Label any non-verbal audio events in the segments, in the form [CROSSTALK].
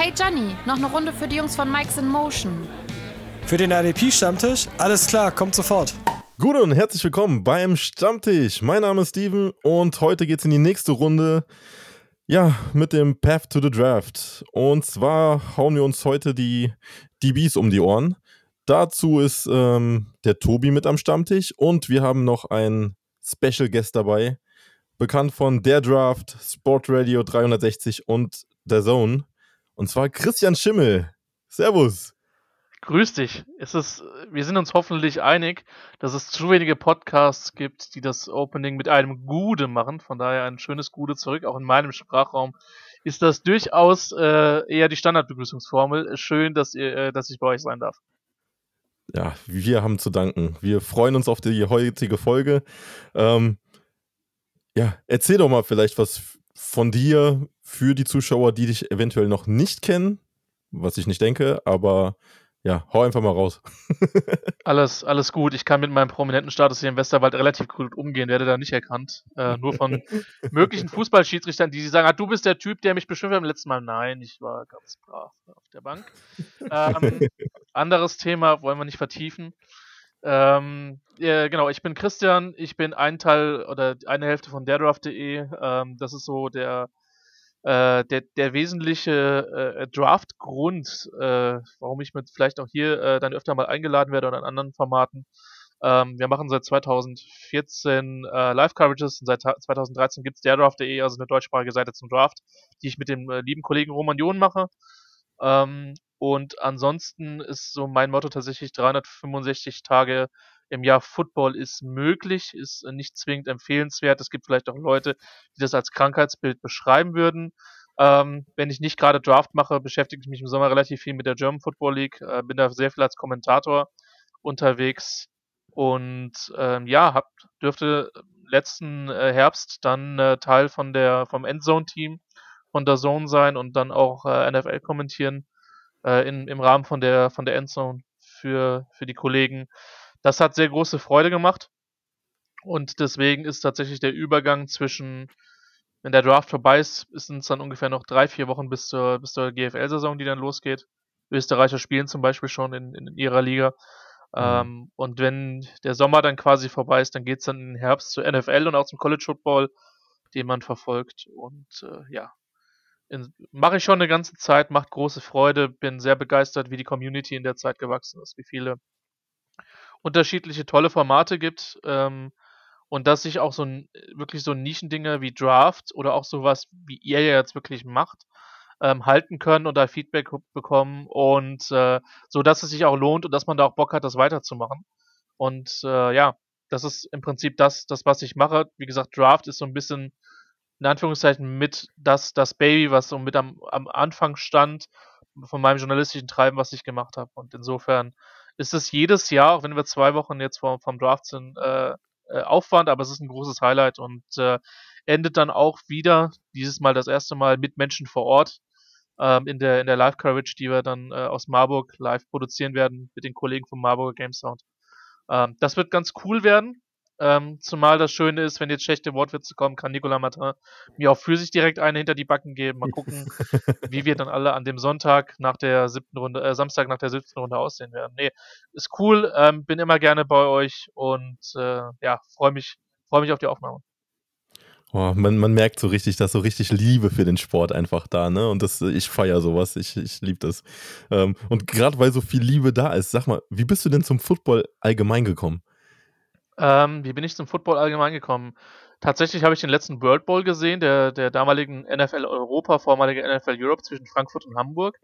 Hey Johnny, noch eine Runde für die Jungs von Mike's in Motion. Für den RDP-Stammtisch? Alles klar, kommt sofort. Gut und herzlich willkommen beim Stammtisch. Mein Name ist Steven und heute geht's in die nächste Runde. Ja, mit dem Path to the Draft. Und zwar hauen wir uns heute die DBs um die Ohren. Dazu ist ähm, der Tobi mit am Stammtisch und wir haben noch einen Special Guest dabei, bekannt von Der Draft, Sport Radio 360 und der Zone. Und zwar Christian Schimmel. Servus. Grüß dich. Es ist, wir sind uns hoffentlich einig, dass es zu wenige Podcasts gibt, die das Opening mit einem Gude machen. Von daher ein schönes Gude zurück. Auch in meinem Sprachraum ist das durchaus äh, eher die Standardbegrüßungsformel. Schön, dass, ihr, äh, dass ich bei euch sein darf. Ja, wir haben zu danken. Wir freuen uns auf die heutige Folge. Ähm, ja, erzähl doch mal vielleicht was von dir für die Zuschauer, die dich eventuell noch nicht kennen, was ich nicht denke, aber ja, hau einfach mal raus. [LAUGHS] alles, alles gut. Ich kann mit meinem prominenten Status hier im Westerwald relativ gut umgehen, werde da nicht erkannt. Äh, nur von [LAUGHS] möglichen Fußballschiedsrichtern, die sagen, ah, du bist der Typ, der mich beschimpft hat beim letzten Mal. Nein, ich war ganz brav auf der Bank. Ähm, [LAUGHS] anderes Thema wollen wir nicht vertiefen. Ähm, ja, genau, ich bin Christian, ich bin ein Teil oder eine Hälfte von derdraft.de. Ähm, das ist so der, äh, der, der wesentliche äh, Draft-Grund, äh, warum ich mit vielleicht auch hier äh, dann öfter mal eingeladen werde oder in anderen Formaten. Ähm, wir machen seit 2014 äh, Live-Coverages und seit 2013 gibt es derdraft.de, also eine deutschsprachige Seite zum Draft, die ich mit dem äh, lieben Kollegen Roman John mache. Ähm, und ansonsten ist so mein Motto tatsächlich 365 Tage im Jahr Football ist möglich, ist nicht zwingend empfehlenswert. Es gibt vielleicht auch Leute, die das als Krankheitsbild beschreiben würden. Ähm, wenn ich nicht gerade Draft mache, beschäftige ich mich im Sommer relativ viel mit der German Football League, äh, bin da sehr viel als Kommentator unterwegs und ähm, ja, hab, dürfte letzten äh, Herbst dann äh, Teil von der vom Endzone-Team von der Zone sein und dann auch äh, NFL kommentieren äh, in, im Rahmen von der, von der Endzone für, für die Kollegen. Das hat sehr große Freude gemacht. Und deswegen ist tatsächlich der Übergang zwischen, wenn der Draft vorbei ist, sind es dann ungefähr noch drei, vier Wochen bis zur, bis zur GFL-Saison, die dann losgeht. Österreicher spielen zum Beispiel schon in, in ihrer Liga. Mhm. Ähm, und wenn der Sommer dann quasi vorbei ist, dann geht es dann in den Herbst zur NFL und auch zum College Football, den man verfolgt. Und äh, ja, mache ich schon eine ganze Zeit, macht große Freude, bin sehr begeistert, wie die Community in der Zeit gewachsen ist, wie viele unterschiedliche tolle Formate gibt ähm, und dass sich auch so ein, wirklich so Nischendinge wie Draft oder auch sowas, wie ihr ja jetzt wirklich macht, ähm, halten können und da Feedback bekommen und äh, so, dass es sich auch lohnt und dass man da auch Bock hat, das weiterzumachen. Und äh, ja, das ist im Prinzip das, das, was ich mache. Wie gesagt, Draft ist so ein bisschen in Anführungszeichen mit das, das Baby, was so mit am, am Anfang stand von meinem journalistischen Treiben, was ich gemacht habe. Und insofern ist es jedes Jahr, auch wenn wir zwei Wochen jetzt vom, vom Draft sind, äh, äh, Aufwand, aber es ist ein großes Highlight und äh, endet dann auch wieder, dieses Mal das erste Mal mit Menschen vor Ort ähm, in der, in der Live-Coverage, die wir dann äh, aus Marburg live produzieren werden mit den Kollegen vom Marburger Game Sound. Ähm, das wird ganz cool werden. Ähm, zumal das Schöne ist, wenn jetzt schlechte Wortwitze kommen, kann Nicolas Martin mir auch für sich direkt eine hinter die Backen geben. Mal gucken, [LAUGHS] wie wir dann alle an dem Sonntag nach der siebten Runde, äh, Samstag nach der siebten Runde aussehen werden. Nee, ist cool, ähm, bin immer gerne bei euch und äh, ja, freue mich, freue mich auf die Aufnahme. Oh, man, man merkt so richtig, dass so richtig Liebe für den Sport einfach da, ne? Und das, ich feiere sowas, ich, ich liebe das. Ähm, und gerade weil so viel Liebe da ist, sag mal, wie bist du denn zum Football allgemein gekommen? Ähm, wie bin ich zum Football allgemein gekommen? Tatsächlich habe ich den letzten World Bowl gesehen, der, der damaligen NFL Europa, vormalige NFL Europe zwischen Frankfurt und Hamburg.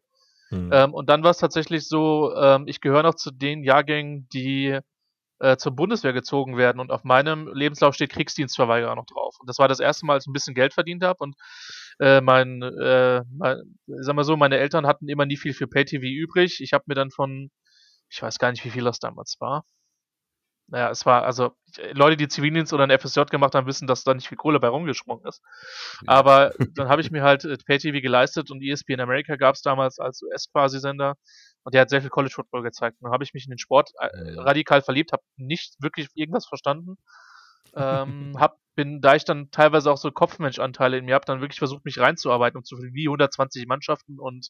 Mhm. Ähm, und dann war es tatsächlich so, ähm, ich gehöre noch zu den Jahrgängen, die äh, zur Bundeswehr gezogen werden und auf meinem Lebenslauf steht Kriegsdienstverweigerer noch drauf. Und das war das erste Mal, als ich ein bisschen Geld verdient habe und äh, mein, äh, mein, sag mal so, meine Eltern hatten immer nie viel für Pay-TV übrig. Ich habe mir dann von, ich weiß gar nicht, wie viel das damals war, naja, es war, also Leute, die Zivildienst oder ein FSJ gemacht haben, wissen, dass da nicht viel Kohle bei rumgesprungen ist. Aber [LAUGHS] dann habe ich mir halt äh, Pay-TV geleistet und ESPN America gab es damals als US-Quasi-Sender und der hat sehr viel College Football gezeigt. Und dann habe ich mich in den Sport äh, radikal verliebt, habe nicht wirklich irgendwas verstanden. ähm, [LAUGHS] hab, bin, da ich dann teilweise auch so Kopfmensch-Anteile in mir habe, dann wirklich versucht, mich reinzuarbeiten und zu wie 120 Mannschaften und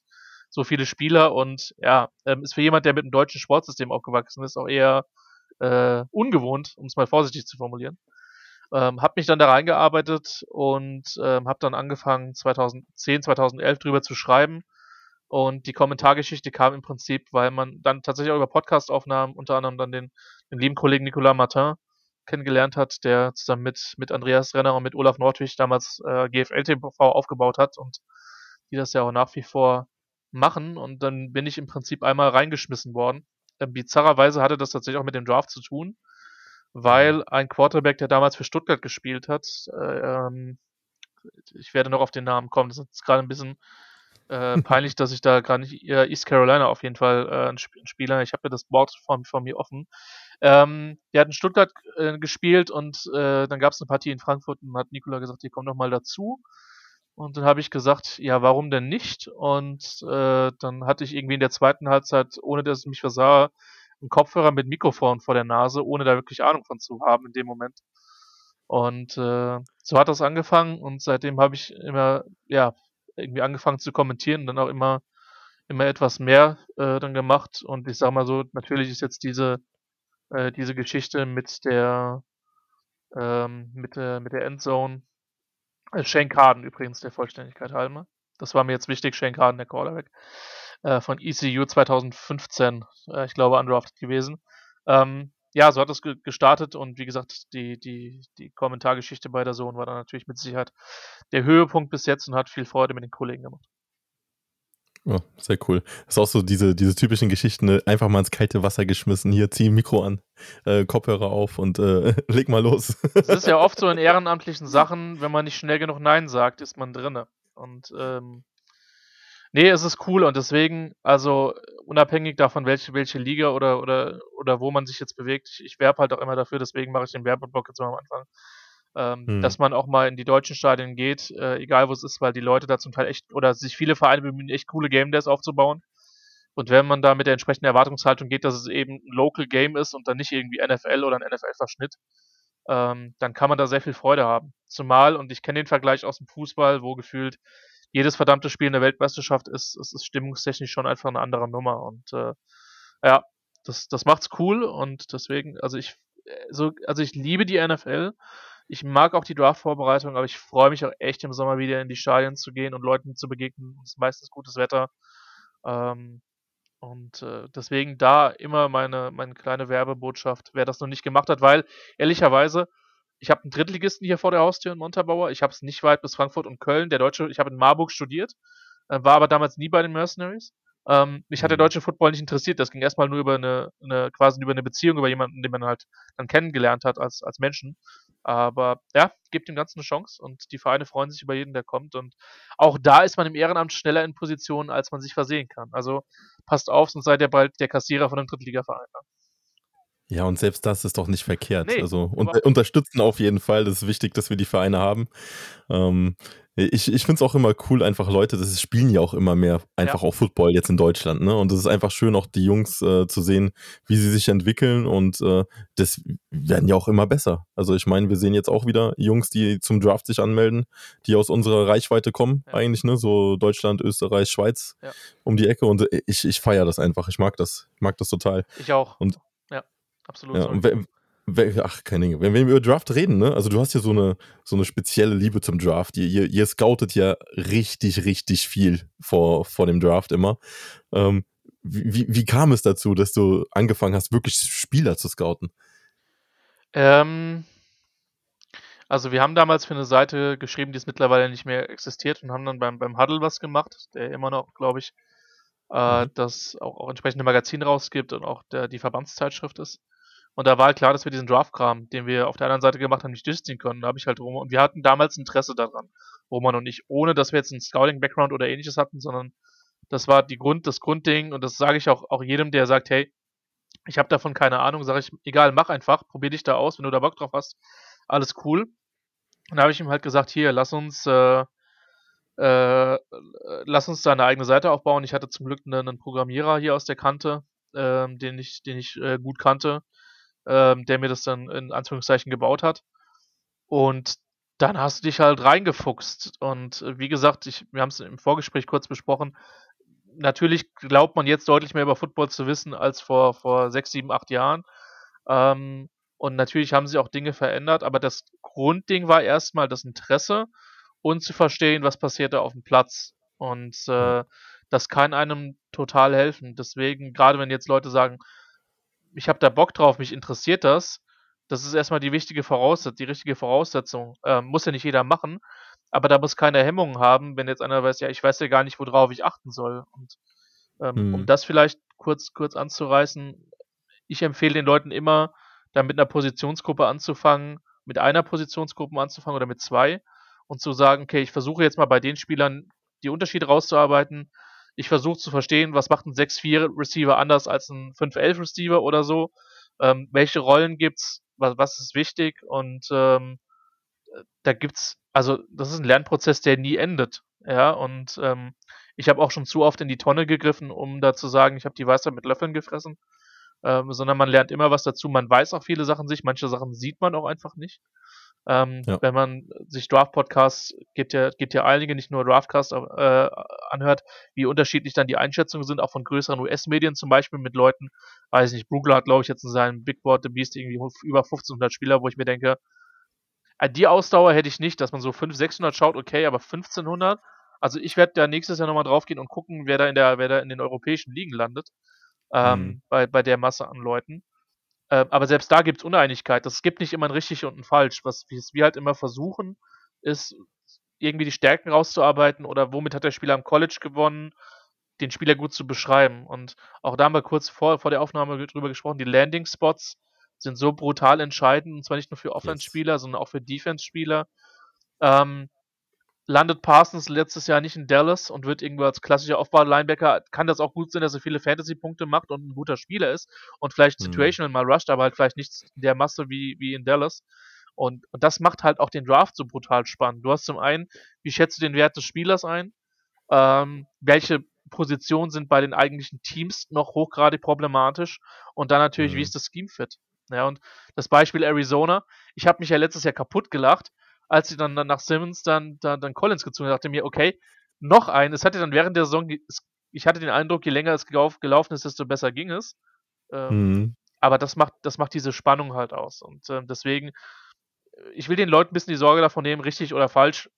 so viele Spieler und ja, ähm, ist für jemand, der mit dem deutschen Sportsystem aufgewachsen ist, auch eher äh, ungewohnt, um es mal vorsichtig zu formulieren. Ähm, habe mich dann da reingearbeitet und ähm, habe dann angefangen 2010, 2011 drüber zu schreiben. Und die Kommentargeschichte kam im Prinzip, weil man dann tatsächlich auch über Podcastaufnahmen unter anderem dann den, den lieben Kollegen Nicolas Martin kennengelernt hat, der zusammen mit, mit Andreas Renner und mit Olaf Nordwig damals äh, GFL TV aufgebaut hat und die das ja auch nach wie vor machen. Und dann bin ich im Prinzip einmal reingeschmissen worden. Ähm, bizarrerweise hatte das tatsächlich auch mit dem Draft zu tun, weil ein Quarterback, der damals für Stuttgart gespielt hat, äh, ähm, ich werde noch auf den Namen kommen, das ist gerade ein bisschen äh, [LAUGHS] peinlich, dass ich da gerade nicht, äh, East Carolina auf jeden Fall äh, ein, Sp ein Spieler, ich habe ja das Board vor, vor mir offen. Ähm, der hat in Stuttgart äh, gespielt und äh, dann gab es eine Partie in Frankfurt und hat Nikola gesagt, hier komm doch mal dazu. Und dann habe ich gesagt, ja, warum denn nicht? Und äh, dann hatte ich irgendwie in der zweiten Halbzeit, ohne dass ich mich versah, einen Kopfhörer mit Mikrofon vor der Nase, ohne da wirklich Ahnung von zu haben in dem Moment. Und äh, so hat das angefangen und seitdem habe ich immer, ja, irgendwie angefangen zu kommentieren und dann auch immer, immer etwas mehr äh, dann gemacht. Und ich sag mal so, natürlich ist jetzt diese, äh, diese Geschichte mit der, ähm, mit der, mit der Endzone, Shane Carden übrigens, der Vollständigkeit halber. Das war mir jetzt wichtig, Shane Carden, der Quarterback, äh, von ECU 2015, äh, ich glaube, undrafted gewesen. Ähm, ja, so hat es ge gestartet und wie gesagt, die, die, die Kommentargeschichte bei der Sohn war dann natürlich mit Sicherheit der Höhepunkt bis jetzt und hat viel Freude mit den Kollegen gemacht. Ja, sehr cool. Das ist auch so diese, diese typischen Geschichten, ne? einfach mal ins kalte Wasser geschmissen, hier zieh Mikro an, äh, Kopfhörer auf und äh, [LAUGHS] leg mal los. Es ist ja [LAUGHS] oft so in ehrenamtlichen Sachen, wenn man nicht schnell genug Nein sagt, ist man drinne. Und ähm, nee, es ist cool und deswegen, also unabhängig davon, welche, welche Liga oder, oder, oder wo man sich jetzt bewegt, ich, ich werbe halt auch immer dafür, deswegen mache ich den Werbeblock jetzt mal am Anfang ähm, hm. dass man auch mal in die deutschen Stadien geht, äh, egal wo es ist, weil die Leute da zum Teil echt, oder sich viele Vereine bemühen, echt coole Game Days aufzubauen. Und wenn man da mit der entsprechenden Erwartungshaltung geht, dass es eben ein Local Game ist und dann nicht irgendwie NFL oder ein NFL-Verschnitt, ähm, dann kann man da sehr viel Freude haben. Zumal, und ich kenne den Vergleich aus dem Fußball, wo gefühlt jedes verdammte Spiel in der Weltmeisterschaft ist, ist, ist stimmungstechnisch schon einfach eine andere Nummer. Und äh, ja, das, das macht's cool und deswegen, also ich, äh, so, also ich liebe die NFL ich mag auch die Draft-Vorbereitung, aber ich freue mich auch echt im Sommer wieder in die Stadien zu gehen und Leuten zu begegnen. Es ist meistens gutes Wetter. Ähm, und äh, deswegen da immer meine, meine kleine Werbebotschaft, wer das noch nicht gemacht hat, weil ehrlicherweise, ich habe einen Drittligisten hier vor der Haustür in Montabaur. Ich habe es nicht weit bis Frankfurt und Köln. Der Deutsche, ich habe in Marburg studiert, äh, war aber damals nie bei den Mercenaries. Ähm, mich hat der mhm. deutsche Football nicht interessiert. Das ging erstmal nur über eine, eine, quasi über eine Beziehung, über jemanden, den man halt dann kennengelernt hat als, als Menschen. Aber ja, gibt dem Ganzen eine Chance und die Vereine freuen sich über jeden, der kommt. Und auch da ist man im Ehrenamt schneller in Position, als man sich versehen kann. Also passt auf, sonst seid ihr bald der Kassierer von einem Drittligaverein. Ne? Ja, und selbst das ist doch nicht verkehrt. Nee, also unter, unterstützen auf jeden Fall. Das ist wichtig, dass wir die Vereine haben. Ähm, ich ich finde es auch immer cool, einfach Leute, das spielen ja auch immer mehr einfach ja. auch Football jetzt in Deutschland, ne? Und es ist einfach schön, auch die Jungs äh, zu sehen, wie sie sich entwickeln und äh, das werden ja auch immer besser. Also ich meine, wir sehen jetzt auch wieder Jungs, die zum Draft sich anmelden, die aus unserer Reichweite kommen, ja. eigentlich, ne? So Deutschland, Österreich, Schweiz ja. um die Ecke und ich, ich feiere das einfach. Ich mag das. Ich mag das total. Ich auch. Und ja, absolut. Ja, und Ach, keine Dinge. Wenn wir über Draft reden, ne? Also du hast ja so eine, so eine spezielle Liebe zum Draft. Ihr, ihr, ihr scoutet ja richtig, richtig viel vor, vor dem Draft immer. Ähm, wie, wie kam es dazu, dass du angefangen hast, wirklich Spieler zu scouten? Ähm, also wir haben damals für eine Seite geschrieben, die es mittlerweile nicht mehr existiert und haben dann beim, beim Huddle was gemacht, der immer noch, glaube ich, äh, mhm. das auch, auch entsprechende Magazin rausgibt und auch der, die Verbandszeitschrift ist. Und da war halt klar, dass wir diesen Draft-Kram, den wir auf der anderen Seite gemacht haben, nicht durchziehen können. Da habe ich halt Roman und wir hatten damals Interesse daran, Roman und ich, ohne dass wir jetzt einen Scouting-Background oder ähnliches hatten, sondern das war die Grund, das Grundding und das sage ich auch, auch jedem, der sagt, hey, ich habe davon keine Ahnung, sage ich, egal, mach einfach, probier dich da aus, wenn du da Bock drauf hast, alles cool. Und da habe ich ihm halt gesagt, hier, lass uns, äh, äh, lass uns da eine eigene Seite aufbauen. Ich hatte zum Glück einen, einen Programmierer hier aus der Kante, äh, den ich, den ich äh, gut kannte ähm, der mir das dann in Anführungszeichen gebaut hat. Und dann hast du dich halt reingefuchst. Und äh, wie gesagt, ich, wir haben es im Vorgespräch kurz besprochen, natürlich glaubt man jetzt deutlich mehr über Football zu wissen als vor, vor sechs, sieben, acht Jahren. Ähm, und natürlich haben sich auch Dinge verändert, aber das Grundding war erstmal das Interesse und zu verstehen, was passiert da auf dem Platz. Und äh, das kann einem total helfen. Deswegen, gerade wenn jetzt Leute sagen, ich habe da Bock drauf, mich interessiert das, das ist erstmal die wichtige Voraussetzung, die richtige Voraussetzung. Ähm, muss ja nicht jeder machen, aber da muss keine Hemmungen haben, wenn jetzt einer weiß, ja, ich weiß ja gar nicht, worauf ich achten soll. Und ähm, mhm. um das vielleicht kurz, kurz anzureißen, ich empfehle den Leuten immer, da mit einer Positionsgruppe anzufangen, mit einer Positionsgruppe anzufangen oder mit zwei und zu sagen, okay, ich versuche jetzt mal bei den Spielern die Unterschiede rauszuarbeiten. Ich versuche zu verstehen, was macht ein 6-4 Receiver anders als ein 5-11 Receiver oder so. Ähm, welche Rollen gibt's? Was, was ist wichtig? Und ähm, da gibt's, also das ist ein Lernprozess, der nie endet. Ja, und ähm, ich habe auch schon zu oft in die Tonne gegriffen, um da zu sagen, ich habe die Weisheit mit Löffeln gefressen ähm, sondern man lernt immer was dazu. Man weiß auch viele Sachen sich, manche Sachen sieht man auch einfach nicht. Ähm, ja. Wenn man sich Draft-Podcasts, gibt ja, gibt ja einige, nicht nur Draftcast äh, anhört, wie unterschiedlich dann die Einschätzungen sind, auch von größeren US-Medien zum Beispiel mit Leuten, weiß nicht, Brugler hat, glaube ich, jetzt in seinem Big Board The Beast irgendwie über 1500 Spieler, wo ich mir denke, äh, die Ausdauer hätte ich nicht, dass man so 500, 600 schaut, okay, aber 1500, also ich werde da nächstes Jahr nochmal drauf gehen und gucken, wer da in der, wer da in den europäischen Ligen landet ähm, mhm. bei, bei der Masse an Leuten. Äh, aber selbst da gibt es Uneinigkeit. Es gibt nicht immer ein richtig und ein falsch. Was wir halt immer versuchen, ist irgendwie die Stärken rauszuarbeiten oder womit hat der Spieler am College gewonnen, den Spieler gut zu beschreiben. Und auch da haben wir kurz vor, vor der Aufnahme drüber gesprochen, die Landing Spots sind so brutal entscheidend, und zwar nicht nur für Offense-Spieler, sondern auch für Defense-Spieler. Ähm, landet Parsons letztes Jahr nicht in Dallas und wird irgendwo als klassischer Aufbau-Linebacker, kann das auch gut sein, dass er viele Fantasy-Punkte macht und ein guter Spieler ist und vielleicht mhm. situational mal rusht, aber halt vielleicht nicht der Masse wie, wie in Dallas. Und, und das macht halt auch den Draft so brutal spannend. Du hast zum einen, wie schätzt du den Wert des Spielers ein? Ähm, welche Positionen sind bei den eigentlichen Teams noch hochgradig problematisch? Und dann natürlich, mhm. wie ist das Scheme fit? Ja, und das Beispiel Arizona, ich habe mich ja letztes Jahr kaputt gelacht, als sie dann, dann nach Simmons dann, dann, dann Collins gezogen hat, dachte mir, okay, noch ein. Es hatte dann während der Saison, ich hatte den Eindruck, je länger es gelaufen ist, desto besser ging es. Ähm, mhm. Aber das macht, das macht diese Spannung halt aus. Und äh, deswegen, ich will den Leuten ein bisschen die Sorge davon nehmen, richtig oder falsch.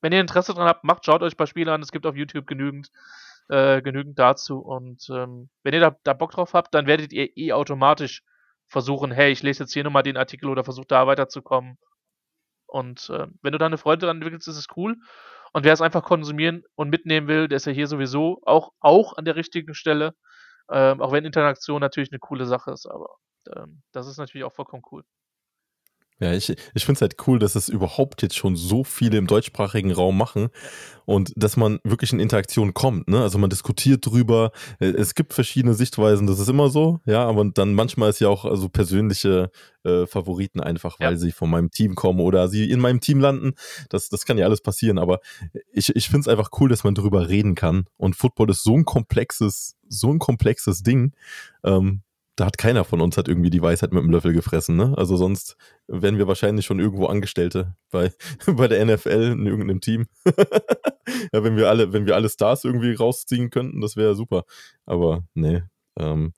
Wenn ihr Interesse dran habt, macht, schaut euch ein paar Spiele an. Es gibt auf YouTube genügend, äh, genügend dazu. Und ähm, wenn ihr da, da Bock drauf habt, dann werdet ihr eh automatisch versuchen, hey, ich lese jetzt hier nochmal den Artikel oder versuche da weiterzukommen. Und äh, wenn du da eine Freude dran entwickelst, ist es cool. Und wer es einfach konsumieren und mitnehmen will, der ist ja hier sowieso auch, auch an der richtigen Stelle. Ähm, auch wenn Interaktion natürlich eine coole Sache ist, aber ähm, das ist natürlich auch vollkommen cool. Ja, ich, ich finde es halt cool, dass es überhaupt jetzt schon so viele im deutschsprachigen Raum machen und dass man wirklich in Interaktion kommt. Ne? Also man diskutiert drüber. Äh, es gibt verschiedene Sichtweisen, das ist immer so, ja, aber dann manchmal ist ja auch also persönliche äh, Favoriten einfach, weil ja. sie von meinem Team kommen oder sie in meinem Team landen. Das, das kann ja alles passieren, aber ich, ich finde es einfach cool, dass man drüber reden kann. Und Football ist so ein komplexes, so ein komplexes Ding. Ähm, da hat keiner von uns hat irgendwie die Weisheit mit dem Löffel gefressen, ne? Also sonst wären wir wahrscheinlich schon irgendwo Angestellte bei, [LAUGHS] bei der NFL in irgendeinem Team. [LAUGHS] ja, wenn wir alle, wenn wir alle Stars irgendwie rausziehen könnten, das wäre super. Aber nee, ähm,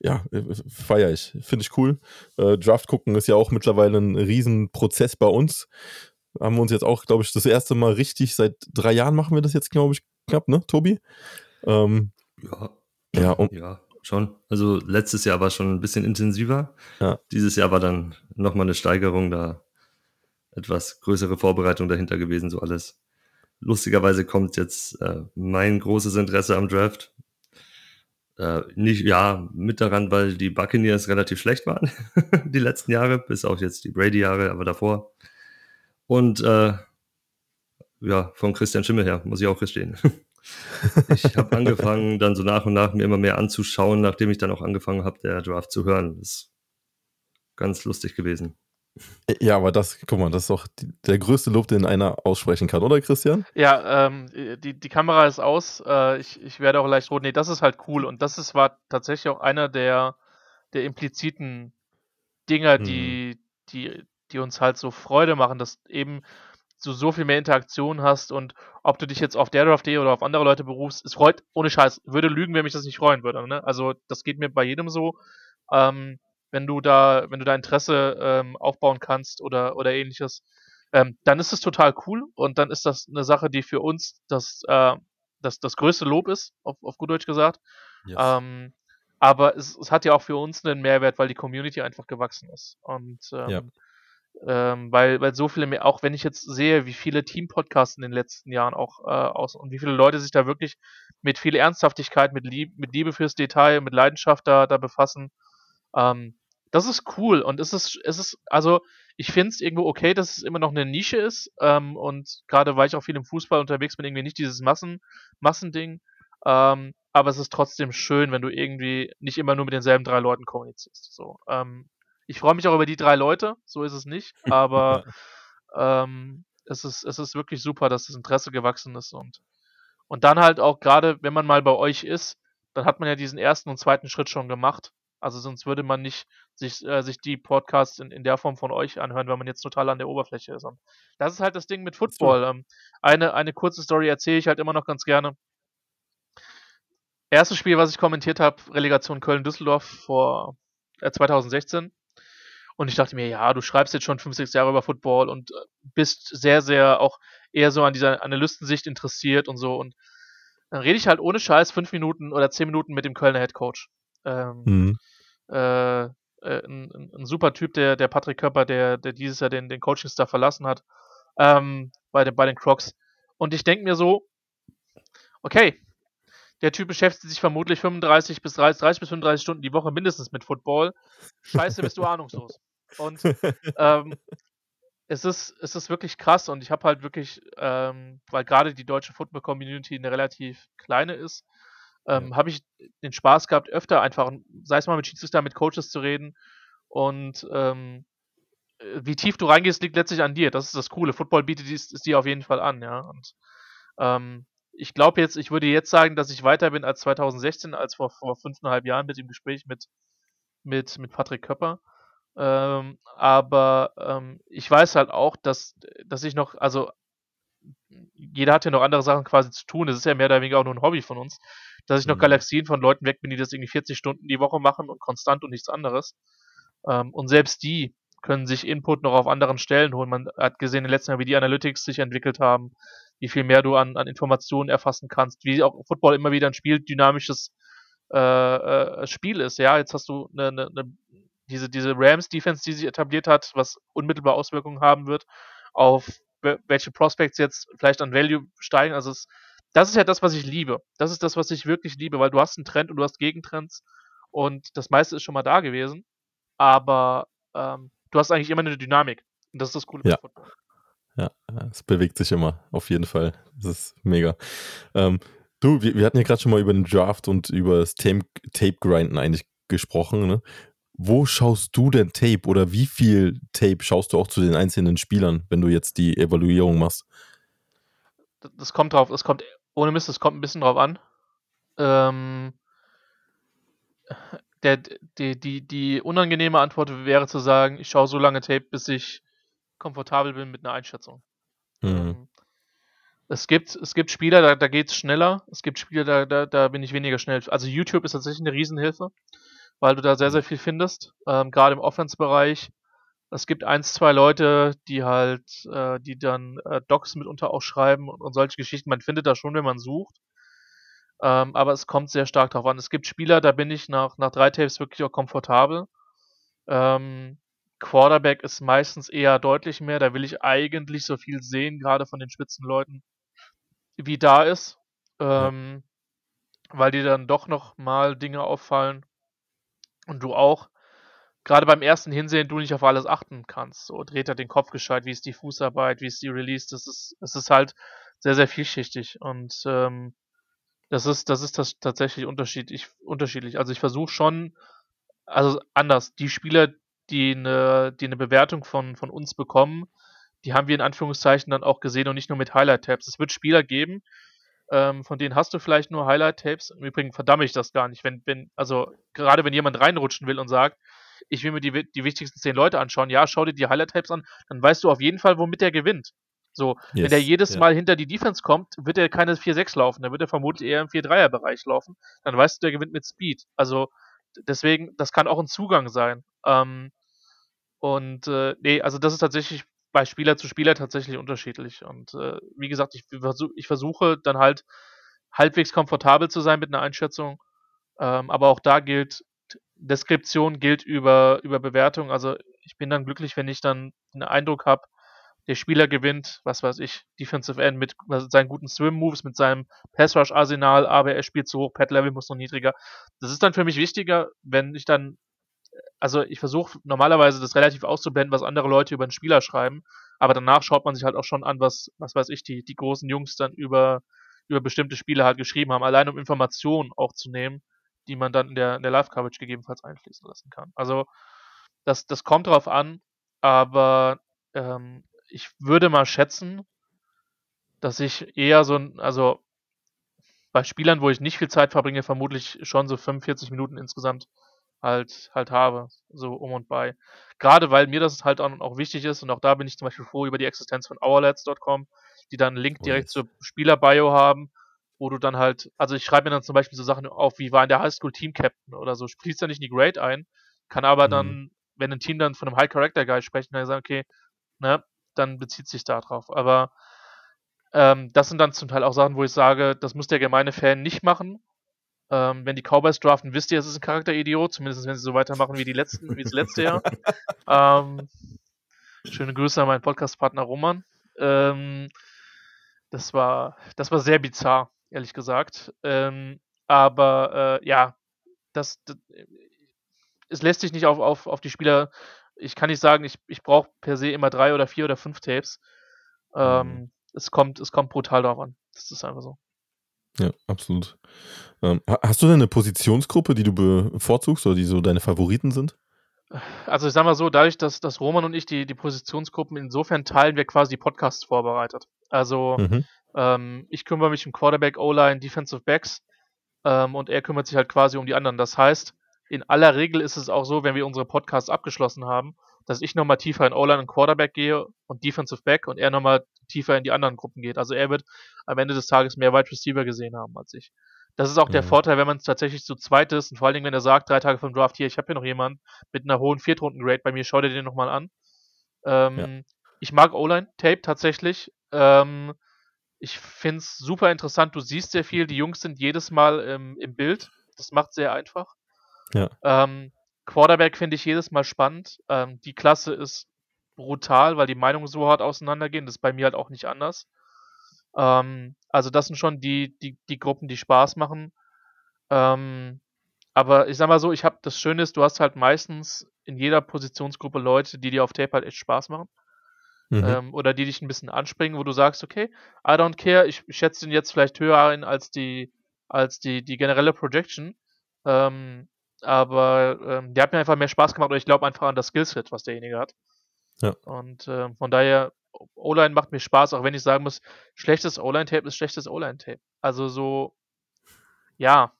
ja, feier ich. Finde ich cool. Äh, Draft gucken ist ja auch mittlerweile ein Riesenprozess bei uns. Haben wir uns jetzt auch, glaube ich, das erste Mal richtig, seit drei Jahren machen wir das jetzt, glaube ich, knapp, ne, Tobi? Ähm, ja. Ja, um, ja schon. Also letztes Jahr war schon ein bisschen intensiver. Ja. Dieses Jahr war dann nochmal eine Steigerung, da etwas größere Vorbereitung dahinter gewesen, so alles. Lustigerweise kommt jetzt äh, mein großes Interesse am Draft. Äh, nicht, ja, mit daran, weil die Buccaneers relativ schlecht waren, [LAUGHS] die letzten Jahre, bis auch jetzt die Brady-Jahre, aber davor. Und äh, ja, von Christian Schimmel her, muss ich auch gestehen. [LAUGHS] ich habe angefangen, dann so nach und nach mir immer mehr anzuschauen, nachdem ich dann auch angefangen habe, der Draft zu hören. Das ist ganz lustig gewesen. Ja, aber das, guck mal, das ist doch die, der größte Lob, den einer aussprechen kann, oder Christian? Ja, ähm, die, die Kamera ist aus. Äh, ich, ich werde auch leicht rot. Nee, das ist halt cool. Und das ist, war tatsächlich auch einer der, der impliziten Dinger, hm. die, die, die uns halt so Freude machen, dass eben du so viel mehr Interaktion hast und ob du dich jetzt auf der Draft.de oder auf andere Leute berufst, es freut, ohne Scheiß, würde lügen, wenn mich das nicht freuen würde. Ne? Also das geht mir bei jedem so. Ähm, wenn du da, wenn du da Interesse ähm, aufbauen kannst oder, oder ähnliches, ähm, dann ist es total cool und dann ist das eine Sache, die für uns das, äh, das, das größte Lob ist, auf, auf gut Deutsch gesagt. Yes. Ähm, aber es, es, hat ja auch für uns einen Mehrwert, weil die Community einfach gewachsen ist. Und ähm, ja. Ähm, weil, weil so viele mehr, auch wenn ich jetzt sehe, wie viele Team-Podcasts in den letzten Jahren auch äh, aus und wie viele Leute sich da wirklich mit viel Ernsthaftigkeit, mit, Lieb, mit Liebe fürs Detail, mit Leidenschaft da, da befassen, ähm, das ist cool und es ist, es ist, also ich finde es irgendwo okay, dass es immer noch eine Nische ist ähm, und gerade weil ich auch viel im Fußball unterwegs bin, irgendwie nicht dieses Massen, Massending, ähm, aber es ist trotzdem schön, wenn du irgendwie nicht immer nur mit denselben drei Leuten kommunizierst. So, ähm, ich freue mich auch über die drei Leute, so ist es nicht, [LAUGHS] aber ähm, es ist, es ist wirklich super, dass das Interesse gewachsen ist und, und dann halt auch gerade, wenn man mal bei euch ist, dann hat man ja diesen ersten und zweiten Schritt schon gemacht also sonst würde man nicht sich, äh, sich die Podcasts in, in der Form von euch anhören, wenn man jetzt total an der Oberfläche ist. Und das ist halt das Ding mit Football. Ähm, eine, eine kurze Story erzähle ich halt immer noch ganz gerne. Erstes Spiel, was ich kommentiert habe, Relegation Köln-Düsseldorf vor äh, 2016. Und ich dachte mir, ja, du schreibst jetzt schon fünf, sechs Jahre über Football und äh, bist sehr, sehr auch eher so an dieser Analystensicht interessiert und so. Und dann rede ich halt ohne Scheiß fünf Minuten oder zehn Minuten mit dem Kölner Headcoach. Ähm, mhm. äh, äh, ein, ein, super Typ, der, der Patrick Körper, der, der dieses Jahr den, den Coaching-Staff verlassen hat, ähm, bei, den, bei den Crocs. Und ich denke mir so, okay, der Typ beschäftigt sich vermutlich 35 bis 30, 30 bis 35 Stunden die Woche mindestens mit Football. Scheiße, bist du ahnungslos. Und [LAUGHS] ähm, es ist, es ist wirklich krass und ich habe halt wirklich, ähm, weil gerade die deutsche Football-Community eine relativ kleine ist, ähm, ja. habe ich den Spaß gehabt, öfter einfach, sei es mal mit Schiedsrichter, mit Coaches zu reden. Und ähm, äh, wie tief du reingehst, liegt letztlich an dir. Das ist das Coole. Football bietet es dir auf jeden Fall an, ja. Und ähm, ich glaube jetzt, ich würde jetzt sagen, dass ich weiter bin als 2016, als vor, vor fünfeinhalb Jahren mit dem Gespräch mit, mit, mit Patrick Köpper. Ähm, aber ähm, ich weiß halt auch, dass, dass ich noch, also jeder hat ja noch andere Sachen quasi zu tun. Das ist ja mehr oder weniger auch nur ein Hobby von uns dass ich noch mhm. Galaxien von Leuten weg bin, die das irgendwie 40 Stunden die Woche machen und konstant und nichts anderes. Ähm, und selbst die können sich Input noch auf anderen Stellen holen. Man hat gesehen in den letzten Jahren, wie die Analytics sich entwickelt haben, wie viel mehr du an, an Informationen erfassen kannst, wie auch Football immer wieder ein spieldynamisches äh, äh, Spiel ist. Ja, jetzt hast du eine, eine, eine, diese, diese Rams-Defense, die sich etabliert hat, was unmittelbar Auswirkungen haben wird auf welche Prospects jetzt vielleicht an Value steigen. Also es das ist ja das, was ich liebe. Das ist das, was ich wirklich liebe, weil du hast einen Trend und du hast Gegentrends und das meiste ist schon mal da gewesen, aber ähm, du hast eigentlich immer eine Dynamik und das ist das Coole ja. Ja, es bewegt sich immer, auf jeden Fall. Das ist mega. Ähm, du, wir, wir, hatten ja gerade schon mal über den Draft und über das Tape-Grinden eigentlich gesprochen. Ne? Wo schaust du denn Tape oder wie viel Tape schaust du auch zu den einzelnen Spielern, wenn du jetzt die Evaluierung machst? Das kommt drauf, es kommt ohne Mist, es kommt ein bisschen drauf an. Ähm, der, die, die, die unangenehme Antwort wäre zu sagen, ich schaue so lange Tape, bis ich komfortabel bin mit einer Einschätzung. Mhm. Ähm, es gibt, es gibt Spieler, da, da geht es schneller. Es gibt Spieler, da, da, da bin ich weniger schnell. Also YouTube ist tatsächlich eine Riesenhilfe, weil du da sehr, sehr viel findest. Ähm, Gerade im Offense-Bereich es gibt eins, zwei Leute, die halt, äh, die dann äh, Docs mitunter auch schreiben und, und, solche Geschichten. Man findet das schon, wenn man sucht. Ähm, aber es kommt sehr stark drauf an. Es gibt Spieler, da bin ich nach, nach drei Tapes wirklich auch komfortabel. Ähm, Quarterback ist meistens eher deutlich mehr. Da will ich eigentlich so viel sehen, gerade von den Spitzenleuten, wie da ist. Ähm, ja. Weil dir dann doch noch mal Dinge auffallen. Und du auch gerade beim ersten Hinsehen du nicht auf alles achten kannst. So dreht er den Kopf gescheit, wie ist die Fußarbeit, wie ist die Release, das ist, es ist halt sehr, sehr vielschichtig und ähm, das ist, das ist das tatsächlich unterschiedlich, unterschiedlich. Also ich versuche schon, also anders, die Spieler, die eine, die eine Bewertung von, von uns bekommen, die haben wir in Anführungszeichen dann auch gesehen und nicht nur mit Highlight-Tabs. Es wird Spieler geben, ähm, von denen hast du vielleicht nur Highlight-Tapes. Im Übrigen verdamme ich das gar nicht, wenn, wenn, also gerade wenn jemand reinrutschen will und sagt, ich will mir die, die wichtigsten zehn Leute anschauen. Ja, schau dir die Highlight-Tapes an, dann weißt du auf jeden Fall, womit der gewinnt. So, yes, wenn der jedes ja. Mal hinter die Defense kommt, wird er keine 4-6 laufen, dann wird er vermutlich eher im 4-3er-Bereich laufen. Dann weißt du, der gewinnt mit Speed. Also deswegen, das kann auch ein Zugang sein. Ähm, und äh, nee, also das ist tatsächlich bei Spieler zu Spieler tatsächlich unterschiedlich. Und äh, wie gesagt, ich, versuch, ich versuche dann halt halbwegs komfortabel zu sein mit einer Einschätzung. Ähm, aber auch da gilt, Deskription gilt über, über Bewertung. Also ich bin dann glücklich, wenn ich dann einen Eindruck habe, der Spieler gewinnt, was weiß ich, Defensive End mit seinen guten Swim-Moves, mit seinem Pass-Rush-Arsenal, aber er spielt zu hoch, Pad-Level muss noch niedriger. Das ist dann für mich wichtiger, wenn ich dann, also ich versuche normalerweise das relativ auszublenden, was andere Leute über einen Spieler schreiben, aber danach schaut man sich halt auch schon an, was, was weiß ich, die, die großen Jungs dann über, über bestimmte Spiele halt geschrieben haben, allein um Informationen auch zu nehmen, die man dann in der, in der Live-Coverage gegebenenfalls einfließen lassen kann. Also das, das kommt drauf an, aber ähm, ich würde mal schätzen, dass ich eher so ein, also bei Spielern, wo ich nicht viel Zeit verbringe, vermutlich schon so 45 Minuten insgesamt halt, halt habe, so um und bei. Gerade weil mir das halt auch wichtig ist und auch da bin ich zum Beispiel froh über die Existenz von OurLads.com, die dann einen Link oh, direkt zur Spieler-Bio haben, wo du dann halt, also ich schreibe mir dann zum Beispiel so Sachen auf, wie war in der Highschool Team Captain oder so, spielst ja nicht in die Grade ein, kann aber mhm. dann, wenn ein Team dann von einem High Character Guy spricht, dann sagen, okay, ne, dann bezieht sich da drauf. Aber ähm, das sind dann zum Teil auch Sachen, wo ich sage, das muss der gemeine Fan nicht machen. Ähm, wenn die Cowboys draften, wisst ihr, es ist ein Charakteridiot, zumindest wenn sie so weitermachen wie die letzten, wie das letzte Jahr. [LAUGHS] ähm, schöne Grüße an meinen Podcast-Partner Roman. Ähm, das war, das war sehr bizarr, ehrlich gesagt. Ähm, aber äh, ja, das, das, es lässt sich nicht auf, auf, auf die Spieler ich kann nicht sagen, ich, ich brauche per se immer drei oder vier oder fünf Tapes. Ähm, mhm. es, kommt, es kommt brutal darauf an. Das ist einfach so. Ja, absolut. Ähm, hast du denn eine Positionsgruppe, die du bevorzugst oder die so deine Favoriten sind? Also ich sag mal so, dadurch, dass, dass Roman und ich die, die Positionsgruppen insofern teilen, wir quasi die Podcasts vorbereitet. Also mhm. ähm, ich kümmere mich um Quarterback, O-Line, Defensive Backs ähm, und er kümmert sich halt quasi um die anderen. Das heißt, in aller Regel ist es auch so, wenn wir unsere Podcasts abgeschlossen haben, dass ich nochmal tiefer in O-Line und Quarterback gehe und Defensive Back und er nochmal tiefer in die anderen Gruppen geht. Also er wird am Ende des Tages mehr Wide Receiver gesehen haben als ich. Das ist auch mhm. der Vorteil, wenn man es tatsächlich zu zweit ist und vor allen Dingen, wenn er sagt, drei Tage vom Draft, hier, ich habe hier noch jemanden mit einer hohen Viertrunden-Grade, bei mir schaut er den nochmal an. Ähm, ja. Ich mag O-Line-Tape tatsächlich. Ähm, ich finde es super interessant. Du siehst sehr viel. Die Jungs sind jedes Mal im, im Bild. Das macht sehr einfach. Ja. Ähm, Quarterback finde ich jedes Mal spannend. Ähm, die Klasse ist brutal, weil die Meinungen so hart auseinandergehen. Das ist bei mir halt auch nicht anders. Ähm, also das sind schon die, die, die Gruppen, die Spaß machen. Ähm, aber ich sag mal so, ich habe das Schöne ist, du hast halt meistens in jeder Positionsgruppe Leute, die dir auf Tape halt echt Spaß machen. Mhm. Ähm, oder die dich ein bisschen anspringen, wo du sagst, okay, I don't care, ich, ich schätze den jetzt vielleicht höher ein als die, als die, die generelle Projection. Ähm, aber ähm, der hat mir einfach mehr Spaß gemacht und ich glaube einfach an das Skillset, was derjenige hat. Ja. Und äh, von daher, O-Line macht mir Spaß, auch wenn ich sagen muss, schlechtes O-Line-Tape ist schlechtes O-Line-Tape. Also so, ja,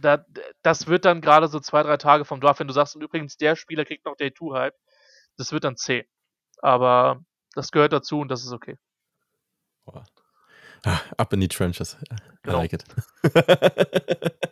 da, das wird dann gerade so zwei, drei Tage vom Draft, wenn du sagst, und übrigens, der Spieler kriegt noch Day-2-Hype, das wird dann C. Aber das gehört dazu und das ist okay. Boah. Ah, up in die Trenches. I genau. like it. [LAUGHS]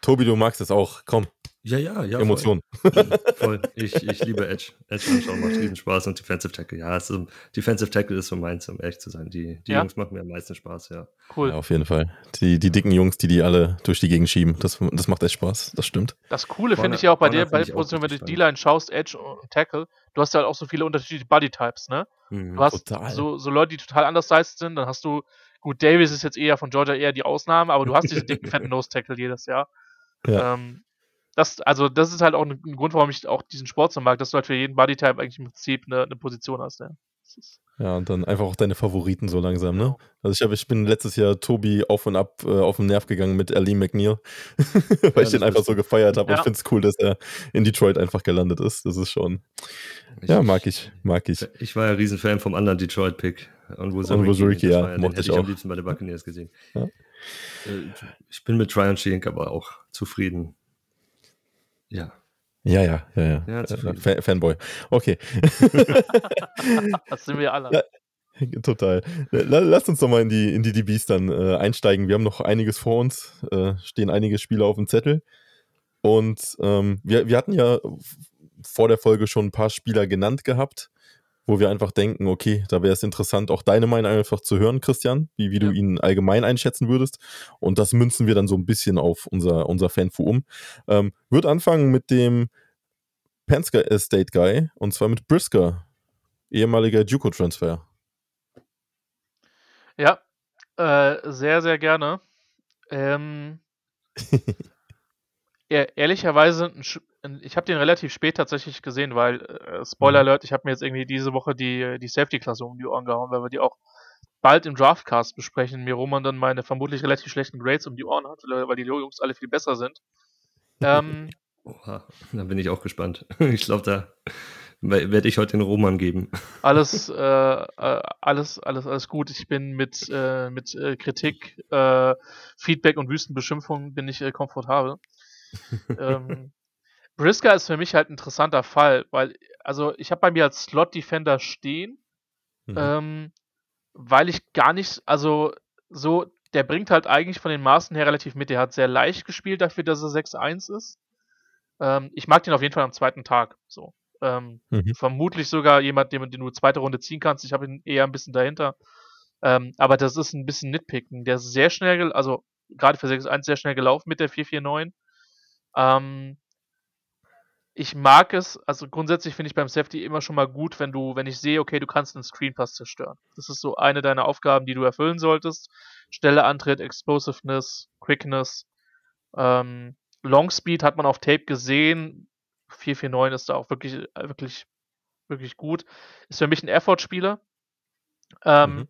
Tobi, du magst es auch. Komm. Ja, ja, ja. Emotion. Voll. voll. Ich, ich liebe Edge. Edge anschauen macht riesen Spaß und Defensive Tackle. Ja, ist, Defensive Tackle ist so meins, um ehrlich zu sein. Die, die ja? Jungs machen mir am meisten Spaß, ja. Cool. Ja, auf jeden Fall. Die, die dicken Jungs, die die alle durch die Gegend schieben, das, das macht echt Spaß. Das stimmt. Das Coole finde ich ja auch bei der, bei der Position, wenn du die Line schaust, Edge und Tackle, du hast ja halt auch so viele unterschiedliche Bodytypes, ne? Mhm, du hast so, so Leute, die total anders sized sind, dann hast du Gut, Davis ist jetzt eher von Georgia eher die Ausnahme, aber du hast diese dicken, fetten [LAUGHS] Nose-Tackle jedes Jahr. Ja. Ähm, das, also, das ist halt auch ein, Grund, warum ich auch diesen Sport so mag, dass du halt für jeden Bodytype eigentlich im Prinzip eine, eine Position hast. Ja. Ja, und dann einfach auch deine Favoriten so langsam, ne? Genau. Also ich, hab, ich bin letztes Jahr Tobi auf und ab äh, auf den Nerv gegangen mit Ali McNeil, [LAUGHS] weil ja, ich den einfach so gefeiert habe. Ja. Und ich finde es cool, dass er in Detroit einfach gelandet ist. Das ist schon. Ich, ja, mag ich, mag ich. Ich war ja Riesenfan vom anderen Detroit-Pick. Und Wuzuriki, ja, ja, mochte ich auch. am liebsten bei den Buccaneers gesehen. Ja. Äh, ich bin mit Tryon Shink aber auch zufrieden. Ja. Ja, ja, ja, ja. ja äh, Fanboy. Okay. das sind wir alle. Total. Lass uns doch mal in die, in die DBs dann äh, einsteigen. Wir haben noch einiges vor uns, äh, stehen einige Spiele auf dem Zettel. Und ähm, wir, wir hatten ja vor der Folge schon ein paar Spieler genannt gehabt, wo wir einfach denken, okay, da wäre es interessant, auch deine Meinung einfach zu hören, Christian, wie, wie ja. du ihn allgemein einschätzen würdest. Und das münzen wir dann so ein bisschen auf unser, unser Fanfu um. Ähm, wird anfangen mit dem Penske Estate Guy und zwar mit Brisker, ehemaliger Juco-Transfer. Ja, äh, sehr, sehr gerne. Ähm, [LAUGHS] ehrlicherweise, ich habe den relativ spät tatsächlich gesehen, weil, äh, Spoiler mhm. Alert, ich habe mir jetzt irgendwie diese Woche die, die Safety-Klasse um die Ohren gehauen, weil wir die auch bald im Draftcast besprechen, mir Roman dann meine vermutlich relativ schlechten Grades um die Ohren hat, weil die Jungs alle viel besser sind. Ähm, [LAUGHS] Oha, da bin ich auch gespannt. [LAUGHS] Ich glaube, da werde ich heute den Roman geben. [LAUGHS] Alles, äh, äh, alles, alles, alles gut. Ich bin mit, äh, mit äh, Kritik, äh, Feedback und Wüstenbeschimpfungen bin ich äh, komfortabel. ähm, Brisker ist für mich halt ein interessanter Fall, weil, also ich habe bei mir als Slot-Defender stehen, mhm. ähm, weil ich gar nicht, also so, der bringt halt eigentlich von den Maßen her relativ mit. Der hat sehr leicht gespielt dafür, dass er 6-1 ist. Ähm, ich mag den auf jeden Fall am zweiten Tag. So. Ähm, mhm. Vermutlich sogar jemand, den, den du zweite Runde ziehen kannst. Ich habe ihn eher ein bisschen dahinter. Ähm, aber das ist ein bisschen Nitpicken. Der ist sehr schnell, also gerade für 6-1 sehr schnell gelaufen mit der 4-4-9. Ähm, ich mag es, also grundsätzlich finde ich beim Safety immer schon mal gut, wenn du, wenn ich sehe, okay, du kannst einen Screenpass zerstören. Das ist so eine deiner Aufgaben, die du erfüllen solltest. Stelle Antritt, Explosiveness, Quickness, ähm, Long Speed hat man auf Tape gesehen. 449 ist da auch wirklich, äh, wirklich, wirklich gut. Ist für mich ein Effort-Spieler. Ähm, mhm.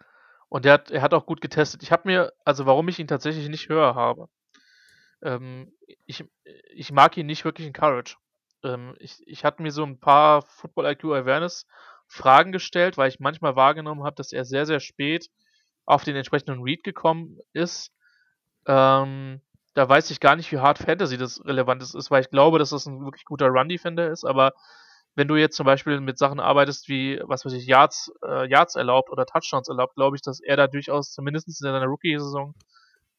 Und der hat, er hat auch gut getestet. Ich habe mir, also warum ich ihn tatsächlich nicht höher habe. Ähm, ich, ich mag ihn nicht wirklich in Courage. Ähm, ich, ich hatte mir so ein paar Football IQ Awareness Fragen gestellt, weil ich manchmal wahrgenommen habe, dass er sehr, sehr spät auf den entsprechenden Read gekommen ist. Ähm, da weiß ich gar nicht, wie hart Fantasy das relevant ist, weil ich glaube, dass das ein wirklich guter Run-Defender ist, aber wenn du jetzt zum Beispiel mit Sachen arbeitest wie, was weiß ich, Yards, äh, Yards erlaubt oder Touchdowns erlaubt, glaube ich, dass er da durchaus zumindest in seiner Rookie-Saison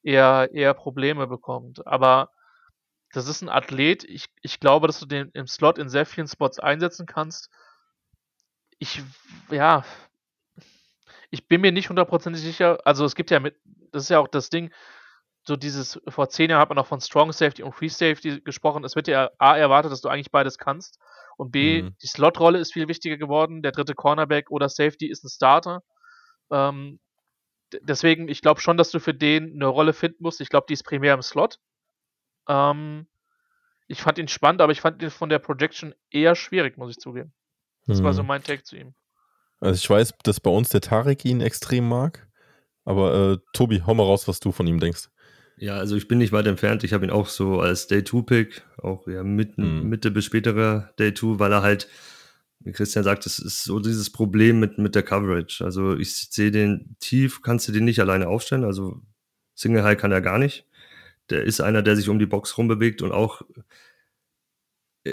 eher, eher Probleme bekommt. Aber das ist ein Athlet. Ich, ich glaube, dass du den im Slot in sehr vielen Spots einsetzen kannst. Ich, ja, ich bin mir nicht hundertprozentig sicher. Also es gibt ja mit, das ist ja auch das Ding, so dieses, vor zehn Jahren hat man auch von Strong Safety und Free Safety gesprochen. Es wird ja A erwartet, dass du eigentlich beides kannst. Und B, mhm. die Slot-Rolle ist viel wichtiger geworden. Der dritte Cornerback oder Safety ist ein Starter. Ähm, deswegen, ich glaube schon, dass du für den eine Rolle finden musst. Ich glaube, die ist primär im Slot. Ähm, ich fand ihn spannend, aber ich fand ihn von der Projection eher schwierig, muss ich zugeben. Das mhm. war so mhm. mein Take zu ihm. Also ich weiß, dass bei uns der Tarek ihn extrem mag. Aber äh, Tobi, hau mal raus, was du von ihm denkst. Ja, also ich bin nicht weit entfernt. Ich habe ihn auch so als Day-2-Pick, auch ja mitten, mhm. Mitte bis späterer Day-2, weil er halt, wie Christian sagt, es ist so dieses Problem mit, mit der Coverage. Also ich sehe den tief, kannst du den nicht alleine aufstellen. Also Single High kann er gar nicht. Der ist einer, der sich um die Box rumbewegt und auch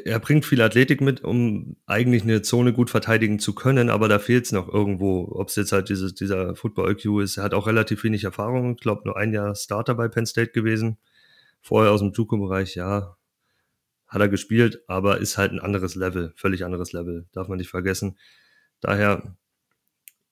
er bringt viel Athletik mit, um eigentlich eine Zone gut verteidigen zu können, aber da fehlt es noch irgendwo. Ob es jetzt halt dieses, dieser Football-IQ ist, er hat auch relativ wenig Erfahrung. Ich glaube, nur ein Jahr Starter bei Penn State gewesen. Vorher aus dem Juco-Bereich, ja, hat er gespielt, aber ist halt ein anderes Level, völlig anderes Level, darf man nicht vergessen. Daher,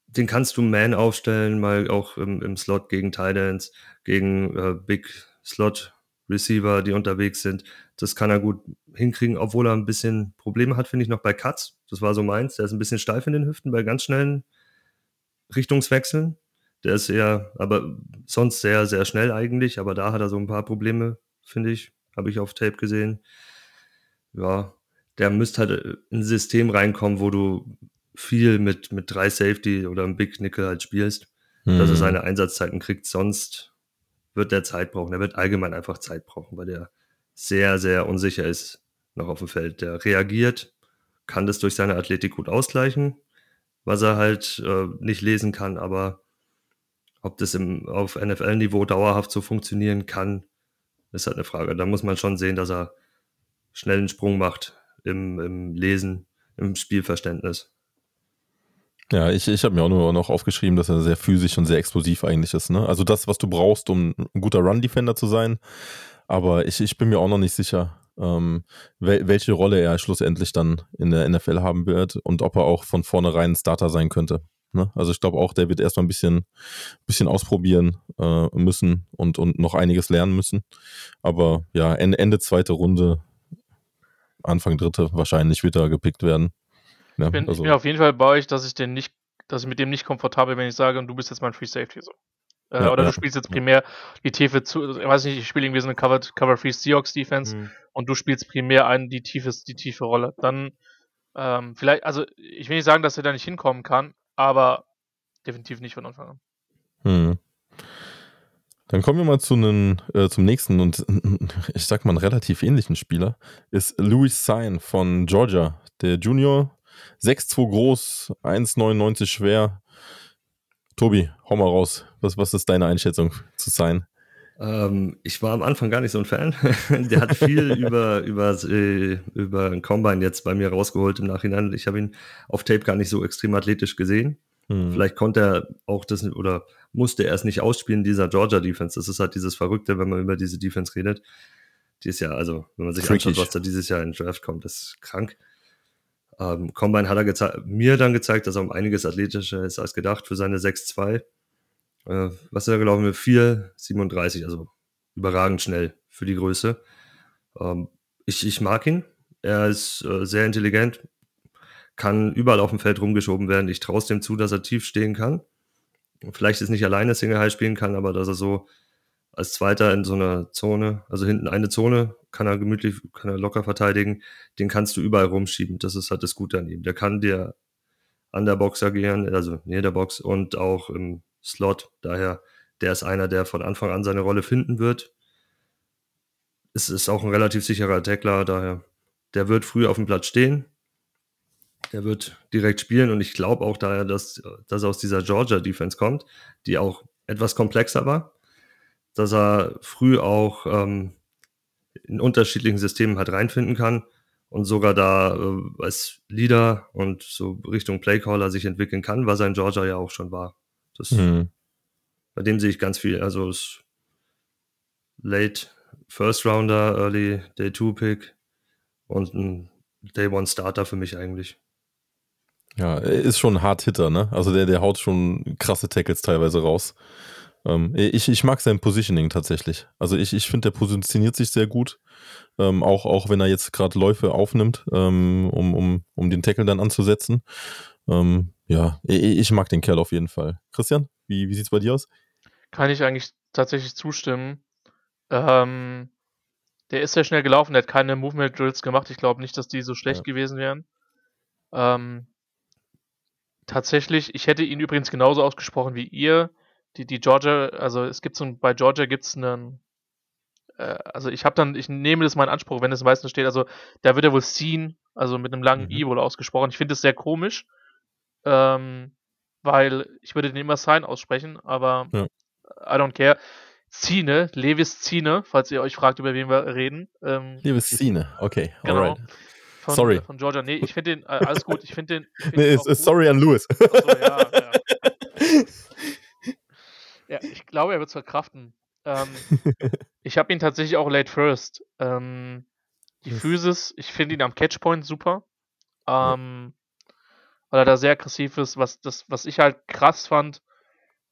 den kannst du Man aufstellen, mal auch im, im Slot gegen Titans, gegen äh, Big Slot Receiver, die unterwegs sind. Das kann er gut hinkriegen, obwohl er ein bisschen Probleme hat, finde ich, noch bei Cuts. Das war so meins. Der ist ein bisschen steif in den Hüften bei ganz schnellen Richtungswechseln. Der ist eher, aber sonst sehr, sehr schnell eigentlich. Aber da hat er so ein paar Probleme, finde ich. Habe ich auf Tape gesehen. Ja, der müsste halt in ein System reinkommen, wo du viel mit, mit drei Safety oder einem Big Nickel halt spielst, mhm. dass er mhm. seine Einsatzzeiten kriegt. Sonst wird der Zeit brauchen. Er wird allgemein einfach Zeit brauchen, weil der sehr, sehr unsicher ist noch auf dem Feld. Der reagiert, kann das durch seine Athletik gut ausgleichen, was er halt äh, nicht lesen kann, aber ob das im, auf NFL-Niveau dauerhaft so funktionieren kann, ist halt eine Frage. Da muss man schon sehen, dass er schnell einen Sprung macht im, im Lesen, im Spielverständnis. Ja, ich, ich habe mir auch nur noch aufgeschrieben, dass er sehr physisch und sehr explosiv eigentlich ist. Ne? Also das, was du brauchst, um ein guter Run-Defender zu sein. Aber ich, ich bin mir auch noch nicht sicher, ähm, wel welche Rolle er schlussendlich dann in der NFL haben wird und ob er auch von vornherein Starter sein könnte. Ne? Also ich glaube auch, der wird erstmal ein bisschen, bisschen ausprobieren äh, müssen und, und noch einiges lernen müssen. Aber ja, Ende, Ende zweite Runde, Anfang dritte wahrscheinlich wird er gepickt werden. Ja, ich, bin, also. ich bin auf jeden Fall bei euch, dass ich den nicht, dass ich mit dem nicht komfortabel, wenn ich sage, du bist jetzt mein Free Safety so. Äh, ja, oder ja. du spielst jetzt primär die Tiefe zu, ich weiß nicht, ich spiele irgendwie so eine Cover, Cover Free Seahawks Defense mhm. und du spielst primär ein, die tiefe, die tiefe Rolle. Dann, ähm, vielleicht, also ich will nicht sagen, dass er da nicht hinkommen kann, aber definitiv nicht von Anfang an. Hm. Dann kommen wir mal zu einem, äh, zum nächsten und [LAUGHS] ich sag mal einen relativ ähnlichen Spieler. Ist Louis Sign von Georgia. Der Junior, 6'2 groß, 1,99 schwer. Tobi, hau mal raus. Was, was ist deine Einschätzung zu Sign? Ähm, ich war am Anfang gar nicht so ein Fan. [LAUGHS] Der hat viel [LAUGHS] über, über, äh, über ein Combine jetzt bei mir rausgeholt im Nachhinein. Ich habe ihn auf Tape gar nicht so extrem athletisch gesehen. Hm. Vielleicht konnte er auch das oder musste er es nicht ausspielen, dieser Georgia Defense. Das ist halt dieses Verrückte, wenn man über diese Defense redet. Die ist ja, also, wenn man sich Freakish. anschaut, was da dieses Jahr in Draft kommt, das ist krank. Ähm, Combine hat er mir dann gezeigt, dass er um einiges athletischer ist als gedacht für seine 6'2 äh, was ist er gelaufen mit 4,37, also überragend schnell für die Größe. Ähm, ich, ich mag ihn. Er ist äh, sehr intelligent, kann überall auf dem Feld rumgeschoben werden. Ich traue es dem zu, dass er tief stehen kann. Vielleicht ist nicht alleine Single High spielen kann, aber dass er so als Zweiter in so einer Zone, also hinten eine Zone, kann er gemütlich, kann er locker verteidigen. Den kannst du überall rumschieben. Das ist halt das Gute an ihm. Der kann dir an der Box agieren, also näher der Box und auch im Slot. Daher, der ist einer, der von Anfang an seine Rolle finden wird. Es ist auch ein relativ sicherer Tackler, daher, der wird früh auf dem Platz stehen. Der wird direkt spielen und ich glaube auch daher, dass, dass er aus dieser Georgia Defense kommt, die auch etwas komplexer war, dass er früh auch ähm, in unterschiedlichen Systemen halt reinfinden kann und sogar da äh, als Leader und so Richtung Playcaller sich entwickeln kann, was er in Georgia ja auch schon war. Das, mhm. Bei dem sehe ich ganz viel. Also ist Late First Rounder, Early Day 2 Pick und ein Day One Starter für mich eigentlich. Ja, er ist schon ein Hard-Hitter, ne? Also der, der haut schon krasse Tackles teilweise raus. Ähm, ich, ich mag sein Positioning tatsächlich. Also ich, ich finde, der positioniert sich sehr gut. Ähm, auch, auch wenn er jetzt gerade Läufe aufnimmt, ähm, um, um, um den Tackle dann anzusetzen. Ähm, ja, ich mag den Kerl auf jeden Fall. Christian, wie, wie sieht es bei dir aus? Kann ich eigentlich tatsächlich zustimmen. Ähm, der ist sehr schnell gelaufen, der hat keine Movement Drills gemacht. Ich glaube nicht, dass die so schlecht ja. gewesen wären. Ähm, tatsächlich, ich hätte ihn übrigens genauso ausgesprochen wie ihr. Die, die Georgia, also es gibt so bei Georgia gibt es einen, äh, also ich habe dann, ich nehme das mal in Anspruch, wenn es meistens steht, also da wird er wohl Scene, also mit einem langen mhm. I wohl ausgesprochen. Ich finde es sehr komisch. Ähm, weil ich würde den immer Sign aussprechen, aber ja. I don't care. Zine, Levis Zine, falls ihr euch fragt, über wen wir reden. Ähm, Levis Zine, okay, genau. alright. Von, sorry. Von Georgia. Nee, ich finde den, äh, alles gut, ich finde den. Find nee, sorry an Louis. Also, ja, ja. Ja, ich glaube, er wird es verkraften. Ähm, [LAUGHS] ich habe ihn tatsächlich auch late first. Ähm, die Physis, ich finde ihn am Catchpoint super. Ähm, weil er da sehr aggressiv ist, was, das, was ich halt krass fand,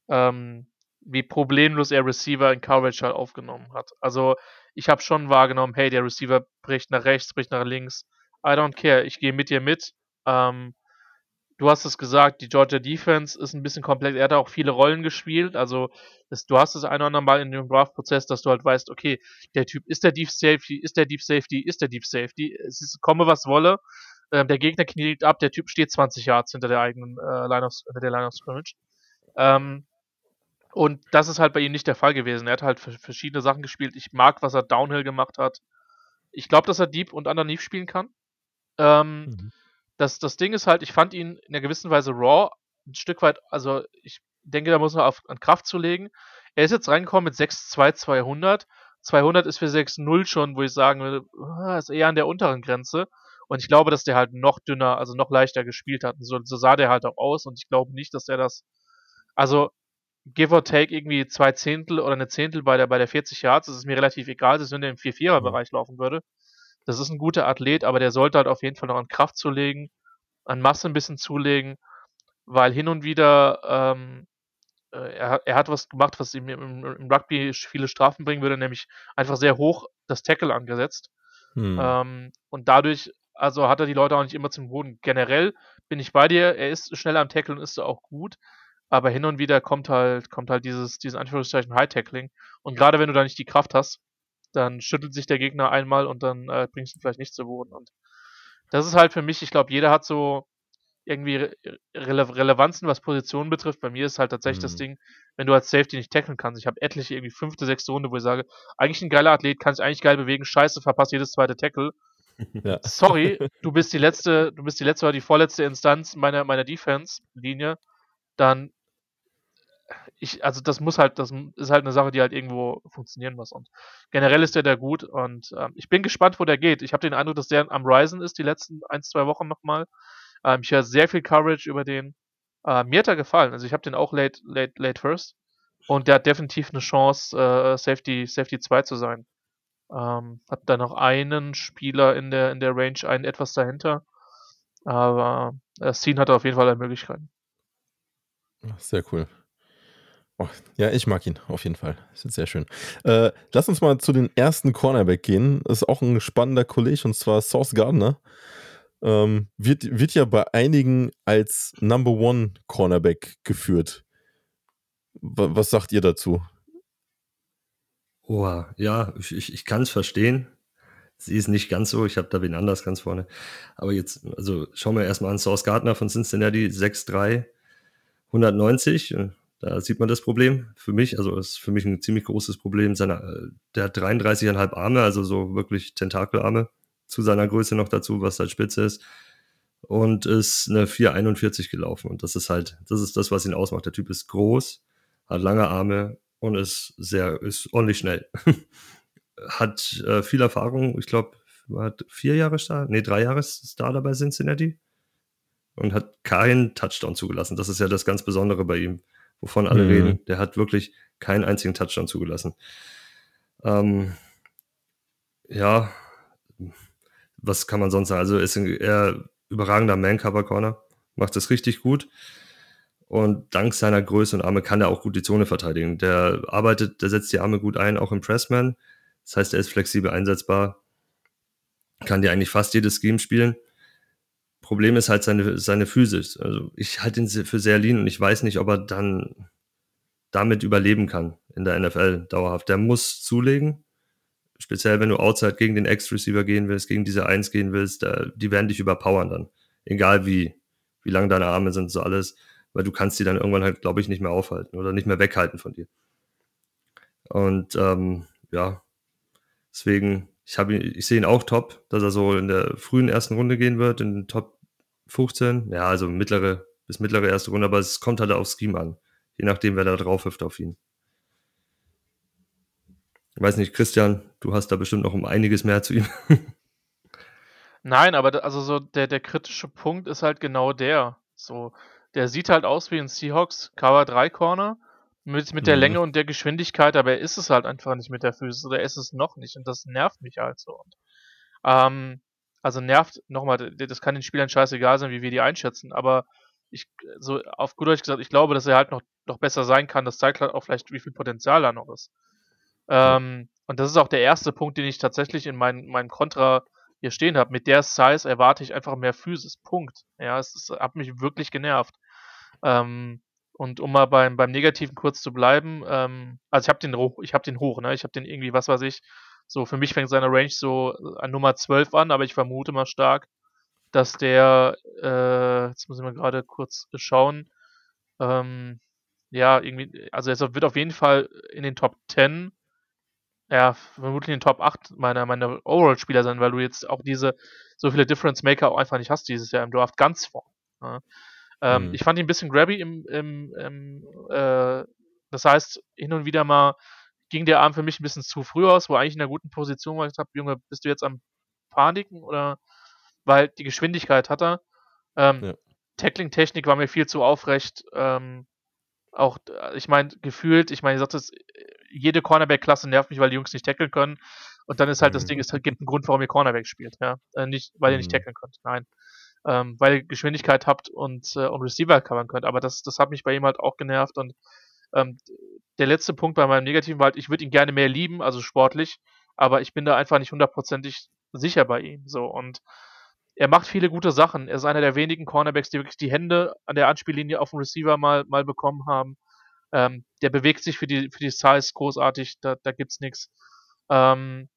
ähm, wie problemlos er Receiver in Coverage halt aufgenommen hat. Also ich habe schon wahrgenommen, hey, der Receiver bricht nach rechts, bricht nach links. I don't care, ich gehe mit dir mit. Ähm, du hast es gesagt, die Georgia Defense ist ein bisschen komplex. Er hat auch viele Rollen gespielt. Also das, du hast es ein oder andere Mal in dem Draft-Prozess, dass du halt weißt, okay, der Typ ist der Deep Safety, ist der Deep Safety, ist der Deep Safety. Es ist, komme was wolle. Ähm, der Gegner kniet ab, der Typ steht 20 Yards hinter der eigenen äh, Line of, hinter der Line of Scrimmage. Ähm, und das ist halt bei ihm nicht der Fall gewesen. Er hat halt verschiedene Sachen gespielt. Ich mag, was er Downhill gemacht hat. Ich glaube, dass er Deep und underneath spielen kann. Ähm, mhm. Das, das Ding ist halt, ich fand ihn in einer gewissen Weise raw, ein Stück weit, also ich denke, da muss man auf, an Kraft zu legen. Er ist jetzt reingekommen mit 6'2, 200. 200 ist für 6'0 schon, wo ich sagen würde, ah, ist eher an der unteren Grenze. Und ich glaube, dass der halt noch dünner, also noch leichter gespielt hat. Und so, so sah der halt auch aus. Und ich glaube nicht, dass der das, also give or take irgendwie zwei Zehntel oder eine Zehntel bei der, bei der 40 Yards, das ist mir relativ egal, das ist, wenn der im 4-4er-Bereich laufen würde. Das ist ein guter Athlet, aber der sollte halt auf jeden Fall noch an Kraft zulegen, an Masse ein bisschen zulegen, weil hin und wieder ähm, äh, er, er, hat was gemacht, was ihm im, im, Rugby viele Strafen bringen würde, nämlich einfach sehr hoch das Tackle angesetzt. Hm. Ähm, und dadurch, also hat er die Leute auch nicht immer zum Boden. Generell bin ich bei dir, er ist schnell am Tackle und ist auch gut, aber hin und wieder kommt halt, kommt halt dieses, dieses Anführungszeichen High-Tackling. Und gerade wenn du da nicht die Kraft hast, dann schüttelt sich der Gegner einmal und dann äh, bringst du ihn vielleicht nicht zu Boden. Und das ist halt für mich, ich glaube, jeder hat so irgendwie Re Rele Relevanzen, was Positionen betrifft. Bei mir ist halt tatsächlich mhm. das Ding, wenn du als Safety nicht tackeln kannst. Ich habe etliche irgendwie fünfte, sechste Runde, wo ich sage, eigentlich ein geiler Athlet, kann sich eigentlich geil bewegen, scheiße, verpasst jedes zweite Tackle. [LAUGHS] Ja. Sorry, [LAUGHS] du bist die letzte, du bist die letzte oder die vorletzte Instanz meiner, meiner Defense-Linie. Dann ich, also das muss halt, das ist halt eine Sache, die halt irgendwo funktionieren muss. Und generell ist der da gut und ähm, ich bin gespannt, wo der geht. Ich habe den Eindruck, dass der am Ryzen ist, die letzten ein, zwei Wochen nochmal. Ähm, ich höre sehr viel Coverage über den. Äh, mir hat er gefallen. Also ich habe den auch late, late, late first. Und der hat definitiv eine Chance, äh, Safety, Safety 2 zu sein. Ähm, hat da noch einen Spieler in der, in der Range, einen etwas dahinter. Aber äh, Scene hat auf jeden Fall eine Möglichkeit. Sehr cool. Ja, ich mag ihn auf jeden Fall. Ist sehr schön. Äh, lass uns mal zu den ersten Cornerback gehen. Das ist auch ein spannender Kollege und zwar Sauce Gardner. Ähm, wird, wird ja bei einigen als Number One Cornerback geführt. W was sagt ihr dazu? Oh, ja, ich, ich, ich kann es verstehen. Sie ist nicht ganz so, ich habe da wen anders ganz vorne. Aber jetzt, also schauen wir erstmal an Source Gardner von Cincinnati, 6'3, 190. Da sieht man das Problem für mich. Also ist für mich ein ziemlich großes Problem. Seine, der hat 33,5 Arme, also so wirklich Tentakelarme zu seiner Größe noch dazu, was halt spitze ist. Und ist eine 441 gelaufen. Und das ist halt, das ist das, was ihn ausmacht. Der Typ ist groß, hat lange Arme und ist sehr, ist ordentlich schnell. [LAUGHS] hat äh, viel Erfahrung, ich glaube, hat vier Jahre Star, nee, drei Jahre Star bei Cincinnati und hat keinen Touchdown zugelassen. Das ist ja das ganz Besondere bei ihm wovon alle mhm. reden. Der hat wirklich keinen einzigen Touchdown zugelassen. Ähm, ja, was kann man sonst sagen? Also ist ein eher überragender Man-Cover-Corner, macht das richtig gut. Und dank seiner Größe und Arme kann er auch gut die Zone verteidigen. Der arbeitet, der setzt die Arme gut ein, auch im Pressman. Das heißt, er ist flexibel einsetzbar, kann dir eigentlich fast jedes Scheme spielen. Problem ist halt seine, seine Physis. Also ich halte ihn für sehr lean und ich weiß nicht, ob er dann damit überleben kann in der NFL dauerhaft. Der muss zulegen. Speziell wenn du outside gegen den X-Receiver gehen willst, gegen diese Eins gehen willst, der, die werden dich überpowern dann. Egal wie, wie lang deine Arme sind, so alles. Weil du kannst die dann irgendwann halt, glaube ich, nicht mehr aufhalten oder nicht mehr weghalten von dir. Und ähm, ja, deswegen, ich, ich sehe ihn auch top, dass er so in der frühen ersten Runde gehen wird, in den Top 15, ja, also mittlere bis mittlere erste Runde, aber es kommt halt aufs Scheme an. Je nachdem, wer da drauf wirft auf ihn. Ich weiß nicht, Christian, du hast da bestimmt noch um einiges mehr zu ihm. [LAUGHS] Nein, aber also so der, der kritische Punkt ist halt genau der. So, der sieht halt aus wie ein Seahawks Cover 3 Corner mit, mit der mhm. Länge und der Geschwindigkeit, aber er ist es halt einfach nicht mit der Physis oder er ist es noch nicht und das nervt mich halt so. Und, ähm, also nervt, nochmal, das kann den Spielern scheißegal sein, wie wir die einschätzen, aber ich, so auf gut Deutsch gesagt, ich glaube, dass er halt noch, noch besser sein kann. Das zeigt halt auch vielleicht, wie viel Potenzial da noch ist. Ähm, und das ist auch der erste Punkt, den ich tatsächlich in meinem mein Kontra hier stehen habe. Mit der Size erwarte ich einfach mehr Physis. Punkt. Ja, es, es hat mich wirklich genervt. Ähm, und um mal beim, beim Negativen kurz zu bleiben, ähm, also ich habe den hoch, ich habe den hoch, ne? Ich habe den irgendwie, was weiß ich, so, für mich fängt seine Range so an Nummer 12 an, aber ich vermute mal stark, dass der, äh, jetzt muss ich mal gerade kurz schauen, ähm, ja, irgendwie, also er wird auf jeden Fall in den Top 10, ja, vermutlich in den Top 8 meiner, meiner Overall-Spieler sein, weil du jetzt auch diese, so viele Difference-Maker auch einfach nicht hast dieses Jahr im Draft ganz vorn. Ja. Ähm, mhm. Ich fand ihn ein bisschen grabby im, im, im äh, das heißt, hin und wieder mal ging der Arm für mich ein bisschen zu früh aus, wo eigentlich in einer guten Position war. Ich habe, Junge, bist du jetzt am Paniken oder weil die Geschwindigkeit hat er. Ähm, ja. Tackling-Technik war mir viel zu aufrecht. Ähm, auch, äh, ich meine, gefühlt, ich meine, ich sagte es, jede Cornerback-Klasse nervt mich, weil die Jungs nicht tackeln können. Und dann ist halt mhm. das Ding, es gibt einen Grund, warum ihr Cornerback spielt, ja. Äh, nicht, weil ihr nicht mhm. tackeln könnt, nein. Ähm, weil ihr Geschwindigkeit habt und, äh, und Receiver covern könnt. Aber das, das hat mich bei ihm halt auch genervt. Und ähm, der letzte Punkt bei meinem Negativen war halt, ich würde ihn gerne mehr lieben, also sportlich, aber ich bin da einfach nicht hundertprozentig sicher bei ihm. So und er macht viele gute Sachen. Er ist einer der wenigen Cornerbacks, die wirklich die Hände an der Anspiellinie auf dem Receiver mal, mal bekommen haben. Ähm, der bewegt sich für die, für die Size großartig, da, da gibt's nichts. Ähm,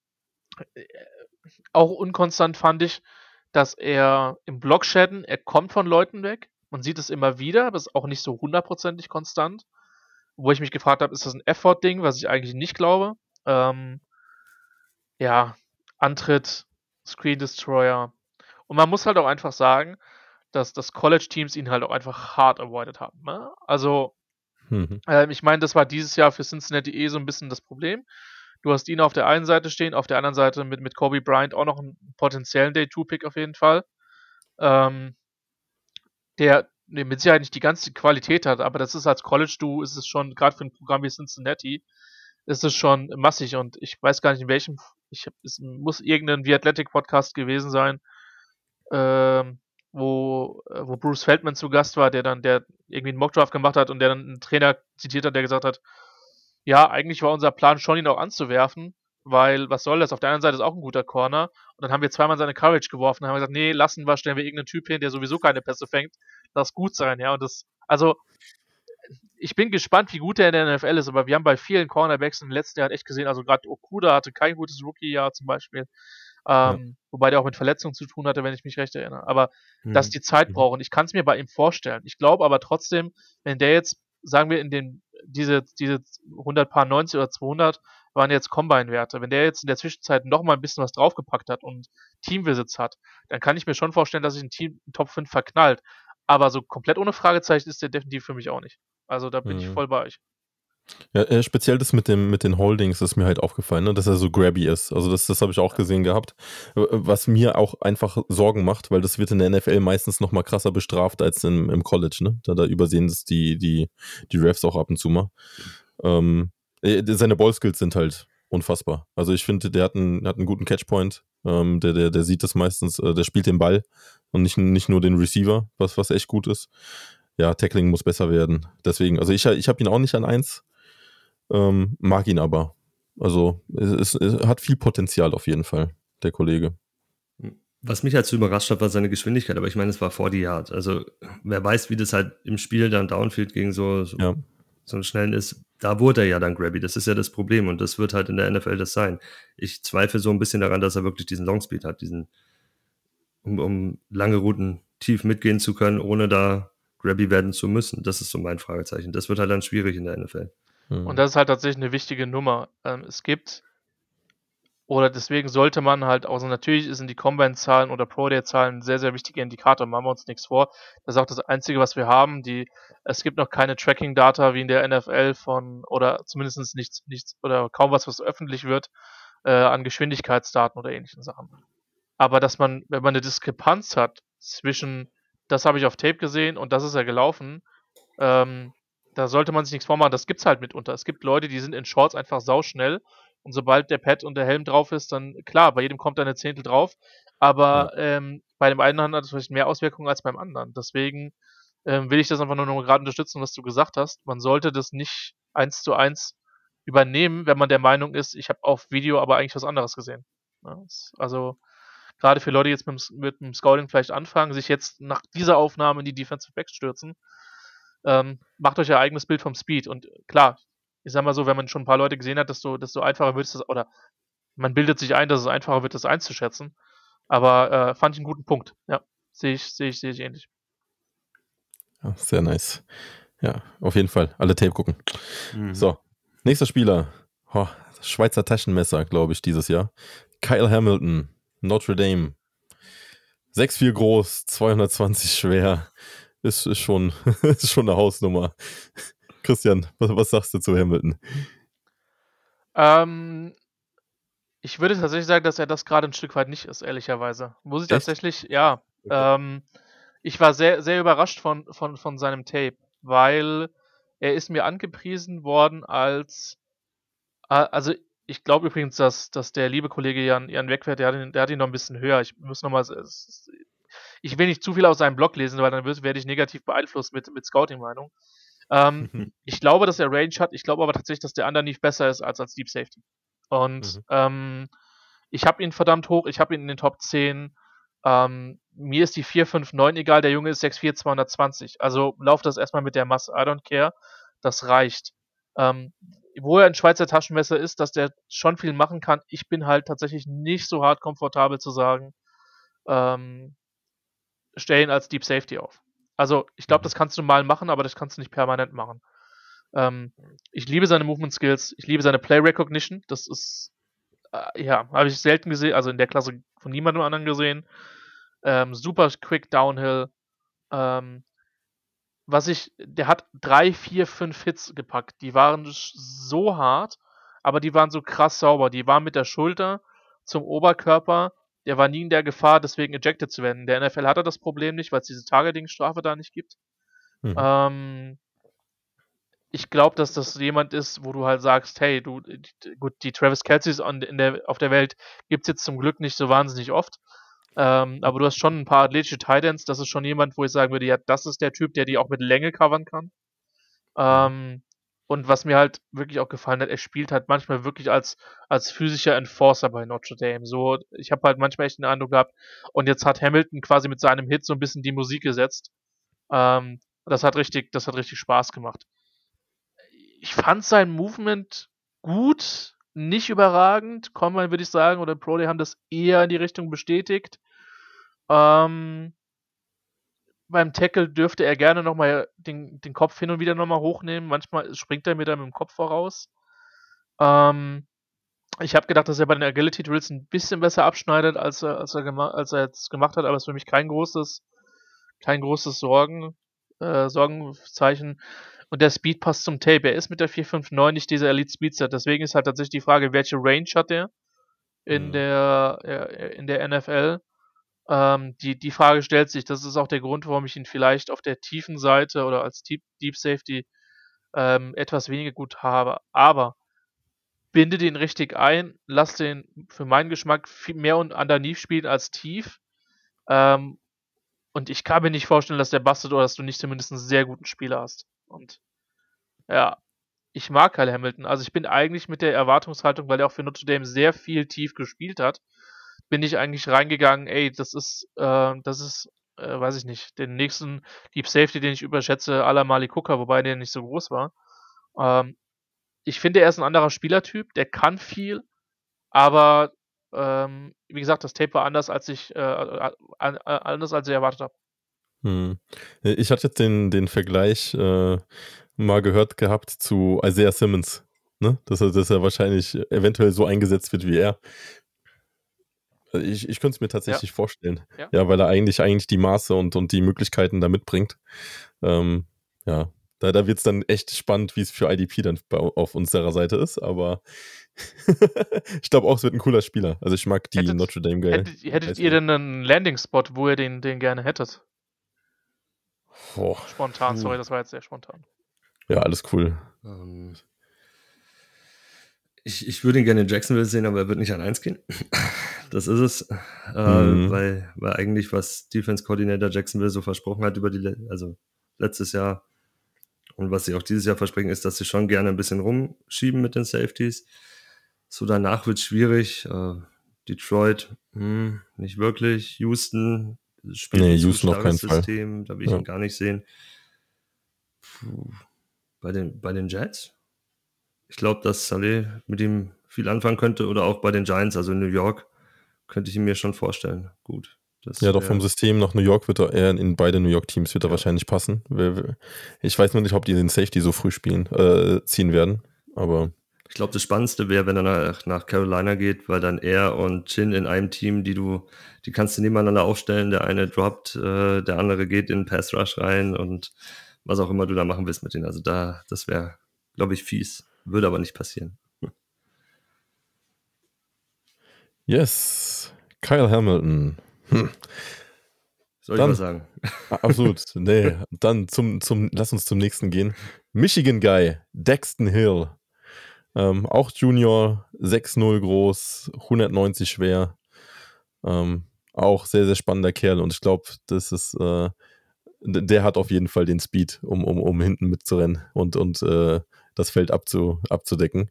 auch unkonstant fand ich, dass er im Blockschäden, er kommt von Leuten weg. Man sieht es immer wieder, aber ist auch nicht so hundertprozentig konstant. Wo ich mich gefragt habe, ist das ein Effort-Ding, was ich eigentlich nicht glaube. Ähm, ja, Antritt, Screen Destroyer. Und man muss halt auch einfach sagen, dass das College-Teams ihn halt auch einfach hart avoided haben. Ne? Also, mhm. äh, ich meine, das war dieses Jahr für Cincinnati eh so ein bisschen das Problem. Du hast ihn auf der einen Seite stehen, auf der anderen Seite mit, mit Kobe Bryant auch noch einen potenziellen Day-2-Pick auf jeden Fall. Ähm, der nee, mit Sicherheit nicht die ganze Qualität hat, aber das ist als College-Du, ist es schon, gerade für ein Programm wie Cincinnati, ist es schon massig und ich weiß gar nicht in welchem, ich hab, es muss irgendein The Athletic Podcast gewesen sein, ähm, wo, äh, wo Bruce Feldman zu Gast war, der dann, der irgendwie einen Mockdraft gemacht hat und der dann einen Trainer zitiert hat, der gesagt hat, ja, eigentlich war unser Plan schon, ihn auch anzuwerfen, weil was soll das? Auf der anderen Seite ist auch ein guter Corner. Und dann haben wir zweimal seine Courage geworfen und haben gesagt, nee, lassen wir, stellen wir irgendeinen Typ hin, der sowieso keine Pässe fängt. Das gut sein, ja. Und das, also, ich bin gespannt, wie gut er in der NFL ist, aber wir haben bei vielen Cornerbacks in den letzten Jahren echt gesehen, also gerade Okuda hatte kein gutes Rookie-Jahr zum Beispiel. Ähm, ja. Wobei der auch mit Verletzungen zu tun hatte, wenn ich mich recht erinnere. Aber mhm. dass die Zeit brauchen, ich kann es mir bei ihm vorstellen. Ich glaube aber trotzdem, wenn der jetzt, sagen wir, in den, diese, diese 100 Paar 90 oder 200 waren jetzt Combine-Werte. Wenn der jetzt in der Zwischenzeit noch mal ein bisschen was draufgepackt hat und Teamvisits hat, dann kann ich mir schon vorstellen, dass sich ein Team Top 5 verknallt. Aber so komplett ohne Fragezeichen ist der definitiv für mich auch nicht. Also da bin mhm. ich voll bei euch. Ja, äh, speziell das mit, dem, mit den Holdings ist mir halt aufgefallen, ne? dass er so grabby ist. Also das, das habe ich auch gesehen gehabt. Was mir auch einfach Sorgen macht, weil das wird in der NFL meistens noch mal krasser bestraft als im, im College. Ne? Da, da übersehen das die, die, die Refs auch ab und zu mal. Ähm, äh, seine Ballskills sind halt unfassbar. Also ich finde, der hat einen, hat einen guten Catchpoint. Ähm, der, der, der sieht das meistens, äh, der spielt den Ball und nicht, nicht nur den Receiver, was, was echt gut ist. Ja, Tackling muss besser werden. Deswegen, also ich, ich habe ihn auch nicht an eins, ähm, mag ihn aber. Also es, es, hat viel Potenzial auf jeden Fall, der Kollege. Was mich halt so überrascht hat, war seine Geschwindigkeit, aber ich meine, es war vor die Yard. Also wer weiß, wie das halt im Spiel dann Downfield gegen so, so, ja. so einen schnellen ist, da wurde er ja dann grabby. Das ist ja das Problem und das wird halt in der NFL das sein. Ich zweifle so ein bisschen daran, dass er wirklich diesen Longspeed hat, diesen, um, um lange Routen tief mitgehen zu können, ohne da grabby werden zu müssen. Das ist so mein Fragezeichen. Das wird halt dann schwierig in der NFL. Mhm. Und das ist halt tatsächlich eine wichtige Nummer. Ähm, es gibt, oder deswegen sollte man halt, also natürlich sind die Combine-Zahlen oder Pro-Day-Zahlen sehr, sehr wichtiger Indikator, machen wir uns nichts vor. Das ist auch das Einzige, was wir haben. Die, es gibt noch keine Tracking-Data wie in der NFL von, oder zumindest nichts, nichts, oder kaum was, was öffentlich wird, äh, an Geschwindigkeitsdaten oder ähnlichen Sachen. Aber dass man, wenn man eine Diskrepanz hat zwischen, das habe ich auf Tape gesehen und das ist ja gelaufen, ähm, da sollte man sich nichts vormachen. Das gibt's halt mitunter. Es gibt Leute, die sind in Shorts einfach sauschnell. Und sobald der Pad und der Helm drauf ist, dann klar, bei jedem kommt da eine Zehntel drauf. Aber ja. ähm, bei dem einen hat es vielleicht mehr Auswirkungen als beim anderen. Deswegen ähm, will ich das einfach nur noch gerade unterstützen, was du gesagt hast. Man sollte das nicht eins zu eins übernehmen, wenn man der Meinung ist, ich habe auf Video aber eigentlich was anderes gesehen. Ja, also gerade für Leute, die jetzt mit, mit dem Scouting vielleicht anfangen, sich jetzt nach dieser Aufnahme in die Defensive Backs stürzen, ähm, macht euch ja eigenes Bild vom Speed. Und klar, ich sag mal so, wenn man schon ein paar Leute gesehen hat, desto, desto einfacher wird es, oder man bildet sich ein, dass es einfacher wird, das einzuschätzen. Aber äh, fand ich einen guten Punkt. Ja, sehe ich, sehe ich, sehe ich ähnlich. Ja, sehr nice. Ja, auf jeden Fall. Alle Tape gucken. Mhm. So, nächster Spieler. Oh, Schweizer Taschenmesser, glaube ich, dieses Jahr. Kyle Hamilton, Notre Dame. 6'4 groß, 220 schwer, ist, ist, schon, [LAUGHS] ist schon eine Hausnummer. Christian, was, was sagst du zu Hamilton? Ähm, Ich würde tatsächlich sagen, dass er das gerade ein Stück weit nicht ist, ehrlicherweise. Muss ich Echt? tatsächlich, ja. Okay. Ähm, ich war sehr, sehr überrascht von, von, von seinem Tape, weil er ist mir angepriesen worden als, also ich glaube übrigens, dass, dass der liebe Kollege Jan, Jan Wegwert, der hat, ihn, der hat ihn noch ein bisschen höher. Ich muss noch mal, ich will nicht zu viel aus seinem Blog lesen, weil dann werde ich negativ beeinflusst mit, mit Scouting-Meinung. Ähm, ich glaube, dass er Range hat. Ich glaube aber tatsächlich, dass der Underneath besser ist als als Deep Safety. Und mhm. ähm, ich habe ihn verdammt hoch. Ich habe ihn in den Top 10. Ähm, mir ist die 459 egal. Der Junge ist 6'4, 220. Also lauf das erstmal mit der Masse. I don't care. Das reicht. Ähm, wo er ein Schweizer Taschenmesser ist, dass der schon viel machen kann. Ich bin halt tatsächlich nicht so hart komfortabel zu sagen, ähm, stellen als Deep Safety auf. Also ich glaube, mhm. das kannst du mal machen, aber das kannst du nicht permanent machen. Ähm, ich liebe seine Movement Skills, ich liebe seine Play Recognition. Das ist, äh, ja, habe ich selten gesehen, also in der Klasse von niemandem anderen gesehen. Ähm, super quick Downhill. Ähm, was ich, der hat drei, vier, fünf Hits gepackt. Die waren so hart, aber die waren so krass sauber. Die waren mit der Schulter zum Oberkörper. Der war nie in der Gefahr, deswegen ejected zu werden. Der NFL hat er das Problem nicht, weil es diese Targeting-Strafe da nicht gibt. Mhm. Ähm, ich glaube, dass das jemand ist, wo du halt sagst, hey, du, gut, die Travis Kelce's in der, auf der Welt gibt es jetzt zum Glück nicht so wahnsinnig oft. Ähm, aber du hast schon ein paar athletische Titans. Das ist schon jemand, wo ich sagen würde, ja, das ist der Typ, der die auch mit Länge covern kann. Ähm, und was mir halt wirklich auch gefallen hat, er spielt halt manchmal wirklich als, als physischer Enforcer bei Notre Dame. So, ich habe halt manchmal echt den Eindruck gehabt, und jetzt hat Hamilton quasi mit seinem Hit so ein bisschen die Musik gesetzt. Ähm, das hat richtig, das hat richtig Spaß gemacht. Ich fand sein Movement gut, nicht überragend. Combine würde ich sagen, oder Pro, die haben das eher in die Richtung bestätigt. Ähm, beim Tackle dürfte er gerne nochmal den, den Kopf hin und wieder nochmal hochnehmen. Manchmal springt er mir dann mit dem Kopf voraus. Ähm, ich habe gedacht, dass er bei den Agility Drills ein bisschen besser abschneidet, als er, als er, als er jetzt gemacht hat, aber es ist für mich kein großes, kein großes Sorgen, äh, Sorgenzeichen. Und der Speed passt zum Tape. Er ist mit der 459 nicht dieser Elite Speedster. Deswegen ist halt tatsächlich die Frage, welche Range hat er in, mhm. der, äh, in der NFL? Ähm, die, die Frage stellt sich. Das ist auch der Grund, warum ich ihn vielleicht auf der tiefen Seite oder als Deep, Deep Safety ähm, etwas weniger gut habe. Aber binde den richtig ein, lass den für meinen Geschmack viel mehr und underneath spielen als tief. Ähm, und ich kann mir nicht vorstellen, dass der bastet oder dass du nicht zumindest einen sehr guten Spieler hast. Und ja, ich mag Kyle Hamilton. Also ich bin eigentlich mit der Erwartungshaltung, weil er auch für Notre Dame sehr viel tief gespielt hat, bin ich eigentlich reingegangen, ey, das ist, äh, das ist, äh, weiß ich nicht, den nächsten Deep Safety, den ich überschätze, la Mali Cooker, wobei der nicht so groß war. Ähm, ich finde, er ist ein anderer Spielertyp, der kann viel, aber ähm, wie gesagt, das Tape war anders, als ich, äh anders als ich erwartet habe. Hm. Ich hatte jetzt den, den Vergleich äh, mal gehört gehabt zu Isaiah Simmons. Ne? Dass, er, dass er wahrscheinlich eventuell so eingesetzt wird wie er. Ich, ich könnte es mir tatsächlich ja. vorstellen. Ja. ja. weil er eigentlich, eigentlich die Maße und, und die Möglichkeiten da mitbringt. Ähm, ja, da, da wird es dann echt spannend, wie es für IDP dann bei, auf unserer Seite ist, aber [LAUGHS] ich glaube auch, es wird ein cooler Spieler. Also ich mag die hättet, Notre Dame geil. Hättet, hättet ihr denn einen Landing-Spot, wo ihr den, den gerne hättet? Boah. Spontan, sorry, das war jetzt sehr spontan. Ja, alles cool. Ähm, ich, ich würde ihn gerne in Jacksonville sehen, aber er wird nicht an 1 gehen. [LAUGHS] Das ist es. Äh, mhm. weil, weil eigentlich, was Defense Coordinator Jacksonville so versprochen hat über die, also letztes Jahr und was sie auch dieses Jahr versprechen, ist, dass sie schon gerne ein bisschen rumschieben mit den Safeties. So danach wird es schwierig. Äh, Detroit, hm, nicht wirklich. Houston, spielt nee, Houston noch kein System, Fall. da will ich ja. ihn gar nicht sehen. Puh. Bei den, bei den Jets? Ich glaube, dass Saleh mit ihm viel anfangen könnte oder auch bei den Giants, also in New York, könnte ich ihn mir schon vorstellen. Gut. ja, doch vom System nach New York wird er eher in beide New York Teams wird er ja. wahrscheinlich passen. Ich weiß nur nicht, ob die den Safety so früh spielen, äh, ziehen werden, aber. Ich glaube, das Spannendste wäre, wenn er nach, nach Carolina geht, weil dann er und Chin in einem Team, die du, die kannst du nebeneinander aufstellen. Der eine droppt, äh, der andere geht in Pass Rush rein und was auch immer du da machen willst mit denen. Also da, das wäre, glaube ich, fies. Würde aber nicht passieren. Yes. Kyle Hamilton. Hm. Soll dann, ich was sagen? Absolut. [LAUGHS] Nee, dann zum, zum, lass uns zum nächsten gehen. Michigan Guy, Dexton Hill. Ähm, auch Junior, 6-0 groß, 190 schwer. Ähm, auch sehr, sehr spannender Kerl und ich glaube, das ist, äh, der hat auf jeden Fall den Speed, um, um, um hinten mitzurennen und, und äh, das Feld abzu, abzudecken.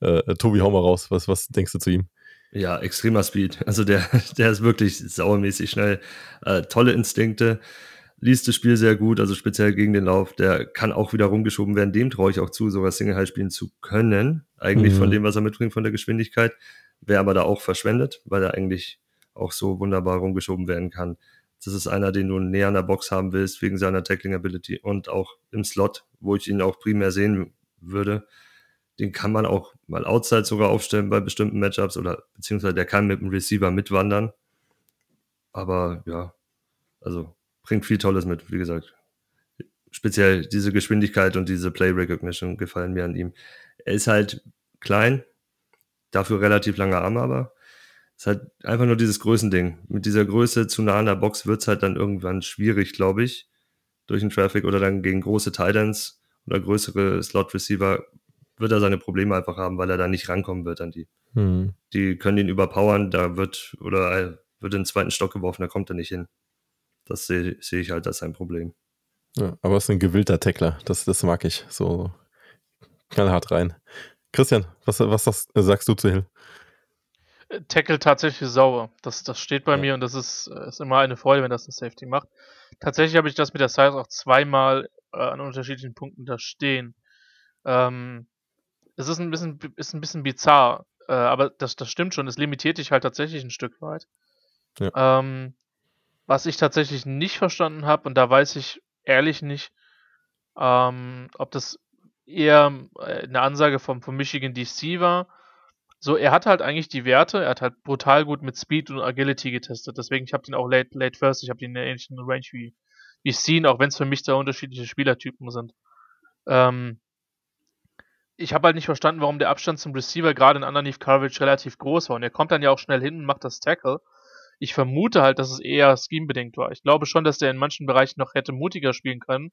Äh, Tobi, hau mal raus. Was, was denkst du zu ihm? Ja, extremer Speed. Also der, [LAUGHS] der ist wirklich sauermäßig schnell. Äh, tolle Instinkte. Liest das Spiel sehr gut, also speziell gegen den Lauf. Der kann auch wieder rumgeschoben werden. Dem traue ich auch zu, sogar Single High spielen zu können. Eigentlich mhm. von dem, was er mitbringt, von der Geschwindigkeit. Wäre aber da auch verschwendet, weil er eigentlich auch so wunderbar rumgeschoben werden kann. Das ist einer, den du näher an der Box haben willst, wegen seiner Tackling Ability und auch im Slot, wo ich ihn auch primär sehen würde. Den kann man auch mal outside sogar aufstellen bei bestimmten Matchups oder beziehungsweise der kann mit dem Receiver mitwandern. Aber ja, also bringt viel Tolles mit, wie gesagt. Speziell diese Geschwindigkeit und diese Play Recognition gefallen mir an ihm. Er ist halt klein, dafür relativ lange Arme, aber ist halt einfach nur dieses Größending. Mit dieser Größe zu nah an der Box wird es halt dann irgendwann schwierig, glaube ich, durch den Traffic oder dann gegen große Titans oder größere Slot-Receiver wird er seine Probleme einfach haben, weil er da nicht rankommen wird an die. Mhm. Die können ihn überpowern, da wird, oder er wird in den zweiten Stock geworfen, da kommt er nicht hin. Das sehe seh ich halt als sein Problem. Ja, aber es ist ein gewillter Tackler, das, das mag ich. So knallhart rein. Christian, was, was sagst du zu Hill? Tackle tatsächlich sauer. Das, das steht bei ja. mir und das ist, äh, ist immer eine Freude, wenn das ein Safety macht. Tatsächlich habe ich das mit der Size auch zweimal äh, an unterschiedlichen Punkten da stehen. Ähm, es ist ein bisschen, ist ein bisschen bizarr, äh, aber das, das stimmt schon. Es limitiert dich halt tatsächlich ein Stück weit. Ja. Ähm, was ich tatsächlich nicht verstanden habe, und da weiß ich ehrlich nicht, ähm, ob das eher äh, eine Ansage vom, vom Michigan DC war so, er hat halt eigentlich die Werte, er hat halt brutal gut mit Speed und Agility getestet. Deswegen, ich habe den auch late, late first, ich habe den in der ähnlichen Range wie, wie Scene, auch wenn es für mich da unterschiedliche Spielertypen sind. Ähm, ich habe halt nicht verstanden, warum der Abstand zum Receiver gerade in Underneath Coverage relativ groß war. Und er kommt dann ja auch schnell hin und macht das Tackle. Ich vermute halt, dass es eher scheme-bedingt war. Ich glaube schon, dass der in manchen Bereichen noch hätte mutiger spielen können,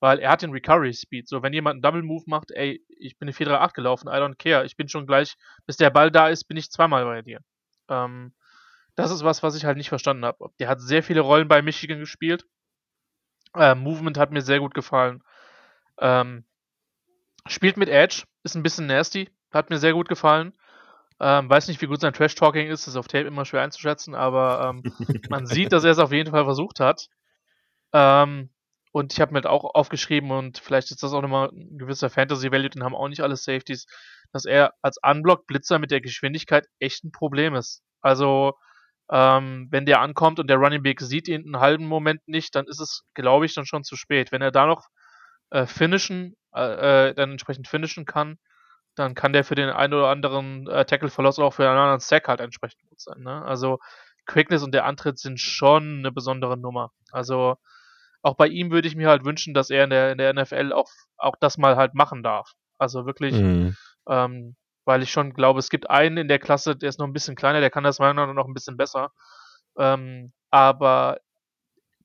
weil er hat den Recovery Speed. So, wenn jemand einen Double Move macht, ey, ich bin eine 4-3-8 gelaufen, I don't care. Ich bin schon gleich, bis der Ball da ist, bin ich zweimal bei dir. Ähm, das ist was, was ich halt nicht verstanden habe. Der hat sehr viele Rollen bei Michigan gespielt. Äh, Movement hat mir sehr gut gefallen. Ähm, spielt mit Edge, ist ein bisschen nasty, hat mir sehr gut gefallen. Ähm, weiß nicht, wie gut sein Trash-Talking ist, ist auf Tape immer schwer einzuschätzen, aber ähm, [LAUGHS] man sieht, dass er es auf jeden Fall versucht hat. Ähm, und ich habe mir halt auch aufgeschrieben und vielleicht ist das auch nochmal ein gewisser Fantasy-Value, den haben auch nicht alle Safeties, dass er als Unblock-Blitzer mit der Geschwindigkeit echt ein Problem ist. Also, ähm, wenn der ankommt und der Running Back sieht ihn einen halben Moment nicht, dann ist es, glaube ich, dann schon zu spät. Wenn er da noch äh, finishen, äh, äh, dann entsprechend finishen kann, dann kann der für den einen oder anderen äh, Tackle-Verlust oder auch für einen anderen Sack halt entsprechend gut sein. Ne? Also Quickness und der Antritt sind schon eine besondere Nummer. Also auch bei ihm würde ich mir halt wünschen, dass er in der, in der NFL auch, auch das mal halt machen darf. Also wirklich, mhm. ähm, weil ich schon glaube, es gibt einen in der Klasse, der ist noch ein bisschen kleiner, der kann das meiner Meinung nach noch ein bisschen besser. Ähm, aber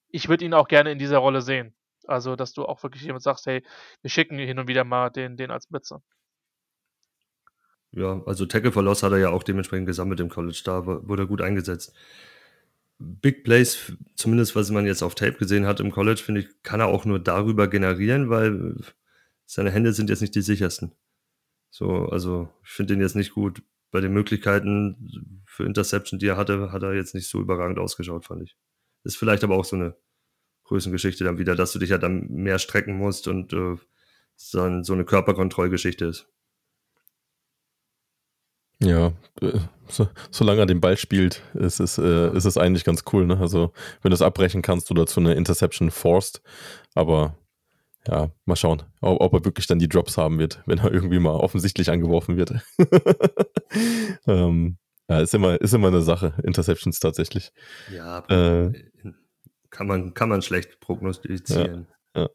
ich würde ihn auch gerne in dieser Rolle sehen. Also, dass du auch wirklich jemand sagst, hey, wir schicken hin und wieder mal den, den als Blitzer. Ja, also Tackle for Loss hat er ja auch dementsprechend gesammelt im College, da wurde er gut eingesetzt. Big Plays, zumindest was man jetzt auf Tape gesehen hat im College, finde ich, kann er auch nur darüber generieren, weil seine Hände sind jetzt nicht die sichersten. So, also ich finde ihn jetzt nicht gut. Bei den Möglichkeiten für Interception, die er hatte, hat er jetzt nicht so überragend ausgeschaut, fand ich. Ist vielleicht aber auch so eine Größengeschichte dann wieder, dass du dich ja dann mehr strecken musst und äh, dann so eine Körperkontrollgeschichte ist. Ja, äh, so, solange er den Ball spielt, ist es, äh, ist es eigentlich ganz cool. Ne? Also, wenn du es abbrechen kannst oder zu einer Interception forst. Aber ja, mal schauen, ob, ob, er wirklich dann die Drops haben wird, [LAUGHS] wenn er irgendwie mal offensichtlich angeworfen wird. [LAUGHS] ähm, ja, ist immer, ist immer eine Sache, Interceptions tatsächlich. Ja, äh, kann, man, kann man schlecht prognostizieren. Ja, ja.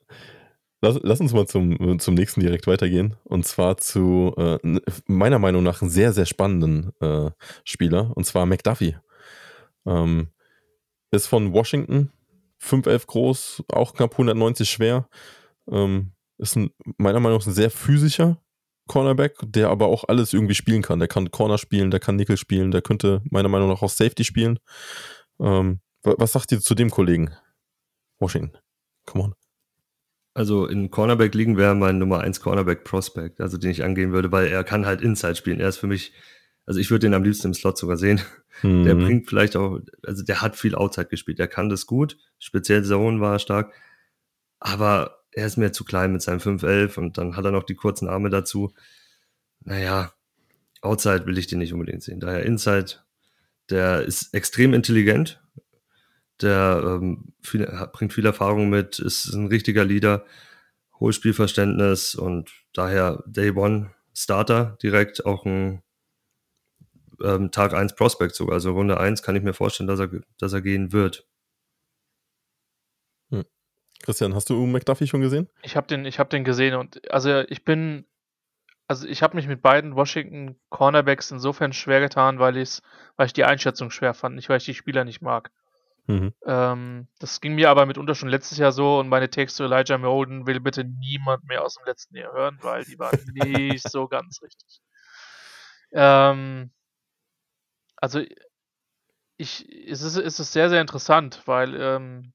lass, lass, uns mal zum, zum nächsten direkt weitergehen. Und zwar zu äh, meiner Meinung nach einem sehr, sehr spannenden äh, Spieler. Und zwar McDuffie. Ähm, ist von Washington, 5'11 groß, auch knapp 190 schwer. Ähm, ist ein, meiner Meinung nach ein sehr physischer Cornerback, der aber auch alles irgendwie spielen kann. Der kann Corner spielen, der kann Nickel spielen, der könnte meiner Meinung nach auch Safety spielen. Ähm, was sagt ihr zu dem Kollegen? Washington. Come on. Also in Cornerback-Ligen wäre mein Nummer 1 Cornerback-Prospect, also den ich angehen würde, weil er kann halt Inside spielen. Er ist für mich, also ich würde den am liebsten im Slot sogar sehen. Mhm. Der bringt vielleicht auch, also der hat viel Outside gespielt, der kann das gut, speziell Zone war er stark, aber er ist mir zu klein mit seinem 5'11 und dann hat er noch die kurzen Arme dazu. Naja, Outside will ich den nicht unbedingt sehen. Daher Inside, der ist extrem intelligent, der ähm, viel, bringt viel Erfahrung mit, ist ein richtiger Leader, hohes Spielverständnis und daher Day One Starter direkt auch ein ähm, Tag 1 Prospect sogar. Also Runde 1 kann ich mir vorstellen, dass er, dass er gehen wird. Christian, hast du McDuffie schon gesehen? Ich habe den, hab den gesehen und also ich bin, also ich habe mich mit beiden Washington Cornerbacks insofern schwer getan, weil, weil ich die Einschätzung schwer fand, nicht weil ich die Spieler nicht mag. Mhm. Ähm, das ging mir aber mitunter schon letztes Jahr so und meine Texte zu Elijah Molden will bitte niemand mehr aus dem letzten Jahr hören, weil die waren [LAUGHS] nicht so ganz richtig. Ähm, also ich, es ist, es ist sehr, sehr interessant, weil, ähm,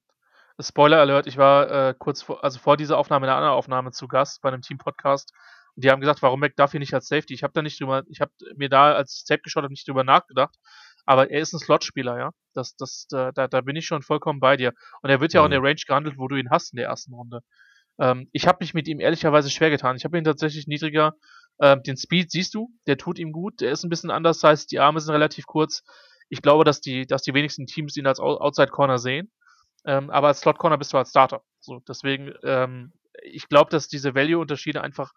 Spoiler Alert, ich war äh, kurz vor, also vor dieser Aufnahme in einer anderen Aufnahme zu Gast bei einem Team-Podcast und die haben gesagt, warum McDuffie nicht als Safety? Ich habe da nicht drüber, ich habe mir da als Tape geschaut und nicht drüber nachgedacht, aber er ist ein Slot-Spieler, ja. Das, das, da, da bin ich schon vollkommen bei dir. Und er wird ja mhm. auch in der mhm. Range gehandelt, wo du ihn hast in der ersten Runde. Ähm, ich habe mich mit ihm ehrlicherweise schwer getan. Ich habe ihn tatsächlich niedriger. Ähm, den Speed siehst du, der tut ihm gut. Der ist ein bisschen anders, heißt, die Arme sind relativ kurz. Ich glaube, dass die, dass die wenigsten Teams ihn als Outside Corner sehen. Ähm, aber als Slot Corner bist du als Starter. So, deswegen, ähm, ich glaube, dass diese Value-Unterschiede einfach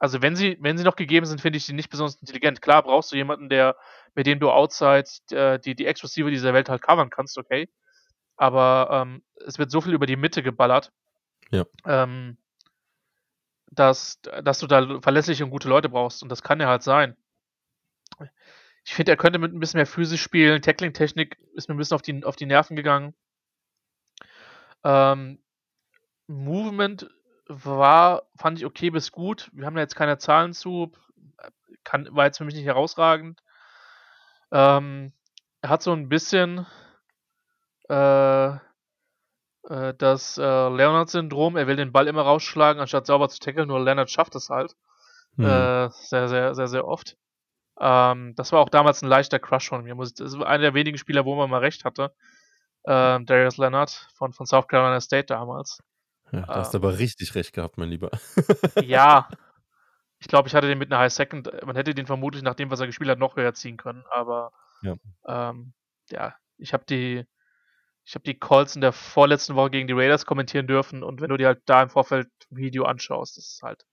also wenn sie, wenn sie noch gegeben sind, finde ich sie nicht besonders intelligent. Klar brauchst du jemanden, der, mit dem du outside äh, die, die Exklusive dieser Welt halt covern kannst, okay. Aber ähm, es wird so viel über die Mitte geballert, ja. ähm, dass, dass du da verlässliche und gute Leute brauchst. Und das kann ja halt sein. Ich finde, er könnte mit ein bisschen mehr physisch spielen. Tackling-Technik ist mir ein bisschen auf die, auf die Nerven gegangen. Ähm, Movement war, fand ich okay bis gut. Wir haben da jetzt keine Zahlen zu. Kann, war jetzt für mich nicht herausragend. Ähm, er hat so ein bisschen äh, äh, das äh, Leonard-Syndrom. Er will den Ball immer rausschlagen, anstatt sauber zu tackeln. Nur Leonard schafft es halt. Mhm. Äh, sehr, sehr, sehr, sehr oft. Ähm, das war auch damals ein leichter Crush von mir. das ist einer der wenigen Spieler, wo man mal recht hatte. Ähm, Darius Leonard von, von South Carolina State damals. Ja, da hast du ähm. aber richtig recht gehabt, mein Lieber. [LAUGHS] ja. Ich glaube, ich hatte den mit einer High Second. Man hätte den vermutlich nach dem, was er gespielt hat, noch höher ziehen können. Aber ja, ähm, ja ich habe die, ich habe die Calls in der vorletzten Woche gegen die Raiders kommentieren dürfen und wenn du dir halt da im Vorfeld Video anschaust, das ist halt,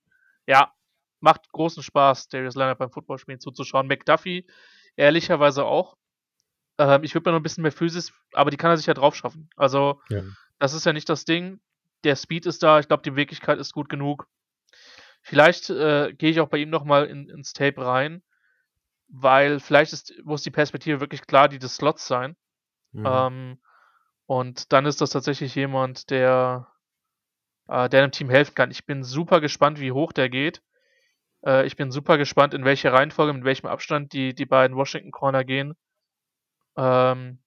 ja, macht großen Spaß, Darius Leonard beim Footballspielen zuzuschauen. McDuffie ehrlicherweise auch. Ähm, ich würde mir noch ein bisschen mehr Physis, aber die kann er sich ja drauf schaffen. Also, ja. das ist ja nicht das Ding der Speed ist da, ich glaube, die Beweglichkeit ist gut genug. Vielleicht äh, gehe ich auch bei ihm nochmal in, ins Tape rein, weil vielleicht ist, muss die Perspektive wirklich klar die des Slots sein. Mhm. Ähm, und dann ist das tatsächlich jemand, der, äh, der einem Team helfen kann. Ich bin super gespannt, wie hoch der geht. Äh, ich bin super gespannt, in welche Reihenfolge, mit welchem Abstand die, die beiden Washington Corner gehen. Ähm,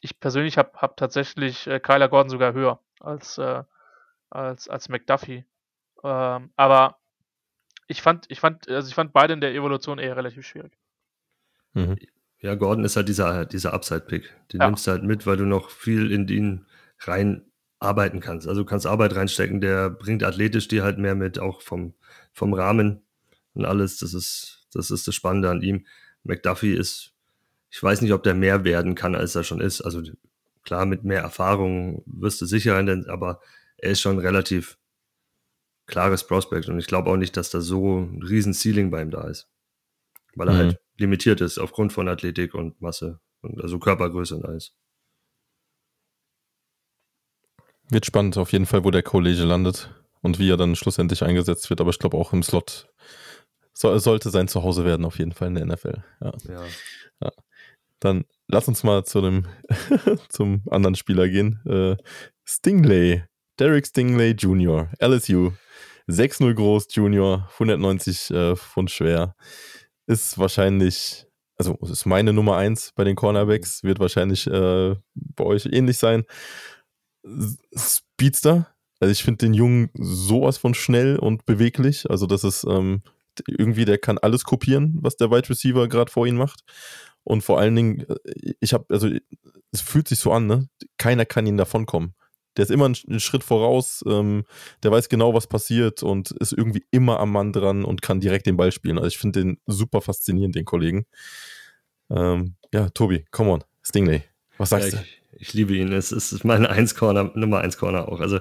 ich persönlich habe hab tatsächlich äh, Kyler Gordon sogar höher als, äh, als, als McDuffie. Ähm, aber ich fand, ich fand, also ich fand beide in der Evolution eher relativ schwierig. Mhm. Ja, Gordon ist halt dieser, dieser Upside-Pick. Den ja. nimmst du halt mit, weil du noch viel in ihn rein arbeiten kannst. Also du kannst Arbeit reinstecken, der bringt athletisch dir halt mehr mit, auch vom, vom Rahmen und alles. Das ist, das ist das Spannende an ihm. McDuffie ist, ich weiß nicht, ob der mehr werden kann, als er schon ist. Also klar, mit mehr Erfahrung wirst du sicher, aber er ist schon ein relativ klares Prospect und ich glaube auch nicht, dass da so ein riesen Ceiling bei ihm da ist. Weil er mhm. halt limitiert ist aufgrund von Athletik und Masse und also Körpergröße und alles. Wird spannend auf jeden Fall, wo der Kollege landet und wie er dann schlussendlich eingesetzt wird. Aber ich glaube auch im Slot so, sollte sein Zuhause werden, auf jeden Fall in der NFL. Ja. ja. ja. Dann lass uns mal zu dem, [LAUGHS] zum anderen Spieler gehen. Äh, Stingley, Derek Stingley Jr., LSU. 6-0 groß, Junior, 190 äh, Pfund schwer. Ist wahrscheinlich, also ist meine Nummer 1 bei den Cornerbacks, wird wahrscheinlich äh, bei euch ähnlich sein. Speedster, also ich finde den Jungen sowas von schnell und beweglich. Also das ist ähm, irgendwie, der kann alles kopieren, was der Wide Receiver gerade vor ihm macht. Und vor allen Dingen, äh, ich habe, also es fühlt sich so an, ne? Keiner kann ihn davonkommen. Der ist immer einen, Schritt voraus, ähm, der weiß genau, was passiert und ist irgendwie immer am Mann dran und kann direkt den Ball spielen. Also ich finde den super faszinierend, den Kollegen. Ähm, ja, Tobi, come on, Stingley, was sagst ja, du? Ich, ich, liebe ihn, es ist meine 1 Corner, Nummer 1 Corner auch. Also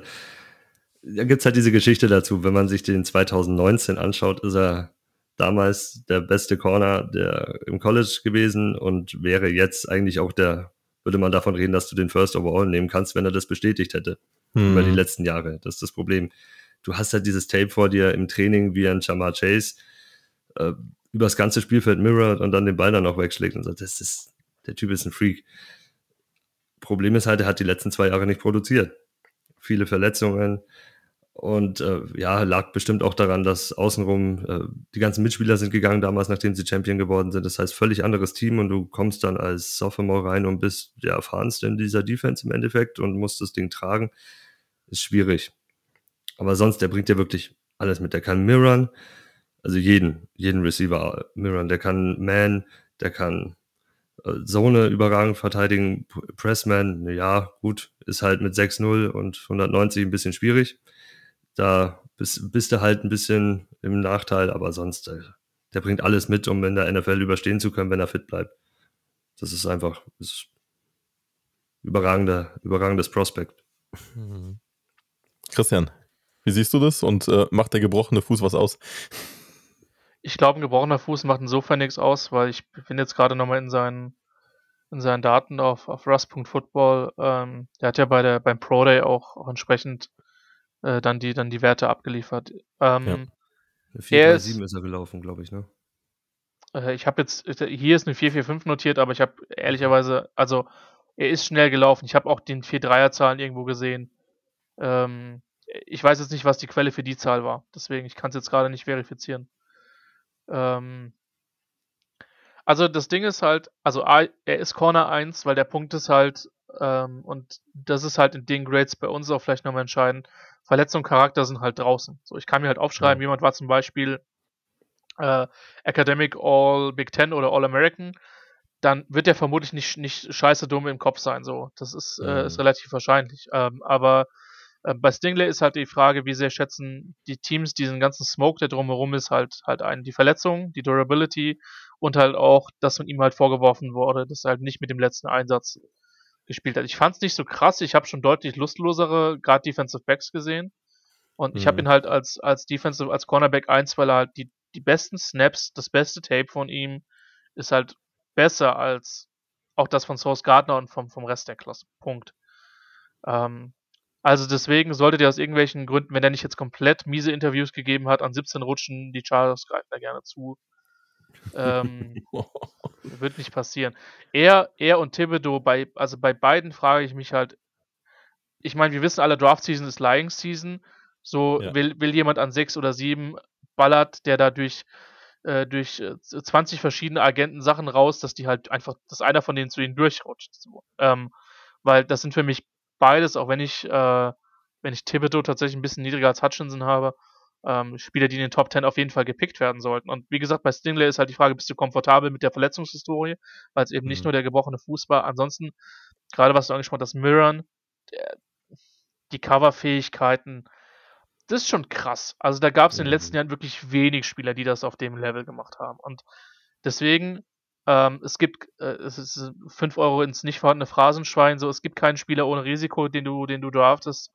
da gibt es halt diese Geschichte dazu, wenn man sich den 2019 anschaut, ist er damals der beste Corner der im College gewesen und wäre jetzt eigentlich auch der, würde man davon reden, dass du den First Overall nehmen kannst, wenn er das bestätigt hätte mhm. über die letzten Jahre. Das ist das Problem. Du hast halt dieses Tape vor dir im Training, wie ein Jamar Chase äh, über das ganze Spielfeld mirrort und dann den Ball dann noch wegschlägt und sagt, das ist, der Typ ist ein Freak. Problem ist halt, er hat die letzten zwei Jahre nicht produziert. Viele Verletzungen, und äh, ja, lag bestimmt auch daran, dass außenrum äh, die ganzen Mitspieler sind gegangen damals, nachdem sie Champion geworden sind. Das heißt, völlig anderes Team und du kommst dann als Sophomore rein und bist der erfahrenste in dieser Defense im Endeffekt und musst das Ding tragen. Ist schwierig. Aber sonst, der bringt ja wirklich alles mit. Der kann mirrorn, also jeden, jeden Receiver mirrorn. Der kann Man, der kann äh, Zone überragend verteidigen. Pressman, ja, gut, ist halt mit 6-0 und 190 ein bisschen schwierig da bist, bist du halt ein bisschen im Nachteil, aber sonst, äh, der bringt alles mit, um in der NFL überstehen zu können, wenn er fit bleibt. Das ist einfach ist überragender, überragendes Prospekt. Mhm. Christian, wie siehst du das und äh, macht der gebrochene Fuß was aus? Ich glaube, ein gebrochener Fuß macht insofern nichts aus, weil ich bin jetzt gerade nochmal in seinen, in seinen Daten auf, auf Rust.football. Ähm, der hat ja bei der, beim Pro Day auch, auch entsprechend äh, dann, die, dann die Werte abgeliefert. Ähm, ja. 437 ist, ist er gelaufen, glaube ich, ne? Äh, ich habe jetzt, hier ist eine 445 notiert, aber ich habe ehrlicherweise, also er ist schnell gelaufen. Ich habe auch den 4-3er-Zahlen irgendwo gesehen. Ähm, ich weiß jetzt nicht, was die Quelle für die Zahl war. Deswegen, ich kann es jetzt gerade nicht verifizieren. Ähm, also das Ding ist halt, also er ist Corner 1, weil der Punkt ist halt, ähm, und das ist halt in den Grades bei uns auch vielleicht nochmal entscheidend, Verletzung und Charakter sind halt draußen. So, ich kann mir halt aufschreiben, jemand war zum Beispiel äh, Academic All Big Ten oder All American, dann wird der vermutlich nicht, nicht scheiße dumm im Kopf sein. So, das ist, mhm. äh, ist relativ wahrscheinlich. Ähm, aber äh, bei Stingley ist halt die Frage, wie sehr schätzen die Teams diesen ganzen Smoke, der drumherum ist, halt halt ein. Die Verletzung, die Durability und halt auch, dass von ihm halt vorgeworfen wurde, dass er halt nicht mit dem letzten Einsatz gespielt hat. Ich fand es nicht so krass, ich habe schon deutlich lustlosere, gerade Defensive Backs gesehen. Und mhm. ich habe ihn halt als, als Defensive, als Cornerback 1, weil er halt die, die besten Snaps, das beste Tape von ihm ist halt besser als auch das von Source Gardner und vom, vom Rest der Klasse. Punkt. Ähm, also deswegen solltet ihr aus irgendwelchen Gründen, wenn er nicht jetzt komplett miese Interviews gegeben hat, an 17 rutschen, die Chargers greifen da gerne zu. Ähm, [LAUGHS] wird nicht passieren. Er, er und Thibodeau, bei, also bei beiden frage ich mich halt, ich meine, wir wissen alle, Draft Season ist Lying Season. So ja. will, will jemand an sechs oder sieben ballert, der da durch, äh, durch 20 äh, verschiedene Agenten Sachen raus, dass die halt einfach, dass einer von denen zu ihnen durchrutscht. So. Ähm, weil das sind für mich beides, auch wenn ich, äh, wenn ich Thibodeau tatsächlich ein bisschen niedriger als Hutchinson habe, ähm, Spieler, die in den Top 10 auf jeden Fall gepickt werden sollten. Und wie gesagt, bei Stingley ist halt die Frage, bist du komfortabel mit der Verletzungshistorie, weil es eben mhm. nicht nur der gebrochene Fuß war. Ansonsten, gerade was du angesprochen hast, das Mirrorn, der, die Coverfähigkeiten, das ist schon krass. Also da gab es in den letzten mhm. Jahren wirklich wenig Spieler, die das auf dem Level gemacht haben. Und deswegen, ähm, es gibt, äh, es ist 5 Euro ins nicht vorhandene Phrasenschwein, so, es gibt keinen Spieler ohne Risiko, den du, den du draftest.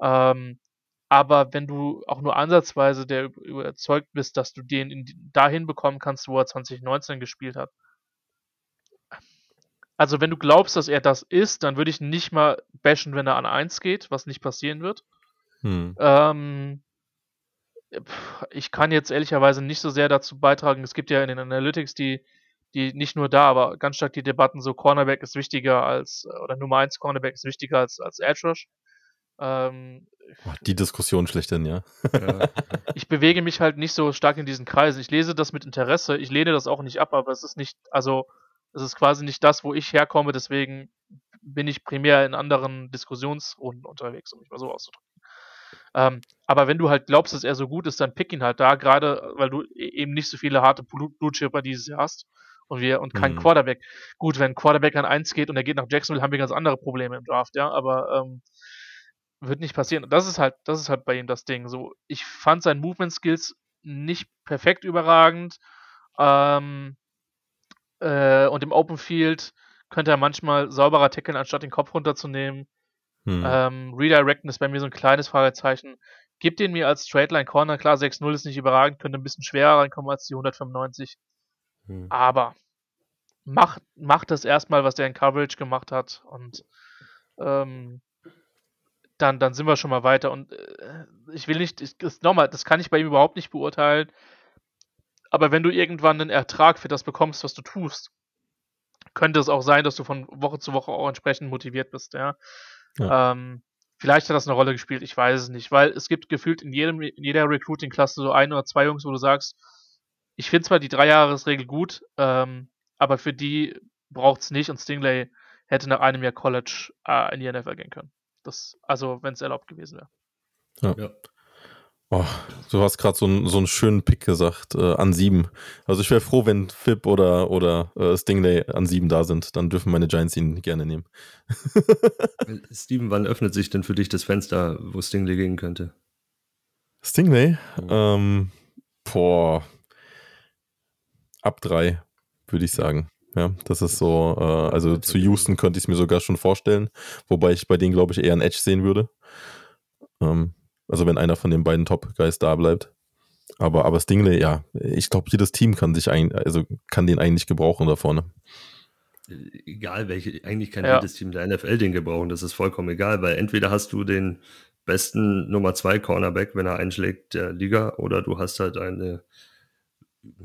Ähm, aber wenn du auch nur ansatzweise der überzeugt bist, dass du den in, dahin bekommen kannst, wo er 2019 gespielt hat. also wenn du glaubst, dass er das ist, dann würde ich nicht mal bashen, wenn er an 1 geht, was nicht passieren wird. Hm. Ähm, ich kann jetzt ehrlicherweise nicht so sehr dazu beitragen. Es gibt ja in den Analytics die, die nicht nur da, aber ganz stark die Debatten, so Cornerback ist wichtiger als, oder Nummer 1 Cornerback ist wichtiger als, als Edge Rush. Ähm, die Diskussion schlechthin, ja. [LAUGHS] ich bewege mich halt nicht so stark in diesen Kreisen. Ich lese das mit Interesse, ich lehne das auch nicht ab, aber es ist nicht, also es ist quasi nicht das, wo ich herkomme, deswegen bin ich primär in anderen Diskussionsrunden unterwegs, um mich mal so auszudrücken. Ähm, aber wenn du halt glaubst, dass er so gut ist, dann pick ihn halt da, gerade weil du e-, eben nicht so viele harte Blutschipper dieses Jahr hast und wir und kein mhm. Quarterback. Gut, wenn ein Quarterback an 1 geht und er geht nach Jacksonville, haben wir ganz andere Probleme im Draft, ja, aber ähm, wird nicht passieren. Das ist halt, das ist halt bei ihm das Ding. So, ich fand seinen Movement Skills nicht perfekt überragend. Ähm, äh, und im Open Field könnte er manchmal sauberer tackeln, anstatt den Kopf runterzunehmen. Hm. Ähm, Redirecten ist bei mir so ein kleines Fragezeichen. Gib den mir als Straight Line Corner. Klar, 6-0 ist nicht überragend, könnte ein bisschen schwerer reinkommen als die 195. Hm. Aber mach, mach das erstmal, was der in Coverage gemacht hat. Und ähm, dann, dann sind wir schon mal weiter. Und äh, ich will nicht, ich, das, nochmal, das kann ich bei ihm überhaupt nicht beurteilen. Aber wenn du irgendwann einen Ertrag für das bekommst, was du tust, könnte es auch sein, dass du von Woche zu Woche auch entsprechend motiviert bist, ja. ja. Ähm, vielleicht hat das eine Rolle gespielt, ich weiß es nicht, weil es gibt gefühlt in, jedem, in jeder Recruiting-Klasse so ein oder zwei Jungs, wo du sagst, ich finde zwar die Dreijahresregel gut, ähm, aber für die braucht es nicht und Stingley hätte nach einem Jahr College äh, in die NFL gehen können. Das, also, wenn es erlaubt gewesen wäre. Ja. ja. Oh, du hast gerade so, einen, so einen schönen Pick gesagt, äh, an sieben. Also ich wäre froh, wenn Fib oder, oder äh, Stingley an sieben da sind. Dann dürfen meine Giants ihn gerne nehmen. [LAUGHS] Steven, wann öffnet sich denn für dich das Fenster, wo Stingley gehen könnte? Stingley? Mhm. Ähm, boah. Ab drei, würde ich sagen. Ja, das ist so, äh, also zu Houston könnte ich es mir sogar schon vorstellen, wobei ich bei denen, glaube ich, eher ein Edge sehen würde. Ähm, also wenn einer von den beiden Top-Guys da bleibt. Aber, aber Stingley, ja, ich glaube, jedes Team kann sich ein, also kann den eigentlich gebrauchen da vorne. Egal welche, eigentlich kann ja. jedes Team der NFL den gebrauchen, das ist vollkommen egal, weil entweder hast du den besten Nummer 2 Cornerback, wenn er einschlägt, der Liga, oder du hast halt eine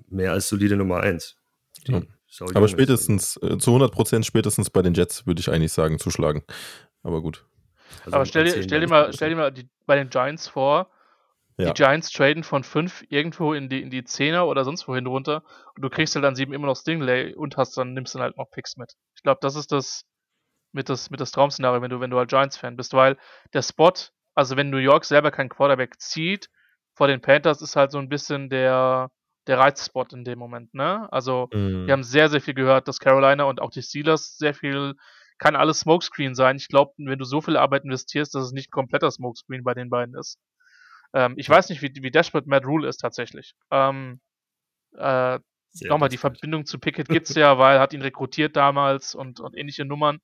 mehr als solide Nummer 1. Ja. Aber spätestens, äh, zu 100 Prozent spätestens bei den Jets würde ich eigentlich sagen, zuschlagen. Aber gut. Also Aber stell dir, stell dir mal, stell dir mal die, bei den Giants vor, ja. die Giants traden von 5 irgendwo in die, in die 10er oder sonst wohin runter und du kriegst halt dann 7 immer noch Stingley und hast dann, nimmst dann halt noch Picks mit. Ich glaube, das ist das mit das, mit das Traum-Szenario, wenn du, wenn du halt Giants-Fan bist, weil der Spot, also wenn New York selber keinen Quarterback zieht, vor den Panthers ist halt so ein bisschen der, der Reizspot in dem Moment, ne? Also, mm. wir haben sehr, sehr viel gehört, dass Carolina und auch die Steelers sehr viel kann alles Smokescreen sein. Ich glaube, wenn du so viel Arbeit investierst, dass es nicht kompletter Smokescreen bei den beiden ist. Ähm, ich weiß nicht, wie, wie desperate Matt Rule ist tatsächlich. Ähm, äh, nochmal, die Verbindung zu Pickett gibt es [LAUGHS] ja, weil er hat ihn rekrutiert damals und, und ähnliche Nummern.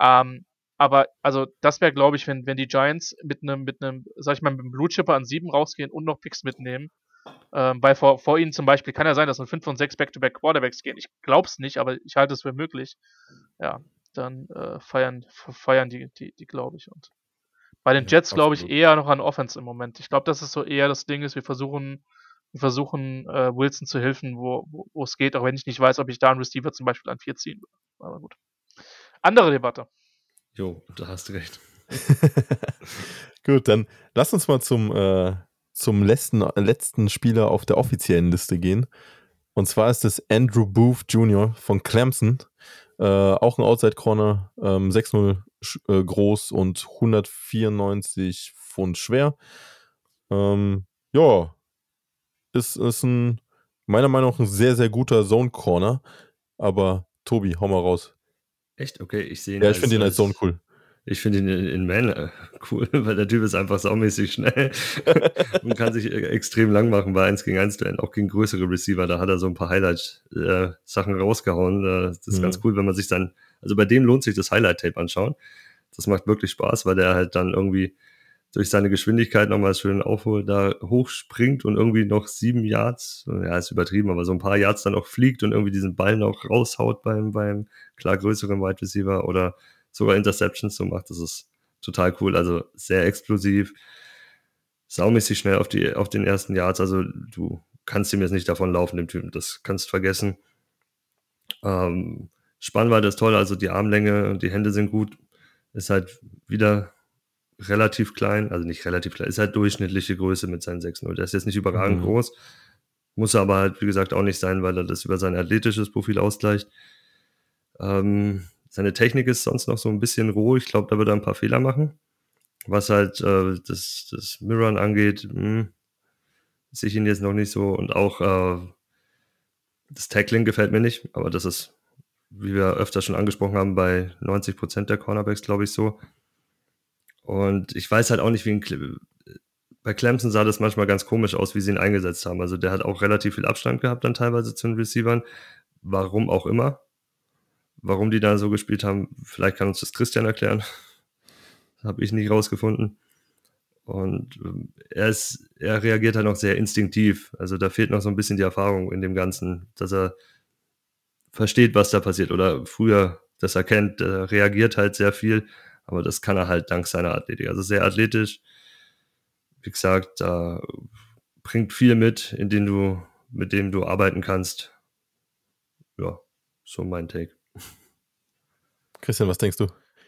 Ähm, aber also das wäre, glaube ich, wenn, wenn die Giants mit einem, mit einem, sag ich mal, mit einem Blue Chipper an sieben rausgehen und noch Picks mitnehmen. Ähm, weil vor, vor ihnen zum Beispiel kann ja sein, dass nur 5 und 6 Back-to-Back Quarterbacks gehen. Ich glaube es nicht, aber ich halte es für möglich. Ja, dann äh, feiern, feiern die, die, die glaube ich. Und bei den Jets glaube ich eher noch an Offense im Moment. Ich glaube, das ist so eher das Ding ist, wir versuchen, wir versuchen äh, Wilson zu helfen, wo, wo, wo es geht, auch wenn ich nicht weiß, ob ich da einen Receiver zum Beispiel an 4 ziehen würde. Aber gut. Andere Debatte. Jo, da hast du recht. [LAUGHS] gut, dann lass uns mal zum, äh, zum letzten, letzten Spieler auf der offiziellen Liste gehen. Und zwar ist es Andrew Booth Jr. von Clemson. Äh, auch ein Outside Corner, ähm, 6-0 äh, groß und 194 Pfund schwer. Ähm, ja, ist, ist ein, meiner Meinung nach ein sehr, sehr guter Zone Corner. Aber Tobi, hau mal raus. Echt? Okay, ich sehe ihn. Ja, ich finde ihn als Zone cool. Ich finde ihn in, in Man cool, [LAUGHS] weil der Typ ist einfach saumäßig schnell [LAUGHS] und kann sich äh, extrem lang machen bei 1 gegen 1 Duellen, auch gegen größere Receiver. Da hat er so ein paar Highlight-Sachen äh, rausgehauen. Äh, das ist mhm. ganz cool, wenn man sich dann, also bei dem lohnt sich das Highlight-Tape anschauen. Das macht wirklich Spaß, weil der halt dann irgendwie durch seine Geschwindigkeit nochmal schön aufholt, da hochspringt und irgendwie noch sieben Yards, ja, ist übertrieben, aber so ein paar Yards dann auch fliegt und irgendwie diesen Ball noch raushaut beim, beim klar größeren Wide Receiver oder sogar Interceptions so macht. Das ist total cool. Also sehr explosiv, saumäßig schnell auf, die, auf den ersten Yards. Also du kannst ihm jetzt nicht davon laufen, dem Typen. Das kannst vergessen. Ähm, Spannweite ist toll, also die Armlänge und die Hände sind gut. Ist halt wieder relativ klein, also nicht relativ klein, ist halt durchschnittliche Größe mit seinen 6-0. Der ist jetzt nicht überragend mhm. groß, muss aber halt, wie gesagt, auch nicht sein, weil er das über sein athletisches Profil ausgleicht. Ähm, seine Technik ist sonst noch so ein bisschen roh. Ich glaube, da wird er ein paar Fehler machen. Was halt äh, das, das Mirrorn angeht, mh, hm, sehe ich ihn jetzt noch nicht so. Und auch äh, das Tackling gefällt mir nicht, aber das ist, wie wir öfter schon angesprochen haben, bei 90 Prozent der Cornerbacks, glaube ich, so. Und ich weiß halt auch nicht, wie ein bei Clemson sah das manchmal ganz komisch aus, wie sie ihn eingesetzt haben. Also der hat auch relativ viel Abstand gehabt dann teilweise zu den Receivern. Warum auch immer. Warum die da so gespielt haben, vielleicht kann uns das Christian erklären. Habe ich nicht rausgefunden. Und ähm, er, ist, er reagiert halt noch sehr instinktiv. Also da fehlt noch so ein bisschen die Erfahrung in dem Ganzen, dass er versteht, was da passiert. Oder früher das erkennt, er reagiert halt sehr viel aber das kann er halt dank seiner Athletik. Also sehr athletisch. Wie gesagt, da bringt viel mit, in dem du, mit dem du arbeiten kannst. Ja, so mein Take. Christian, was denkst du?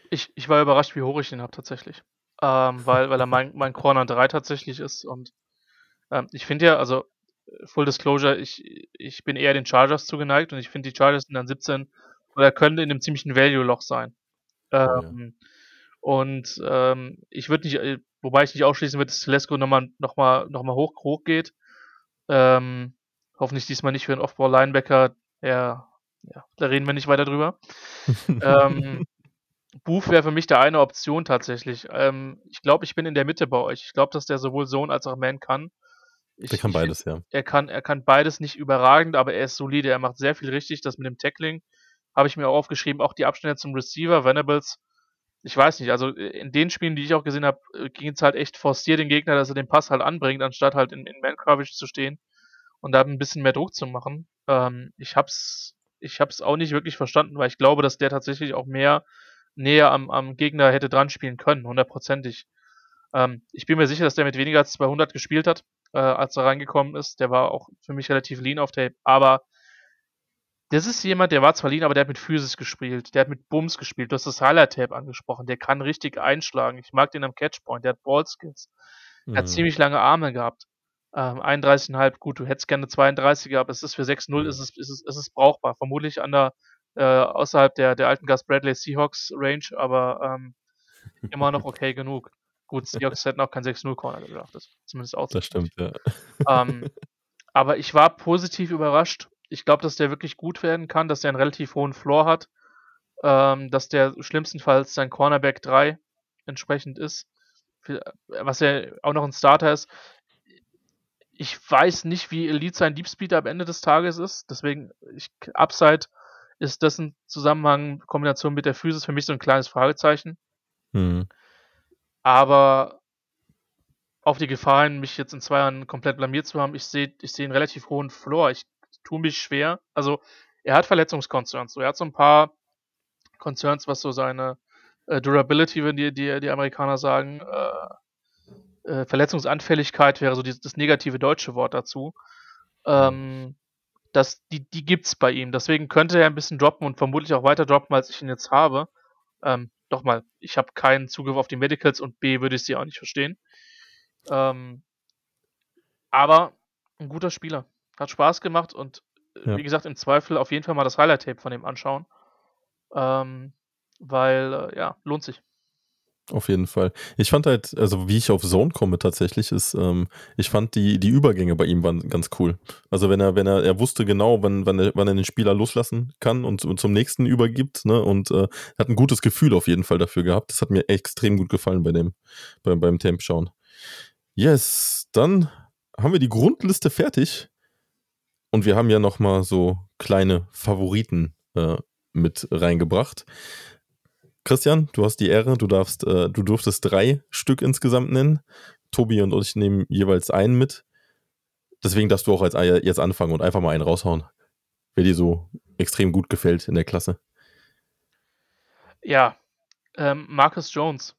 Ich, ich war überrascht, wie hoch ich ihn habe tatsächlich. Ähm, weil, weil er mein, mein Corner 3 tatsächlich ist. Und ähm, ich finde ja, also Full Disclosure, ich, ich bin eher den Chargers zugeneigt und ich finde, die Chargers sind dann 17 oder könnte in einem ziemlichen Value-Loch sein. Ähm, ja. Und ähm, ich würde nicht, äh, wobei ich nicht ausschließen würde, dass Telesco nochmal noch mal, noch mal hoch, hoch geht. Ähm, hoffentlich diesmal nicht für einen Off-Ball-Linebacker. Ja, ja, da reden wir nicht weiter drüber. [LAUGHS] ähm, Booth wäre für mich der eine Option tatsächlich. Ähm, ich glaube, ich bin in der Mitte bei euch. Ich glaube, dass der sowohl Zone als auch Man kann. Ich, der kann beides, ja. Er kann, er kann beides nicht überragend, aber er ist solide. Er macht sehr viel richtig. Das mit dem Tackling habe ich mir auch aufgeschrieben. Auch die Abstände zum Receiver, Venables, ich weiß nicht, also äh, in den Spielen, die ich auch gesehen habe, äh, ging es halt echt forciert den Gegner, dass er den Pass halt anbringt, anstatt halt in, in Man-Coverage zu stehen und da ein bisschen mehr Druck zu machen. Ähm, ich hab's, ich hab's auch nicht wirklich verstanden, weil ich glaube, dass der tatsächlich auch mehr näher am, am Gegner hätte dran spielen können, hundertprozentig. Ähm, ich bin mir sicher, dass der mit weniger als 200 gespielt hat, äh, als er reingekommen ist. Der war auch für mich relativ lean auf Tape, aber das ist jemand, der war zwar lean, aber der hat mit Physis gespielt, der hat mit Bums gespielt. Du hast das Highlight-Tape angesprochen, der kann richtig einschlagen. Ich mag den am Catchpoint, der hat Ballskills. Er hat mhm. ziemlich lange Arme gehabt. Ähm, 31,5, gut, du hättest gerne 32er, aber es ist für 6-0, mhm. ist, es, ist, es, ist es brauchbar. Vermutlich an der, äh, außerhalb der, der alten Gus Bradley Seahawks Range, aber ähm, immer noch okay genug. Gut, Seahawks hätten auch kein 6-0 Corner gedraftet. Zumindest auch. Das stimmt, ja. Ähm, aber ich war positiv überrascht ich glaube, dass der wirklich gut werden kann, dass der einen relativ hohen Floor hat, ähm, dass der schlimmstenfalls sein Cornerback 3 entsprechend ist, was ja auch noch ein Starter ist. Ich weiß nicht, wie Elite sein Deep Speed am Ende des Tages ist, deswegen, ich, Upside ist das ein Zusammenhang, Kombination mit der Physis für mich so ein kleines Fragezeichen. Mhm. Aber auf die Gefahr hin, mich jetzt in zwei Jahren komplett blamiert zu haben, ich sehe ich seh einen relativ hohen Floor. Ich tue mich schwer. Also er hat Verletzungskonzerns. So, er hat so ein paar Concerns, was so seine äh, Durability, wenn die, die, die Amerikaner sagen, äh, äh, Verletzungsanfälligkeit wäre so die, das negative deutsche Wort dazu. Ähm, das, die, die gibt's bei ihm. Deswegen könnte er ein bisschen droppen und vermutlich auch weiter droppen, als ich ihn jetzt habe. Ähm, doch mal, ich habe keinen Zugriff auf die Medicals und B würde ich sie auch nicht verstehen. Ähm, aber ein guter Spieler. Hat Spaß gemacht und äh, ja. wie gesagt, im Zweifel auf jeden Fall mal das Highlight-Tape von ihm anschauen. Ähm, weil, äh, ja, lohnt sich. Auf jeden Fall. Ich fand halt, also wie ich auf Zone komme tatsächlich, ist, ähm, ich fand die, die Übergänge bei ihm waren ganz cool. Also wenn er, wenn er, er wusste genau, wann, wann, er, wann er den Spieler loslassen kann und, und zum nächsten übergibt, ne? Und äh, hat ein gutes Gefühl auf jeden Fall dafür gehabt. Das hat mir extrem gut gefallen bei dem, beim, beim Tape-Schauen. Yes, dann haben wir die Grundliste fertig. Und wir haben ja noch mal so kleine Favoriten äh, mit reingebracht. Christian, du hast die Ehre, du darfst, äh, du durftest drei Stück insgesamt nennen. Tobi und ich nehmen jeweils einen mit. Deswegen darfst du auch als, jetzt anfangen und einfach mal einen raushauen, wer dir so extrem gut gefällt in der Klasse. Ja, ähm, Marcus Jones.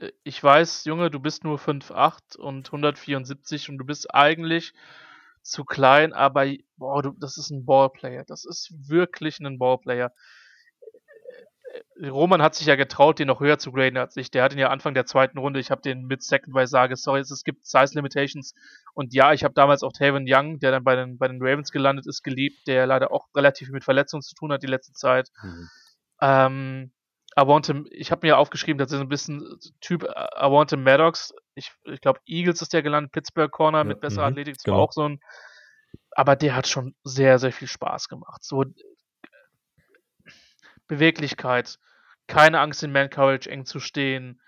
Äh, ich weiß, Junge, du bist nur 5'8 und 174 und du bist eigentlich zu klein, aber boah, du, das ist ein Ballplayer. Das ist wirklich ein Ballplayer. Roman hat sich ja getraut, den noch höher zu graden als ich. Der hat ihn ja Anfang der zweiten Runde, ich habe den mit Second, weil ich sage, sorry, es gibt Size Limitations. Und ja, ich habe damals auch Taven Young, der dann bei den, bei den Ravens gelandet ist, geliebt, der leider auch relativ mit Verletzungen zu tun hat die letzte Zeit. Mhm. Ähm, Avante, ich habe mir aufgeschrieben, das ist ein bisschen Typ Avante Maddox. Ich, ich glaube, Eagles ist der gelandet, Pittsburgh Corner mit besserer mhm, Athletik. Das genau. war auch so ein, aber der hat schon sehr, sehr viel Spaß gemacht. So Beweglichkeit, keine Angst in Man Courage eng zu stehen,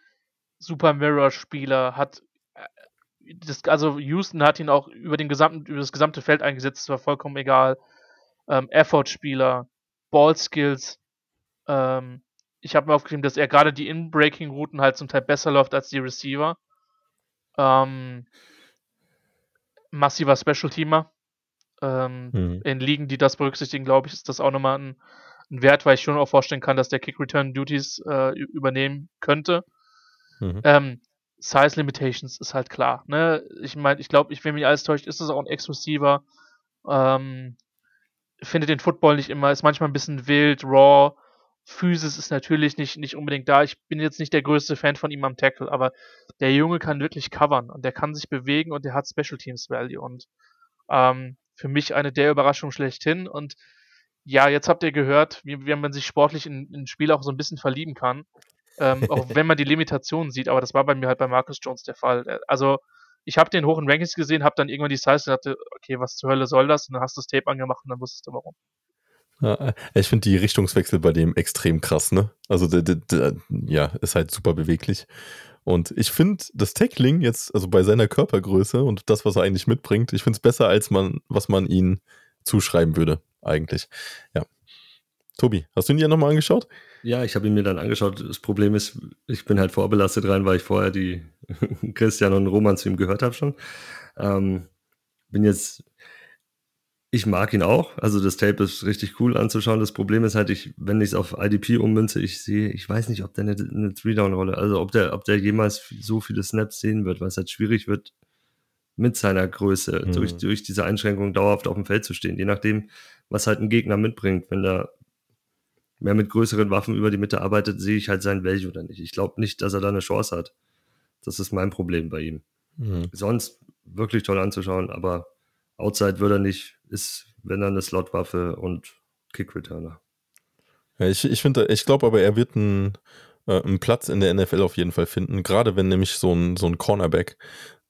super Mirror-Spieler, hat äh, das, also Houston hat ihn auch über den gesamten, über das gesamte Feld eingesetzt, das war vollkommen egal. Ähm, Effort-Spieler, Ball-Skills, ähm, ich habe mir aufgeschrieben, dass er gerade die In-Breaking-Routen halt zum Teil besser läuft als die Receiver. Ähm, massiver Special-Teamer. Ähm, mhm. In Ligen, die das berücksichtigen, glaube ich, ist das auch nochmal ein, ein, Wert, weil ich schon auch vorstellen kann, dass der Kick-Return-Duties äh, übernehmen könnte. Mhm. Ähm, Size Limitations ist halt klar. Ne? Ich meine, ich glaube, ich will mich alles täuscht, ist das auch ein Exklusiver. Ähm, findet den Football nicht immer, ist manchmal ein bisschen wild, raw. Physis ist natürlich nicht, nicht unbedingt da. Ich bin jetzt nicht der größte Fan von ihm am Tackle, aber der Junge kann wirklich covern und der kann sich bewegen und der hat Special Teams Value und ähm, für mich eine der Überraschungen schlechthin. Und ja, jetzt habt ihr gehört, wie, wie man sich sportlich in, in ein Spiel auch so ein bisschen verlieben kann. Ähm, auch [LAUGHS] wenn man die Limitationen sieht, aber das war bei mir halt bei Marcus Jones der Fall. Äh, also ich habe den hoch in Rankings gesehen, habe dann irgendwann die Size und dachte, okay, was zur Hölle soll das? Und dann hast du das Tape angemacht und dann wusstest du warum. Ja, äh, ich finde die Richtungswechsel bei dem extrem krass, ne? Also, der, der, der, ja, ist halt super beweglich. Und ich finde das Tackling jetzt, also bei seiner Körpergröße und das, was er eigentlich mitbringt, ich finde es besser, als man, was man ihn zuschreiben würde, eigentlich. Ja. Tobi, hast du ihn dir nochmal angeschaut? Ja, ich habe ihn mir dann angeschaut. Das Problem ist, ich bin halt vorbelastet rein, weil ich vorher die [LAUGHS] Christian und Roman zu ihm gehört habe schon. Ähm, bin jetzt ich mag ihn auch. Also das Tape ist richtig cool anzuschauen. Das Problem ist halt, ich, wenn ich es auf IDP ummünze, ich sehe, ich weiß nicht, ob der eine, eine Three-Down-Rolle, also ob der, ob der jemals so viele Snaps sehen wird, weil es halt schwierig wird, mit seiner Größe mhm. durch, durch diese Einschränkung dauerhaft auf dem Feld zu stehen. Je nachdem, was halt ein Gegner mitbringt. Wenn der mehr mit größeren Waffen über die Mitte arbeitet, sehe ich halt sein Value oder nicht. Ich glaube nicht, dass er da eine Chance hat. Das ist mein Problem bei ihm. Mhm. Sonst wirklich toll anzuschauen, aber Outside würde er nicht, ist, wenn er eine Slotwaffe und Kick-Returner. Ja, ich ich, ich glaube aber, er wird einen, äh, einen Platz in der NFL auf jeden Fall finden, gerade wenn nämlich so ein, so ein Cornerback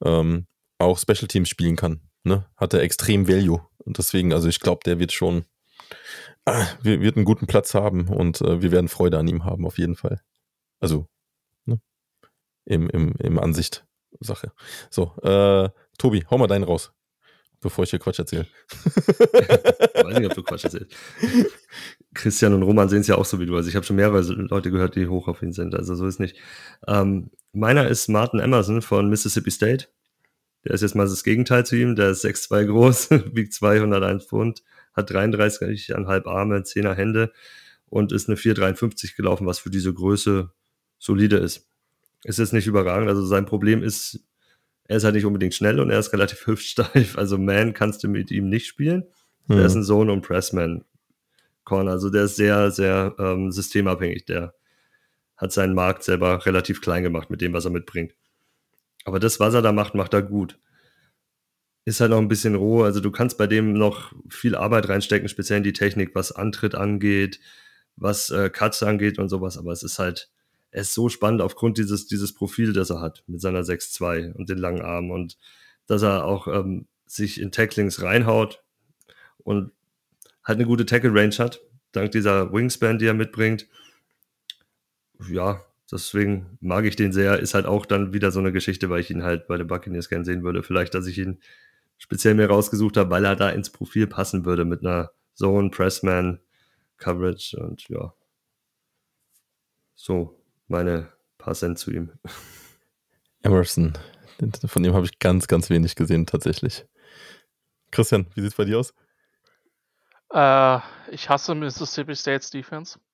ähm, auch Special Teams spielen kann. Ne? Hat er extrem Value. Und deswegen, also ich glaube, der wird schon, äh, wird einen guten Platz haben und äh, wir werden Freude an ihm haben, auf jeden Fall. Also, ne? Im, im, im Ansicht Sache. So, äh, Tobi, hau mal deinen raus bevor ich hier Quatsch erzähle. ich [LAUGHS] weiß nicht, ob du Quatsch erzählst. Christian und Roman sehen es ja auch so wie du. Also ich habe schon mehrere Leute gehört, die hoch auf ihn sind. Also so ist nicht. Ähm, meiner ist Martin Emerson von Mississippi State. Der ist jetzt mal das Gegenteil zu ihm. Der ist 6'2 groß, [LAUGHS] wiegt 201 Pfund, hat 33,5 Arme, 10er Hände und ist eine 4,53 gelaufen, was für diese Größe solide ist. Ist jetzt nicht überragend. Also sein Problem ist er ist halt nicht unbedingt schnell und er ist relativ [LAUGHS] hüftsteif. Also Man kannst du mit ihm nicht spielen. Mhm. Der ist ein Zone- und Pressman-Corner. Also der ist sehr, sehr ähm, systemabhängig. Der hat seinen Markt selber relativ klein gemacht mit dem, was er mitbringt. Aber das, was er da macht, macht er gut. Ist halt noch ein bisschen roh. Also du kannst bei dem noch viel Arbeit reinstecken, speziell in die Technik, was Antritt angeht, was äh, Cuts angeht und sowas. Aber es ist halt, er ist so spannend aufgrund dieses, dieses Profil, das er hat mit seiner 6-2 und den langen Armen und dass er auch ähm, sich in Tacklings reinhaut und halt eine gute Tackle-Range hat, dank dieser Wingspan, die er mitbringt. Ja, deswegen mag ich den sehr. Ist halt auch dann wieder so eine Geschichte, weil ich ihn halt bei den Buccaneers gern sehen würde. Vielleicht, dass ich ihn speziell mir rausgesucht habe, weil er da ins Profil passen würde mit einer Zone, Pressman, Coverage und ja, So, meine paar Cent zu ihm. [LAUGHS] Emerson, von dem habe ich ganz, ganz wenig gesehen tatsächlich. Christian, wie sieht es bei dir aus? Äh, ich hasse Mississippi State's Defense. [LAUGHS]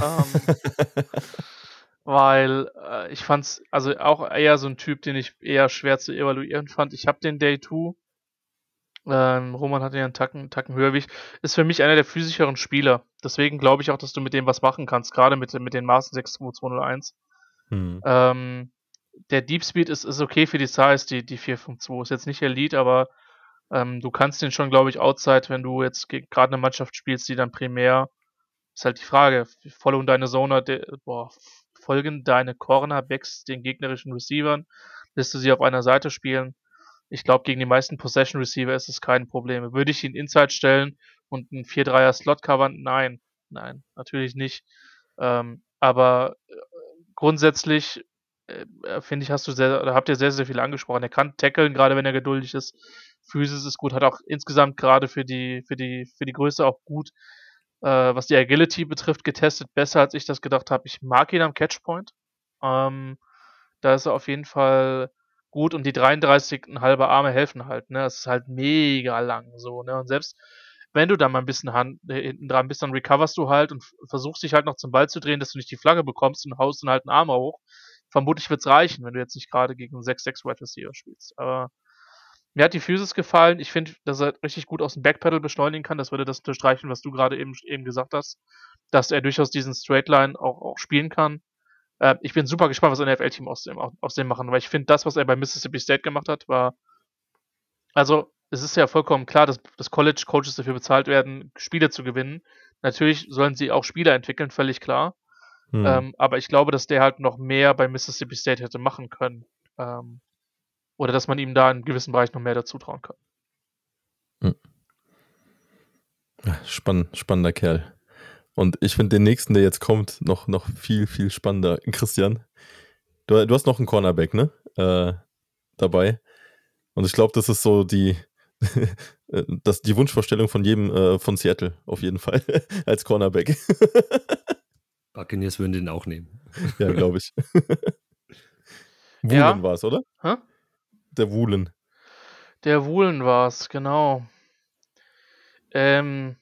Ähm, weil äh, ich fand's, also auch eher so ein Typ, den ich eher schwer zu evaluieren fand. Ich habe den Day 2. Ähm, Roman hat ja einen Tacken, Tacken höher wie Ist für mich einer der physischeren Spieler. Deswegen glaube ich auch, dass du mit dem was machen kannst, gerade mit, mit den Maßen 62201. Hm. Ähm, der Deep Speed ist, ist okay für die Size, die, die 452. Ist jetzt nicht Elite, aber ähm, du kannst den schon, glaube ich, outside, wenn du jetzt gerade eine Mannschaft spielst, die dann primär, ist halt die Frage, folgen deine Zone, boah, folgen deine Cornerbacks den gegnerischen Receivern, lässt du sie auf einer Seite spielen. Ich glaube, gegen die meisten Possession Receiver ist es kein Problem. Würde ich ihn Inside stellen und einen 4-3er Slot covern? Nein, nein, natürlich nicht. Ähm, aber äh, grundsätzlich äh, finde ich, hast du sehr, habt ihr sehr, sehr viel angesprochen. Er kann tackeln, gerade wenn er geduldig ist. Physis ist gut, hat auch insgesamt gerade für die, für die, für die Größe auch gut, äh, was die Agility betrifft, getestet, besser als ich das gedacht habe. Ich mag ihn am Catchpoint. Ähm, da ist er auf jeden Fall gut und die 33 halbe Arme helfen halt, ne? Es ist halt mega lang so, ne? Und selbst wenn du da mal ein bisschen Hand, äh, hinten dran bist, dann recoverst du halt und versuchst dich halt noch zum Ball zu drehen, dass du nicht die Flagge bekommst und haust dann halt einen Arm hoch vermutlich wird es reichen, wenn du jetzt nicht gerade gegen 6-6 Wide Receiver spielst. Aber mir hat die Physis gefallen. Ich finde, dass er richtig gut aus dem Backpedal beschleunigen kann. Das würde das unterstreichen, was du gerade eben, eben gesagt hast. Dass er durchaus diesen Straightline auch, auch spielen kann. Äh, ich bin super gespannt, was ein NFL-Team aus dem, aus dem machen, weil ich finde, das, was er bei Mississippi State gemacht hat, war. Also, es ist ja vollkommen klar, dass, dass College-Coaches dafür bezahlt werden, Spiele zu gewinnen. Natürlich sollen sie auch Spieler entwickeln, völlig klar. Mhm. Ähm, aber ich glaube, dass der halt noch mehr bei Mississippi State hätte machen können. Ähm, oder dass man ihm da in gewissen Bereichen noch mehr dazu trauen kann. Mhm. Spann, spannender Kerl. Und ich finde den nächsten, der jetzt kommt, noch, noch viel, viel spannender. Christian, du, du hast noch einen Cornerback, ne? Äh, dabei. Und ich glaube, das ist so die, [LAUGHS] das, die Wunschvorstellung von jedem äh, von Seattle, auf jeden Fall, [LAUGHS] als Cornerback. [LAUGHS] Buccaneers würden den auch nehmen. Ja, glaube ich. Wulen ja. war es, oder? Hä? Der Wulen. Der Wulen war es, genau. Ähm,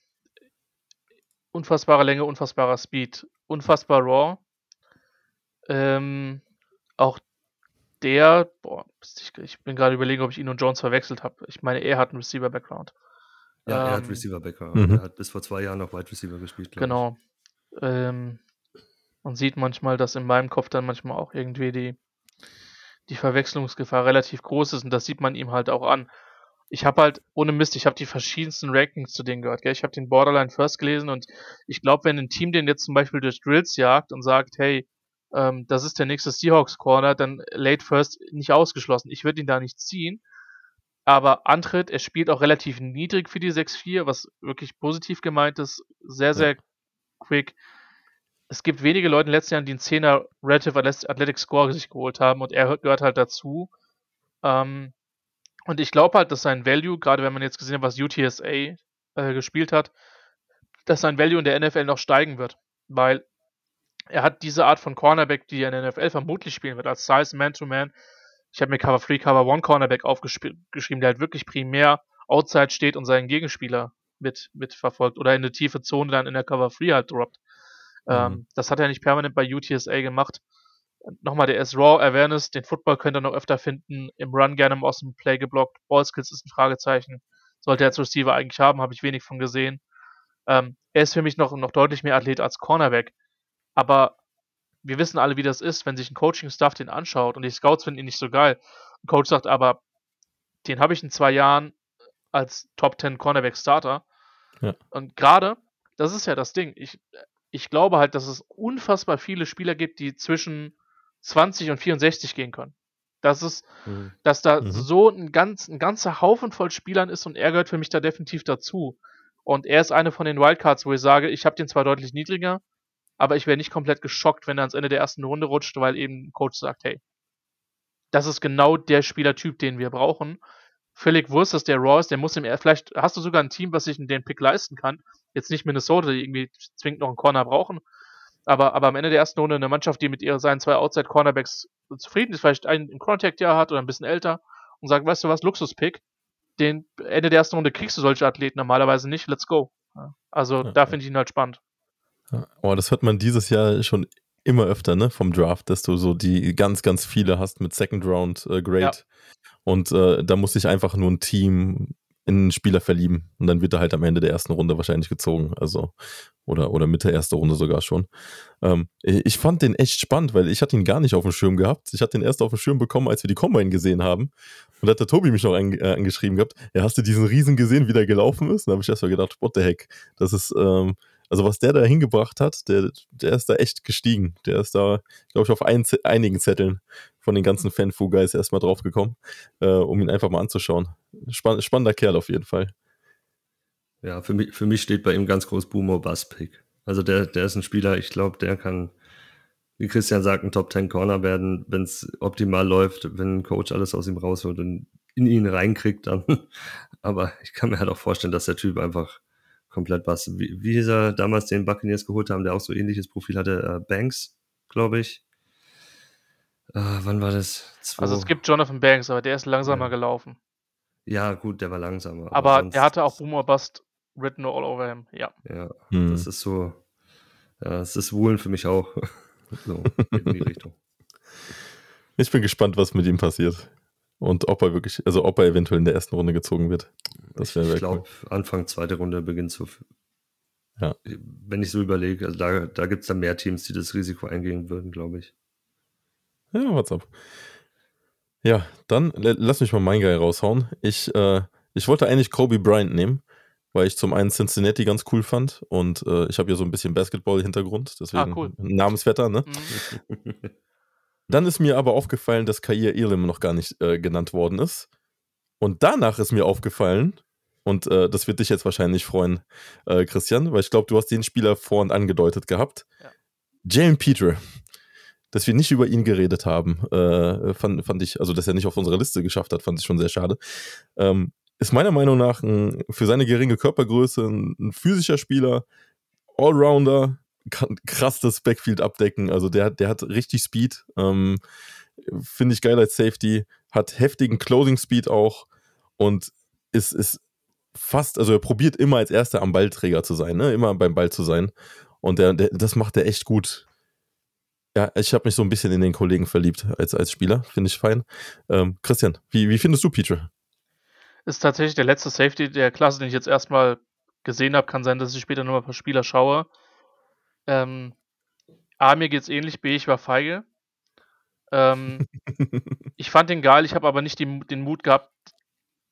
unfassbare Länge, unfassbarer Speed, unfassbar raw. Ähm, auch der, boah, ich, bin gerade überlegen, ob ich ihn und Jones verwechselt habe. Ich meine, er hat einen Receiver-Background. Ja, ähm, er hat ähm, Receiver-Background. Mhm. Er hat bis vor zwei Jahren noch Wide Receiver gespielt. Genau. Ähm, man sieht manchmal, dass in meinem Kopf dann manchmal auch irgendwie die, die Verwechslungsgefahr relativ groß ist und das sieht man ihm halt auch an. Ich habe halt, ohne Mist, ich habe die verschiedensten Rankings zu denen gehört. Gell? Ich habe den Borderline First gelesen und ich glaube, wenn ein Team den jetzt zum Beispiel durch Drills jagt und sagt, hey, ähm, das ist der nächste Seahawks Corner, dann Late First nicht ausgeschlossen. Ich würde ihn da nicht ziehen. Aber Antritt, er spielt auch relativ niedrig für die 6-4, was wirklich positiv gemeint ist. Sehr, sehr ja. quick es gibt wenige Leute in den letzten Jahren, die einen 10er Relative Athletic Score sich geholt haben und er gehört halt dazu. Ähm, und ich glaube halt, dass sein Value, gerade wenn man jetzt gesehen hat, was UTSA äh, gespielt hat, dass sein Value in der NFL noch steigen wird. Weil er hat diese Art von Cornerback, die er in der NFL vermutlich spielen wird, als Size Man-to-Man. Ich habe mir Cover 3, Cover 1 Cornerback aufgeschrieben, der halt wirklich primär outside steht und seinen Gegenspieler mit, mit oder in eine tiefe Zone dann in der Cover 3 halt droppt. Ähm, mhm. das hat er nicht permanent bei UTSA gemacht. Nochmal, der ist Raw Awareness, den Football könnt ihr noch öfter finden, im Run gerne im Osten Play geblockt, Ballskills ist ein Fragezeichen, sollte er als Receiver eigentlich haben, habe ich wenig von gesehen. Ähm, er ist für mich noch, noch deutlich mehr Athlet als Cornerback, aber wir wissen alle, wie das ist, wenn sich ein Coaching-Staff den anschaut und die Scouts finden ihn nicht so geil. Ein Coach sagt aber, den habe ich in zwei Jahren als Top 10 Cornerback Starter. Ja. Und gerade, das ist ja das Ding. Ich, ich glaube halt, dass es unfassbar viele Spieler gibt, die zwischen 20 und 64 gehen können. Das ist, mhm. dass da mhm. so ein, ganz, ein ganzer Haufen voll Spielern ist und er gehört für mich da definitiv dazu. Und er ist eine von den Wildcards, wo ich sage, ich habe den zwar deutlich niedriger, aber ich wäre nicht komplett geschockt, wenn er ans Ende der ersten Runde rutscht, weil eben ein Coach sagt, hey, das ist genau der Spielertyp, den wir brauchen völlig wurscht, dass der Raw ist, der muss im, vielleicht hast du sogar ein Team, was sich den Pick leisten kann. Jetzt nicht Minnesota, die irgendwie zwingend noch einen Corner brauchen. Aber, aber am Ende der ersten Runde eine Mannschaft, die mit ihr, seinen zwei Outside-Cornerbacks zufrieden ist, vielleicht einen im Contact-Jahr hat oder ein bisschen älter und sagt, weißt du was, Luxus-Pick, den Ende der ersten Runde kriegst du solche Athleten normalerweise nicht, let's go. Also ja, da finde ich ihn halt spannend. Oh, das hört man dieses Jahr schon immer öfter, ne, vom Draft, dass du so die ganz, ganz viele hast mit Second Round äh, Grade. Ja. Und äh, da muss sich einfach nur ein Team in einen Spieler verlieben. Und dann wird er halt am Ende der ersten Runde wahrscheinlich gezogen. Also, oder, oder Mitte erster Runde sogar schon. Ähm, ich fand den echt spannend, weil ich hatte ihn gar nicht auf dem Schirm gehabt. Ich hatte den erst auf dem Schirm bekommen, als wir die Combine gesehen haben. Und da hat der Tobi mich noch äh, angeschrieben gehabt, ja, hast du diesen Riesen gesehen, wie der gelaufen ist? Und da habe ich erst mal gedacht, what the heck? Das ist, ähm, also was der da hingebracht hat, der, der ist da echt gestiegen. Der ist da, glaube ich, auf ein, einigen Zetteln von den ganzen Fan-Fu-Guys erstmal draufgekommen, äh, um ihn einfach mal anzuschauen. Spann spannender Kerl auf jeden Fall. Ja, für mich, für mich steht bei ihm ganz groß Boomer Bass-Pick. Also der, der ist ein Spieler, ich glaube, der kann, wie Christian sagt, ein Top 10 Corner werden, wenn es optimal läuft, wenn ein Coach alles aus ihm rausholt und in ihn reinkriegt dann. [LAUGHS] Aber ich kann mir halt auch vorstellen, dass der Typ einfach komplett was. Wie, wie hieß er damals den Buccaneers geholt haben, der auch so ähnliches Profil hatte? Äh, Banks, glaube ich. Äh, wann war das? Zwei... Also es gibt Jonathan Banks, aber der ist langsamer ja. gelaufen. Ja, gut, der war langsamer. Aber, aber der hatte auch Boomer Bust written all over him, ja. Ja, hm. das ist so, ja, das ist Wohlen für mich auch. [LAUGHS] so, in die [LAUGHS] Richtung. Ich bin gespannt, was mit ihm passiert. Und ob er wirklich, also ob er eventuell in der ersten Runde gezogen wird. Das wäre Ich glaube, cool. Anfang zweite Runde beginnt so. Ja. Wenn ich so überlege, also da, da gibt es dann mehr Teams, die das Risiko eingehen würden, glaube ich. Ja, what's up. Ja, dann lass mich mal meinen Guy raushauen. Ich, äh, ich wollte eigentlich Kobe Bryant nehmen, weil ich zum einen Cincinnati ganz cool fand und äh, ich habe ja so ein bisschen Basketball-Hintergrund, deswegen ah, cool. Namensvetter, ne? Mhm. [LAUGHS] [LAUGHS] Dann ist mir aber aufgefallen, dass Kair Elam noch gar nicht äh, genannt worden ist. Und danach ist mir aufgefallen, und äh, das wird dich jetzt wahrscheinlich freuen, äh, Christian, weil ich glaube, du hast den Spieler vorhin angedeutet gehabt. Ja. Jalen Peter. Dass wir nicht über ihn geredet haben, äh, fand, fand ich, also dass er nicht auf unsere Liste geschafft hat, fand ich schon sehr schade. Ähm, ist meiner Meinung nach ein, für seine geringe Körpergröße ein, ein physischer Spieler, Allrounder, kann krass das Backfield abdecken. Also der, der hat richtig Speed. Ähm, Finde ich geil als Safety. Hat heftigen Closing Speed auch und ist, ist fast, also er probiert immer als erster am Ballträger zu sein, ne? immer beim Ball zu sein. Und der, der, das macht er echt gut. Ja, ich habe mich so ein bisschen in den Kollegen verliebt als, als Spieler. Finde ich fein. Ähm, Christian, wie, wie findest du Peter? Ist tatsächlich der letzte Safety der Klasse, den ich jetzt erstmal gesehen habe. Kann sein, dass ich später nochmal ein paar Spieler schaue. Ähm, A, mir geht's ähnlich, B, ich war feige. Ähm, [LAUGHS] ich fand den geil, ich habe aber nicht die, den Mut gehabt,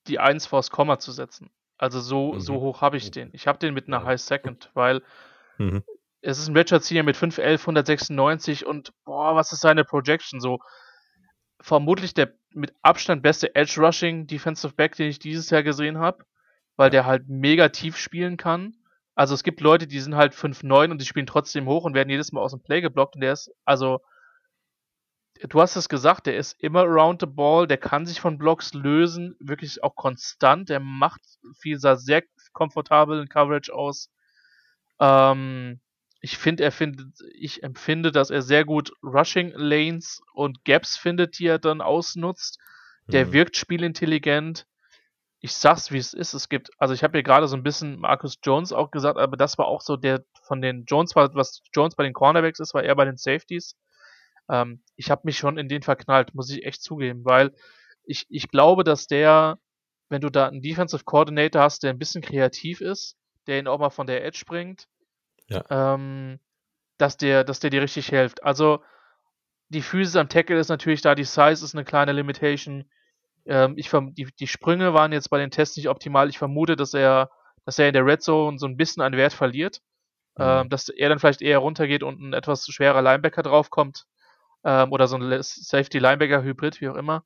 die 1 vors Komma zu setzen. Also so, mhm. so hoch habe ich den. Ich habe den mit einer High Second, weil mhm. es ist ein Richard Senior mit 5'11, 196 und boah, was ist seine Projection? So vermutlich der mit Abstand beste Edge Rushing Defensive Back, den ich dieses Jahr gesehen habe, weil der halt mega tief spielen kann. Also es gibt Leute, die sind halt 5-9 und die spielen trotzdem hoch und werden jedes Mal aus dem Play geblockt und der ist, also du hast es gesagt, der ist immer around the ball, der kann sich von Blocks lösen, wirklich auch konstant, der macht viel, sah sehr komfortabel in Coverage aus. Ähm, ich finde, er findet, ich empfinde, dass er sehr gut Rushing Lanes und Gaps findet, die er dann ausnutzt. Der mhm. wirkt spielintelligent ich sag's wie es ist. Es gibt, also ich habe hier gerade so ein bisschen Marcus Jones auch gesagt, aber das war auch so der von den Jones war, was Jones bei den Cornerbacks ist, war er bei den Safeties. Ähm, ich habe mich schon in den verknallt, muss ich echt zugeben, weil ich, ich glaube, dass der, wenn du da einen Defensive Coordinator hast, der ein bisschen kreativ ist, der ihn auch mal von der Edge bringt, ja. ähm, dass der, dass der dir richtig hilft. Also die Physis am Tackle ist natürlich da, die Size ist eine kleine Limitation. Ähm, ich die, die Sprünge waren jetzt bei den Tests nicht optimal. Ich vermute, dass er, dass er in der Red Zone so ein bisschen an Wert verliert. Mhm. Ähm, dass er dann vielleicht eher runtergeht und ein etwas schwerer Linebacker draufkommt. Ähm, oder so ein Safety-Linebacker-Hybrid, wie auch immer.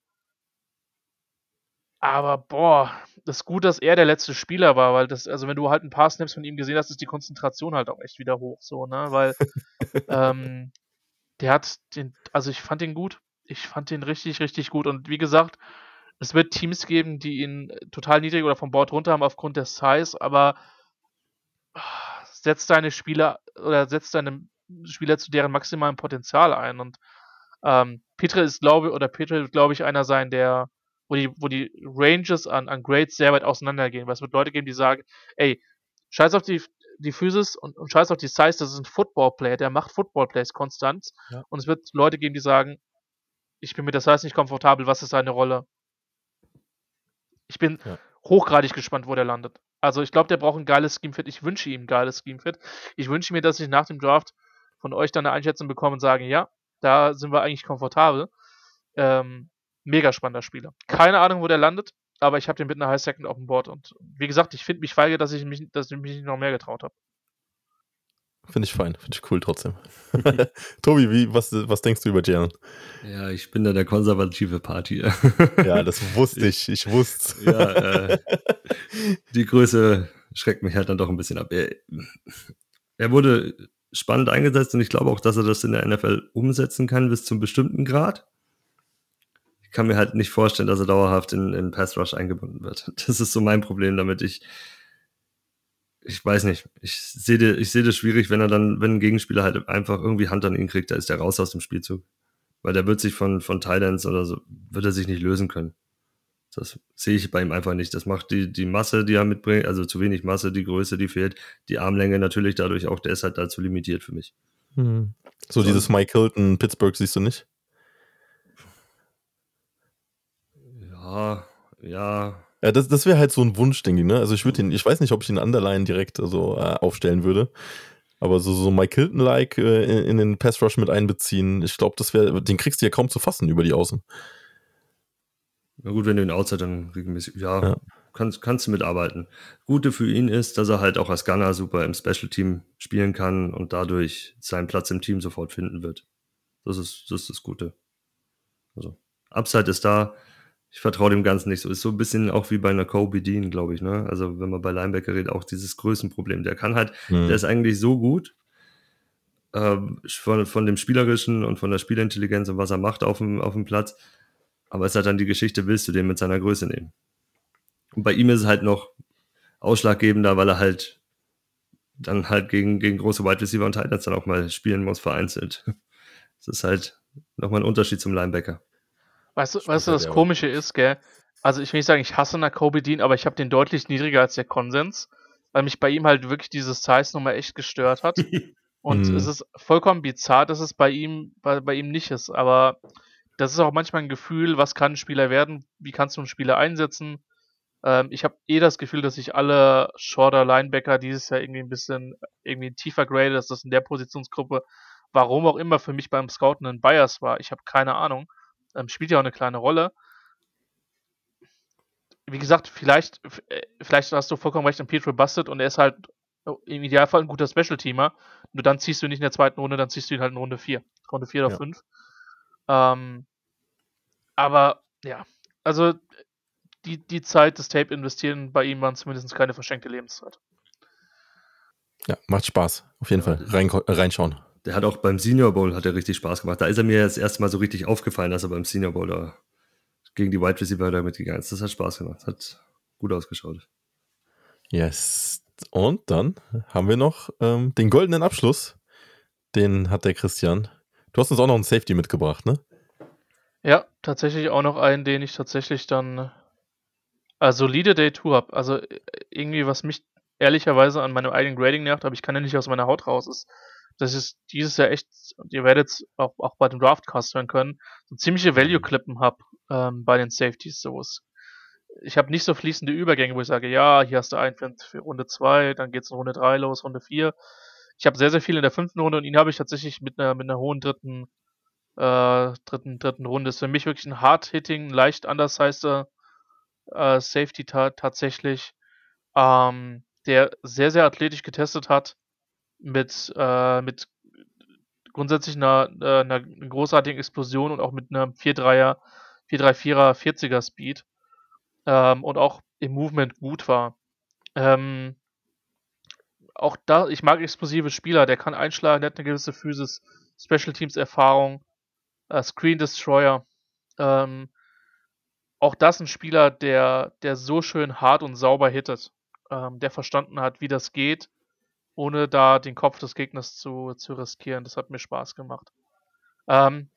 Aber boah, das ist gut, dass er der letzte Spieler war, weil das, also wenn du halt ein paar Snaps von ihm gesehen hast, ist die Konzentration halt auch echt wieder hoch, so, ne? Weil [LAUGHS] ähm, der hat den, also ich fand den gut. Ich fand den richtig, richtig gut. Und wie gesagt, es wird Teams geben, die ihn total niedrig oder vom Board runter haben aufgrund der Size, aber ah, setzt deine Spieler oder setzt deine Spieler zu deren maximalem Potenzial ein. Und ähm, Petre ist, glaube oder Petre wird, glaube ich, einer sein, der, wo die, wo die Ranges an, an Grades sehr weit auseinandergehen. Weil es wird Leute geben, die sagen, ey, scheiß auf die, die Physis und, und scheiß auf die Size, das ist ein Football-Player, der macht Football-Plays konstant. Ja. Und es wird Leute geben, die sagen, ich bin mit der Size nicht komfortabel, was ist seine Rolle? Ich bin ja. hochgradig gespannt, wo der landet. Also ich glaube, der braucht ein geiles Scheme-Fit. Ich wünsche ihm ein geiles Scheme-Fit. Ich wünsche mir, dass ich nach dem Draft von euch dann eine Einschätzung bekomme und sage, ja, da sind wir eigentlich komfortabel. Ähm, mega spannender Spieler. Keine Ahnung, wo der landet, aber ich habe den mit einer High Second auf dem Board und wie gesagt, ich finde mich feige, dass ich mich, dass ich mich nicht noch mehr getraut habe. Finde ich fein, finde ich cool trotzdem. [LAUGHS] Tobi, wie, was, was denkst du über Jalen? Ja, ich bin da der konservative Party. [LAUGHS] ja, das wusste ich, ich wusste Ja, äh, die Größe schreckt mich halt dann doch ein bisschen ab. Er, er, wurde spannend eingesetzt und ich glaube auch, dass er das in der NFL umsetzen kann bis zum bestimmten Grad. Ich kann mir halt nicht vorstellen, dass er dauerhaft in, in Pass Rush eingebunden wird. Das ist so mein Problem damit. Ich, ich weiß nicht. Ich sehe ich seh das schwierig, wenn er dann, wenn ein Gegenspieler halt einfach irgendwie Hand an ihn kriegt, da ist er raus aus dem Spielzug. Weil der wird sich von, von Titans oder so, wird er sich nicht lösen können. Das sehe ich bei ihm einfach nicht. Das macht die, die Masse, die er mitbringt, also zu wenig Masse, die Größe, die fehlt, die Armlänge natürlich dadurch auch, der ist halt dazu limitiert für mich. Hm. So, so dieses Mike Hilton Pittsburgh siehst du nicht? Ja, ja, ja, das, das wäre halt so ein Wunsch, denke ich, ne? Also ich würde ihn, ich weiß nicht, ob ich ihn Underline direkt so äh, aufstellen würde. Aber so, so Mike Hilton-like äh, in, in, den Pass Rush mit einbeziehen, ich glaube, das wäre, den kriegst du ja kaum zu fassen über die Außen. Na gut, wenn du ihn Outside dann regelmäßig, ja, ja. Kannst, kannst du mitarbeiten. Gute für ihn ist, dass er halt auch als Gunner super im Special Team spielen kann und dadurch seinen Platz im Team sofort finden wird. Das ist das, ist das Gute. Also, Upside ist da ich vertraue dem Ganzen nicht so. Ist so ein bisschen auch wie bei einer Kobe Dean, glaube ich, ne? Also, wenn man bei Linebacker redet, auch dieses Größenproblem. Der kann halt, mhm. der ist eigentlich so gut ähm, von, von dem Spielerischen und von der Spielintelligenz und was er macht auf dem, auf dem Platz. Aber es ist halt dann die Geschichte, willst du den mit seiner Größe nehmen? Und bei ihm ist es halt noch ausschlaggebender, weil er halt dann halt gegen, gegen große Wide Receiver und Titans dann auch mal spielen muss, vereinzelt. [LAUGHS] Das ist halt nochmal ein Unterschied zum Linebacker. Weißt du, weißt du, das Komische ist, gell? Also ich will nicht sagen, ich hasse Nakobe Dean, aber ich habe den deutlich niedriger als der Konsens, weil mich bei ihm halt wirklich dieses Size-Nummer echt gestört hat. [LAUGHS] Und mhm. es ist vollkommen bizarr, dass es bei ihm, bei, bei ihm nicht ist. Aber das ist auch manchmal ein Gefühl, was kann ein Spieler werden, wie kannst du einen Spieler einsetzen. Ähm, ich habe eh das Gefühl, dass sich alle Shorter Linebacker dieses Jahr irgendwie ein bisschen irgendwie tiefer grade, dass das in der Positionsgruppe, warum auch immer, für mich beim Scouten ein Bias war. Ich habe keine Ahnung ähm, spielt ja auch eine kleine Rolle. Wie gesagt, vielleicht, äh, vielleicht hast du vollkommen recht, an Pietro busted und er ist halt oh, im Idealfall ein guter Special-Teamer. Nur dann ziehst du ihn nicht in der zweiten Runde, dann ziehst du ihn halt in Runde 4. Runde 4 oder 5. Ja. Ähm, aber ja, also die, die Zeit des Tape investieren bei ihm waren zumindest keine verschenkte Lebenszeit. Ja, macht Spaß. Auf jeden ja, Fall. Rein, reinschauen. Der hat auch beim Senior Bowl hat er richtig Spaß gemacht. Da ist er mir das erste Mal so richtig aufgefallen, dass er beim Senior Bowl da gegen die Wide Receiver da mitgegangen ist. Das hat Spaß gemacht. Hat gut ausgeschaut. Yes. Und dann haben wir noch ähm, den goldenen Abschluss. Den hat der Christian. Du hast uns auch noch einen Safety mitgebracht, ne? Ja, tatsächlich auch noch einen, den ich tatsächlich dann äh, solide Day 2 habe. Also äh, irgendwie, was mich ehrlicherweise an meinem eigenen Grading nervt, aber ich kann ja nicht aus meiner Haut raus, ist, das ist dieses Jahr echt, und ihr werdet es auch, auch bei dem Draftcast hören können, so ziemliche Value-Klippen habe ähm, bei den Safeties. So ich habe nicht so fließende Übergänge, wo ich sage, ja, hier hast du einen für Runde 2, dann geht's in Runde 3 los, Runde 4. Ich habe sehr, sehr viel in der fünften Runde und ihn habe ich tatsächlich mit einer, mit einer hohen dritten, äh, dritten, dritten Runde. Ist für mich wirklich ein Hard-Hitting, leicht undersized äh, Safety ta tatsächlich, ähm, der sehr, sehr athletisch getestet hat mit, äh, mit grundsätzlich einer, äh, einer großartigen Explosion und auch mit einem 4-3er, 4-3-4er, 40er Speed ähm, und auch im Movement gut war. Ähm, auch da, ich mag explosive Spieler, der kann einschlagen, der hat eine gewisse Physis, Special Teams Erfahrung, äh, Screen Destroyer. Ähm, auch das ein Spieler, der, der so schön hart und sauber hittet, ähm, der verstanden hat, wie das geht ohne da den Kopf des Gegners zu, zu riskieren. Das hat mir Spaß gemacht. Ähm,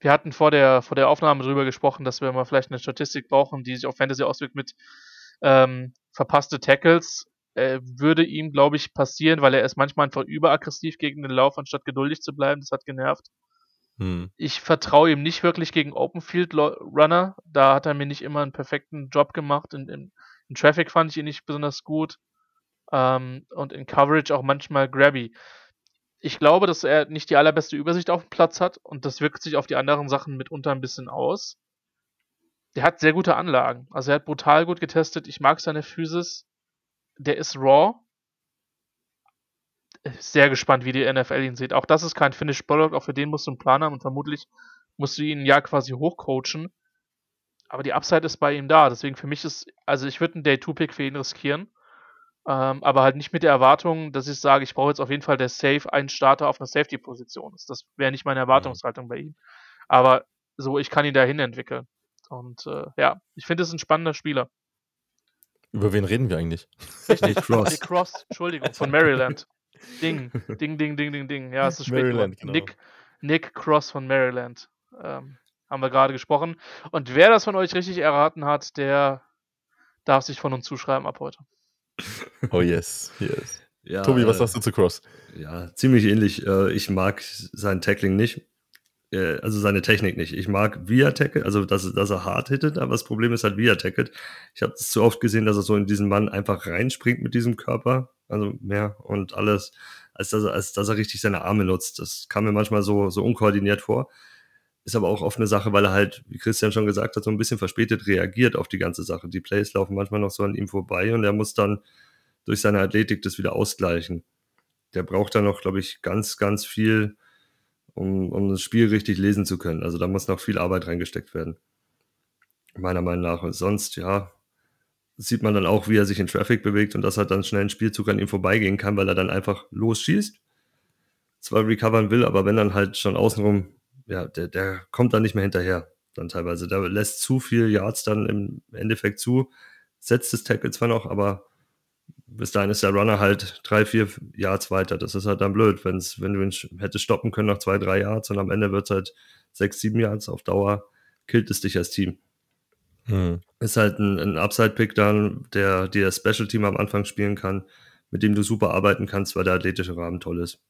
wir hatten vor der, vor der Aufnahme darüber gesprochen, dass wir mal vielleicht eine Statistik brauchen, die sich auf Fantasy auswirkt mit ähm, verpasste Tackles. Äh, würde ihm, glaube ich, passieren, weil er ist manchmal einfach überaggressiv gegen den Lauf, anstatt geduldig zu bleiben. Das hat genervt. Hm. Ich vertraue ihm nicht wirklich gegen Open Field Runner. Da hat er mir nicht immer einen perfekten Job gemacht. In, in, in Traffic fand ich ihn nicht besonders gut. Ähm, und in Coverage auch manchmal grabby. Ich glaube, dass er nicht die allerbeste Übersicht auf dem Platz hat und das wirkt sich auf die anderen Sachen mitunter ein bisschen aus. Der hat sehr gute Anlagen. Also er hat brutal gut getestet. Ich mag seine Physis. Der ist raw. Sehr gespannt, wie die NFL ihn sieht. Auch das ist kein Finish Bullock. Auch für den musst du einen Plan haben und vermutlich musst du ihn ja quasi hochcoachen. Aber die Upside ist bei ihm da. Deswegen für mich ist, also ich würde einen Day-2-Pick für ihn riskieren. Ähm, aber halt nicht mit der Erwartung, dass ich sage, ich brauche jetzt auf jeden Fall der Safe einen Starter auf einer Safety-Position. Das wäre nicht meine mhm. Erwartungshaltung bei ihm. Aber so, ich kann ihn dahin entwickeln. Und äh, ja, ich finde es ein spannender Spieler. Über wen reden wir eigentlich? Richtig, Cross. Nick Cross, Entschuldigung, von Maryland. Ding, ding, ding, ding, ding, ding. Ja, es ist Maryland, genau. Nick, Nick Cross von Maryland. Ähm, haben wir gerade gesprochen. Und wer das von euch richtig erraten hat, der darf sich von uns zuschreiben ab heute. Oh yes, yes. Ja, Tobi, was äh, sagst du zu Cross? Ja, ziemlich ähnlich. Äh, ich mag sein Tackling nicht. Äh, also seine Technik nicht. Ich mag, wie er tackelt, also dass, dass er hart hittet, aber das Problem ist halt, wie er tackelt. Ich habe es zu oft gesehen, dass er so in diesen Mann einfach reinspringt mit diesem Körper, also mehr und alles, als dass er, als dass er richtig seine Arme nutzt. Das kam mir manchmal so, so unkoordiniert vor. Ist aber auch oft eine Sache, weil er halt, wie Christian schon gesagt hat, so ein bisschen verspätet reagiert auf die ganze Sache. Die Plays laufen manchmal noch so an ihm vorbei und er muss dann durch seine Athletik das wieder ausgleichen. Der braucht dann noch, glaube ich, ganz, ganz viel, um, um das Spiel richtig lesen zu können. Also da muss noch viel Arbeit reingesteckt werden. Meiner Meinung nach. Und sonst, ja, sieht man dann auch, wie er sich in Traffic bewegt und dass er dann schnell ein Spielzug an ihm vorbeigehen kann, weil er dann einfach losschießt. Zwar recovern will, aber wenn dann halt schon außenrum ja, der, der kommt dann nicht mehr hinterher, dann teilweise. Der lässt zu viel Yards dann im Endeffekt zu, setzt das Tackle zwar noch, aber bis dahin ist der Runner halt drei, vier Yards weiter. Das ist halt dann blöd, wenn's, wenn du ihn hättest stoppen können nach zwei, drei Yards und am Ende wird es halt sechs, sieben Yards auf Dauer, killt es dich als Team. Hm. Ist halt ein, ein Upside-Pick dann, der dir Special Team am Anfang spielen kann, mit dem du super arbeiten kannst, weil der athletische Rahmen toll ist.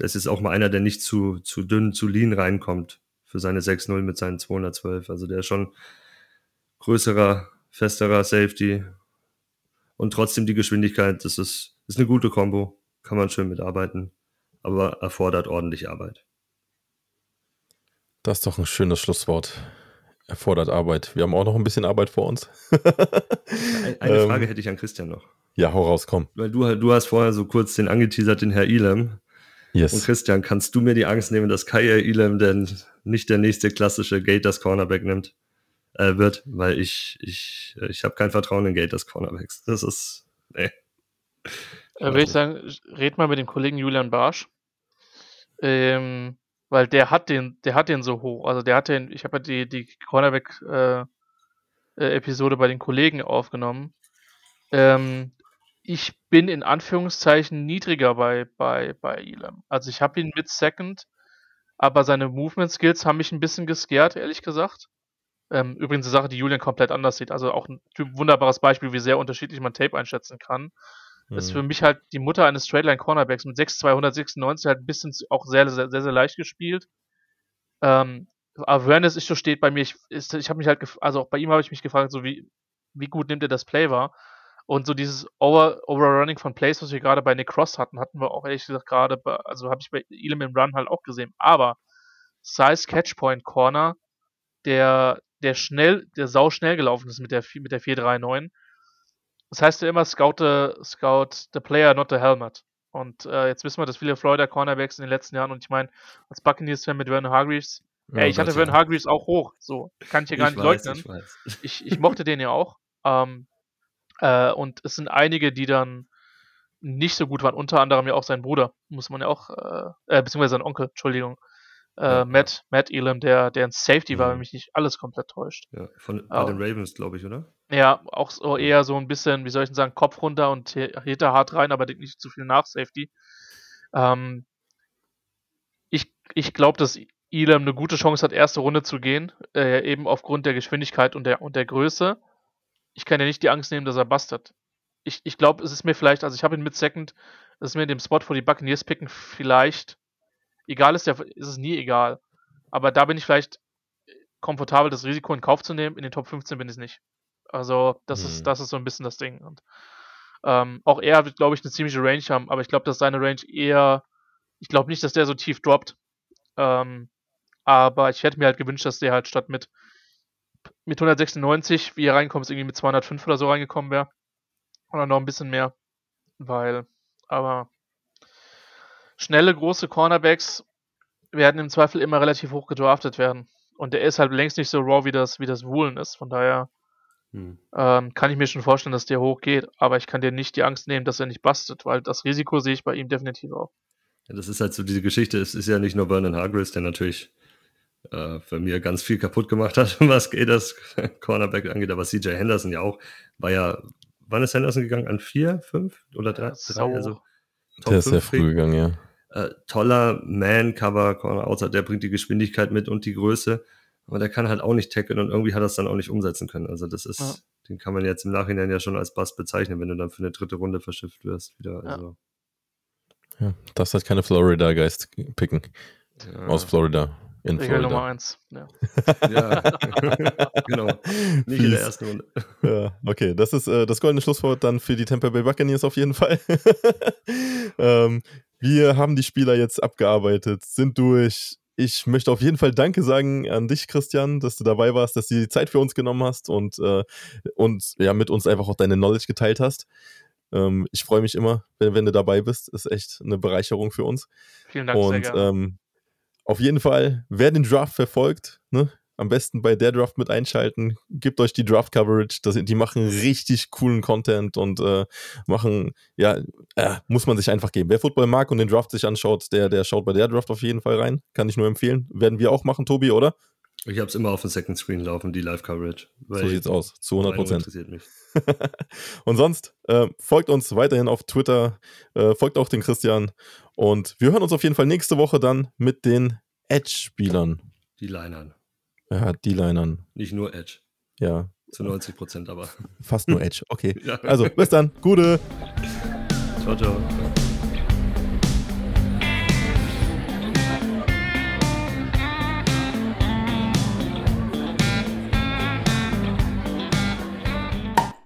Das ist auch mal einer, der nicht zu, zu dünn, zu lean reinkommt für seine 6-0 mit seinen 212. Also der ist schon größerer, festerer Safety und trotzdem die Geschwindigkeit. Das ist, ist eine gute Kombo, kann man schön mitarbeiten, aber erfordert ordentlich Arbeit. Das ist doch ein schönes Schlusswort. Erfordert Arbeit. Wir haben auch noch ein bisschen Arbeit vor uns. eine, eine [LAUGHS] Frage ähm, hätte ich an Christian noch. Ja, hau raus, komm. Weil du, du hast vorher so kurz den angeteasert, den Herr Elam. Yes. Und Christian, kannst du mir die Angst nehmen, dass Kaya Elam denn nicht der nächste klassische Gators Cornerback nimmt, äh, wird? Weil ich, ich, ich habe kein Vertrauen in Gators Cornerbacks. Das ist, nee. Äh, Würde ich sagen, red mal mit dem Kollegen Julian Barsch. Ähm, weil der hat den, der hat den so hoch. Also der hat den, ich habe ja die, die Cornerback-Episode äh, äh, bei den Kollegen aufgenommen. Ähm, ich bin in Anführungszeichen niedriger bei, bei, bei Elam. Also ich habe ihn mit Second, aber seine Movement Skills haben mich ein bisschen gescared, ehrlich gesagt. Ähm, übrigens eine Sache, die Julian komplett anders sieht. Also auch ein wunderbares Beispiel, wie sehr unterschiedlich man Tape einschätzen kann. Mhm. Ist für mich halt die Mutter eines Straightline Cornerbacks mit 6'296 halt ein bisschen auch sehr, sehr, sehr, sehr leicht gespielt. Ähm, Awareness ist so steht bei mir, ich, ich habe mich halt, also auch bei ihm habe ich mich gefragt, so wie, wie gut nimmt er das Play wahr? Und so dieses Over Overrunning von Plays, was wir gerade bei Nick Cross hatten, hatten wir auch ehrlich gesagt gerade, also habe ich bei Elam im Run halt auch gesehen. Aber Size Catchpoint Corner, der, der schnell, der sau schnell gelaufen ist mit der, mit der 439. Das heißt ja immer, scout the, scout the player, not the helmet. Und äh, jetzt wissen wir, dass viele Florida Cornerbacks in den letzten Jahren, und ich meine, als Buccaneers-Fan mit Vernon Hargreaves, ja, ey, ich hatte Vernon Hargreaves auch hoch, so, kann ich hier gar nicht weiß, leugnen. Ich, ich, ich, mochte den ja auch. Ähm, äh, und es sind einige, die dann nicht so gut waren, unter anderem ja auch sein Bruder, muss man ja auch, äh, äh beziehungsweise sein Onkel, Entschuldigung. äh, Matt, Matt Elam, der, der ein Safety war, wenn mich nicht alles komplett täuscht. Ja, von, bei den Ravens, glaube ich, oder? Ja, auch so eher so ein bisschen, wie soll ich denn sagen, Kopf runter und hinter hart rein, aber nicht zu viel nach Safety. Ähm, ich ich glaube, dass Elam eine gute Chance hat, erste Runde zu gehen, äh, eben aufgrund der Geschwindigkeit und der, und der Größe. Ich kann ja nicht die Angst nehmen, dass er bastet. Ich, ich glaube, es ist mir vielleicht, also ich habe ihn mit Second, es ist mir in dem Spot, wo die Buccaneers picken, vielleicht egal ist, der, ist es nie egal. Aber da bin ich vielleicht komfortabel, das Risiko in Kauf zu nehmen. In den Top 15 bin ich nicht. Also, das, hm. ist, das ist so ein bisschen das Ding. Und ähm, auch er wird, glaube ich, eine ziemliche Range haben, aber ich glaube, dass seine Range eher, ich glaube nicht, dass der so tief droppt. Ähm, aber ich hätte mir halt gewünscht, dass der halt statt mit, mit 196, wie er reinkommt, irgendwie mit 205 oder so reingekommen wäre. Oder noch ein bisschen mehr. Weil, aber schnelle, große Cornerbacks werden im Zweifel immer relativ hoch gedraftet werden. Und der ist halt längst nicht so raw, wie das, wie das Woolen ist. Von daher hm. ähm, kann ich mir schon vorstellen, dass der hochgeht. Aber ich kann dir nicht die Angst nehmen, dass er nicht bastet, weil das Risiko sehe ich bei ihm definitiv auch. Ja, das ist halt so diese Geschichte. Es ist ja nicht nur Vernon Hargris, der natürlich äh, für mir ganz viel kaputt gemacht hat, [LAUGHS] was geht das Cornerback angeht. Aber CJ Henderson ja auch, war ja, wann ist Henderson gegangen? An vier, fünf oder drei? Ja, drei also Top der ist sehr früh gegangen, ja äh, toller Man-Cover, Corner Outside, der bringt die Geschwindigkeit mit und die Größe, aber der kann halt auch nicht tackeln und irgendwie hat er es dann auch nicht umsetzen können. Also das ist, ja. den kann man jetzt im Nachhinein ja schon als Bass bezeichnen, wenn du dann für eine dritte Runde verschifft wirst wieder. Also. Ja, das hat keine Florida-Geist picken. Ja. Aus Florida. In Regel Florida. Nummer eins. Ja. [LAUGHS] ja. [LAUGHS] genau. Nicht Fies. in der ersten Runde. [LAUGHS] Ja, okay. Das ist äh, das goldene Schlusswort dann für die Tampa Bay Buccaneers auf jeden Fall. ähm, wir haben die Spieler jetzt abgearbeitet, sind durch. Ich möchte auf jeden Fall Danke sagen an dich, Christian, dass du dabei warst, dass du die Zeit für uns genommen hast und, äh, und ja, mit uns einfach auch deine Knowledge geteilt hast. Ähm, ich freue mich immer, wenn, wenn, du dabei bist. Ist echt eine Bereicherung für uns. Vielen Dank. Und sehr ähm, auf jeden Fall, wer den Draft verfolgt, ne, am besten bei der Draft mit einschalten. Gebt euch die Draft Coverage. Das, die machen richtig coolen Content und äh, machen, ja, äh, muss man sich einfach geben. Wer Football mag und den Draft sich anschaut, der, der schaut bei der Draft auf jeden Fall rein. Kann ich nur empfehlen. Werden wir auch machen, Tobi, oder? Ich habe es immer auf dem Second Screen laufen, die Live-Coverage. So sieht's aus, zu 100 Prozent. interessiert mich. [LAUGHS] und sonst, äh, folgt uns weiterhin auf Twitter, äh, folgt auch den Christian und wir hören uns auf jeden Fall nächste Woche dann mit den Edge-Spielern. Die Linern. Ja, D-Linern. Nicht nur Edge. Ja. Zu 90 Prozent aber. Fast nur Edge, okay. [LAUGHS] ja. Also, bis dann. Gute. Ciao, ciao.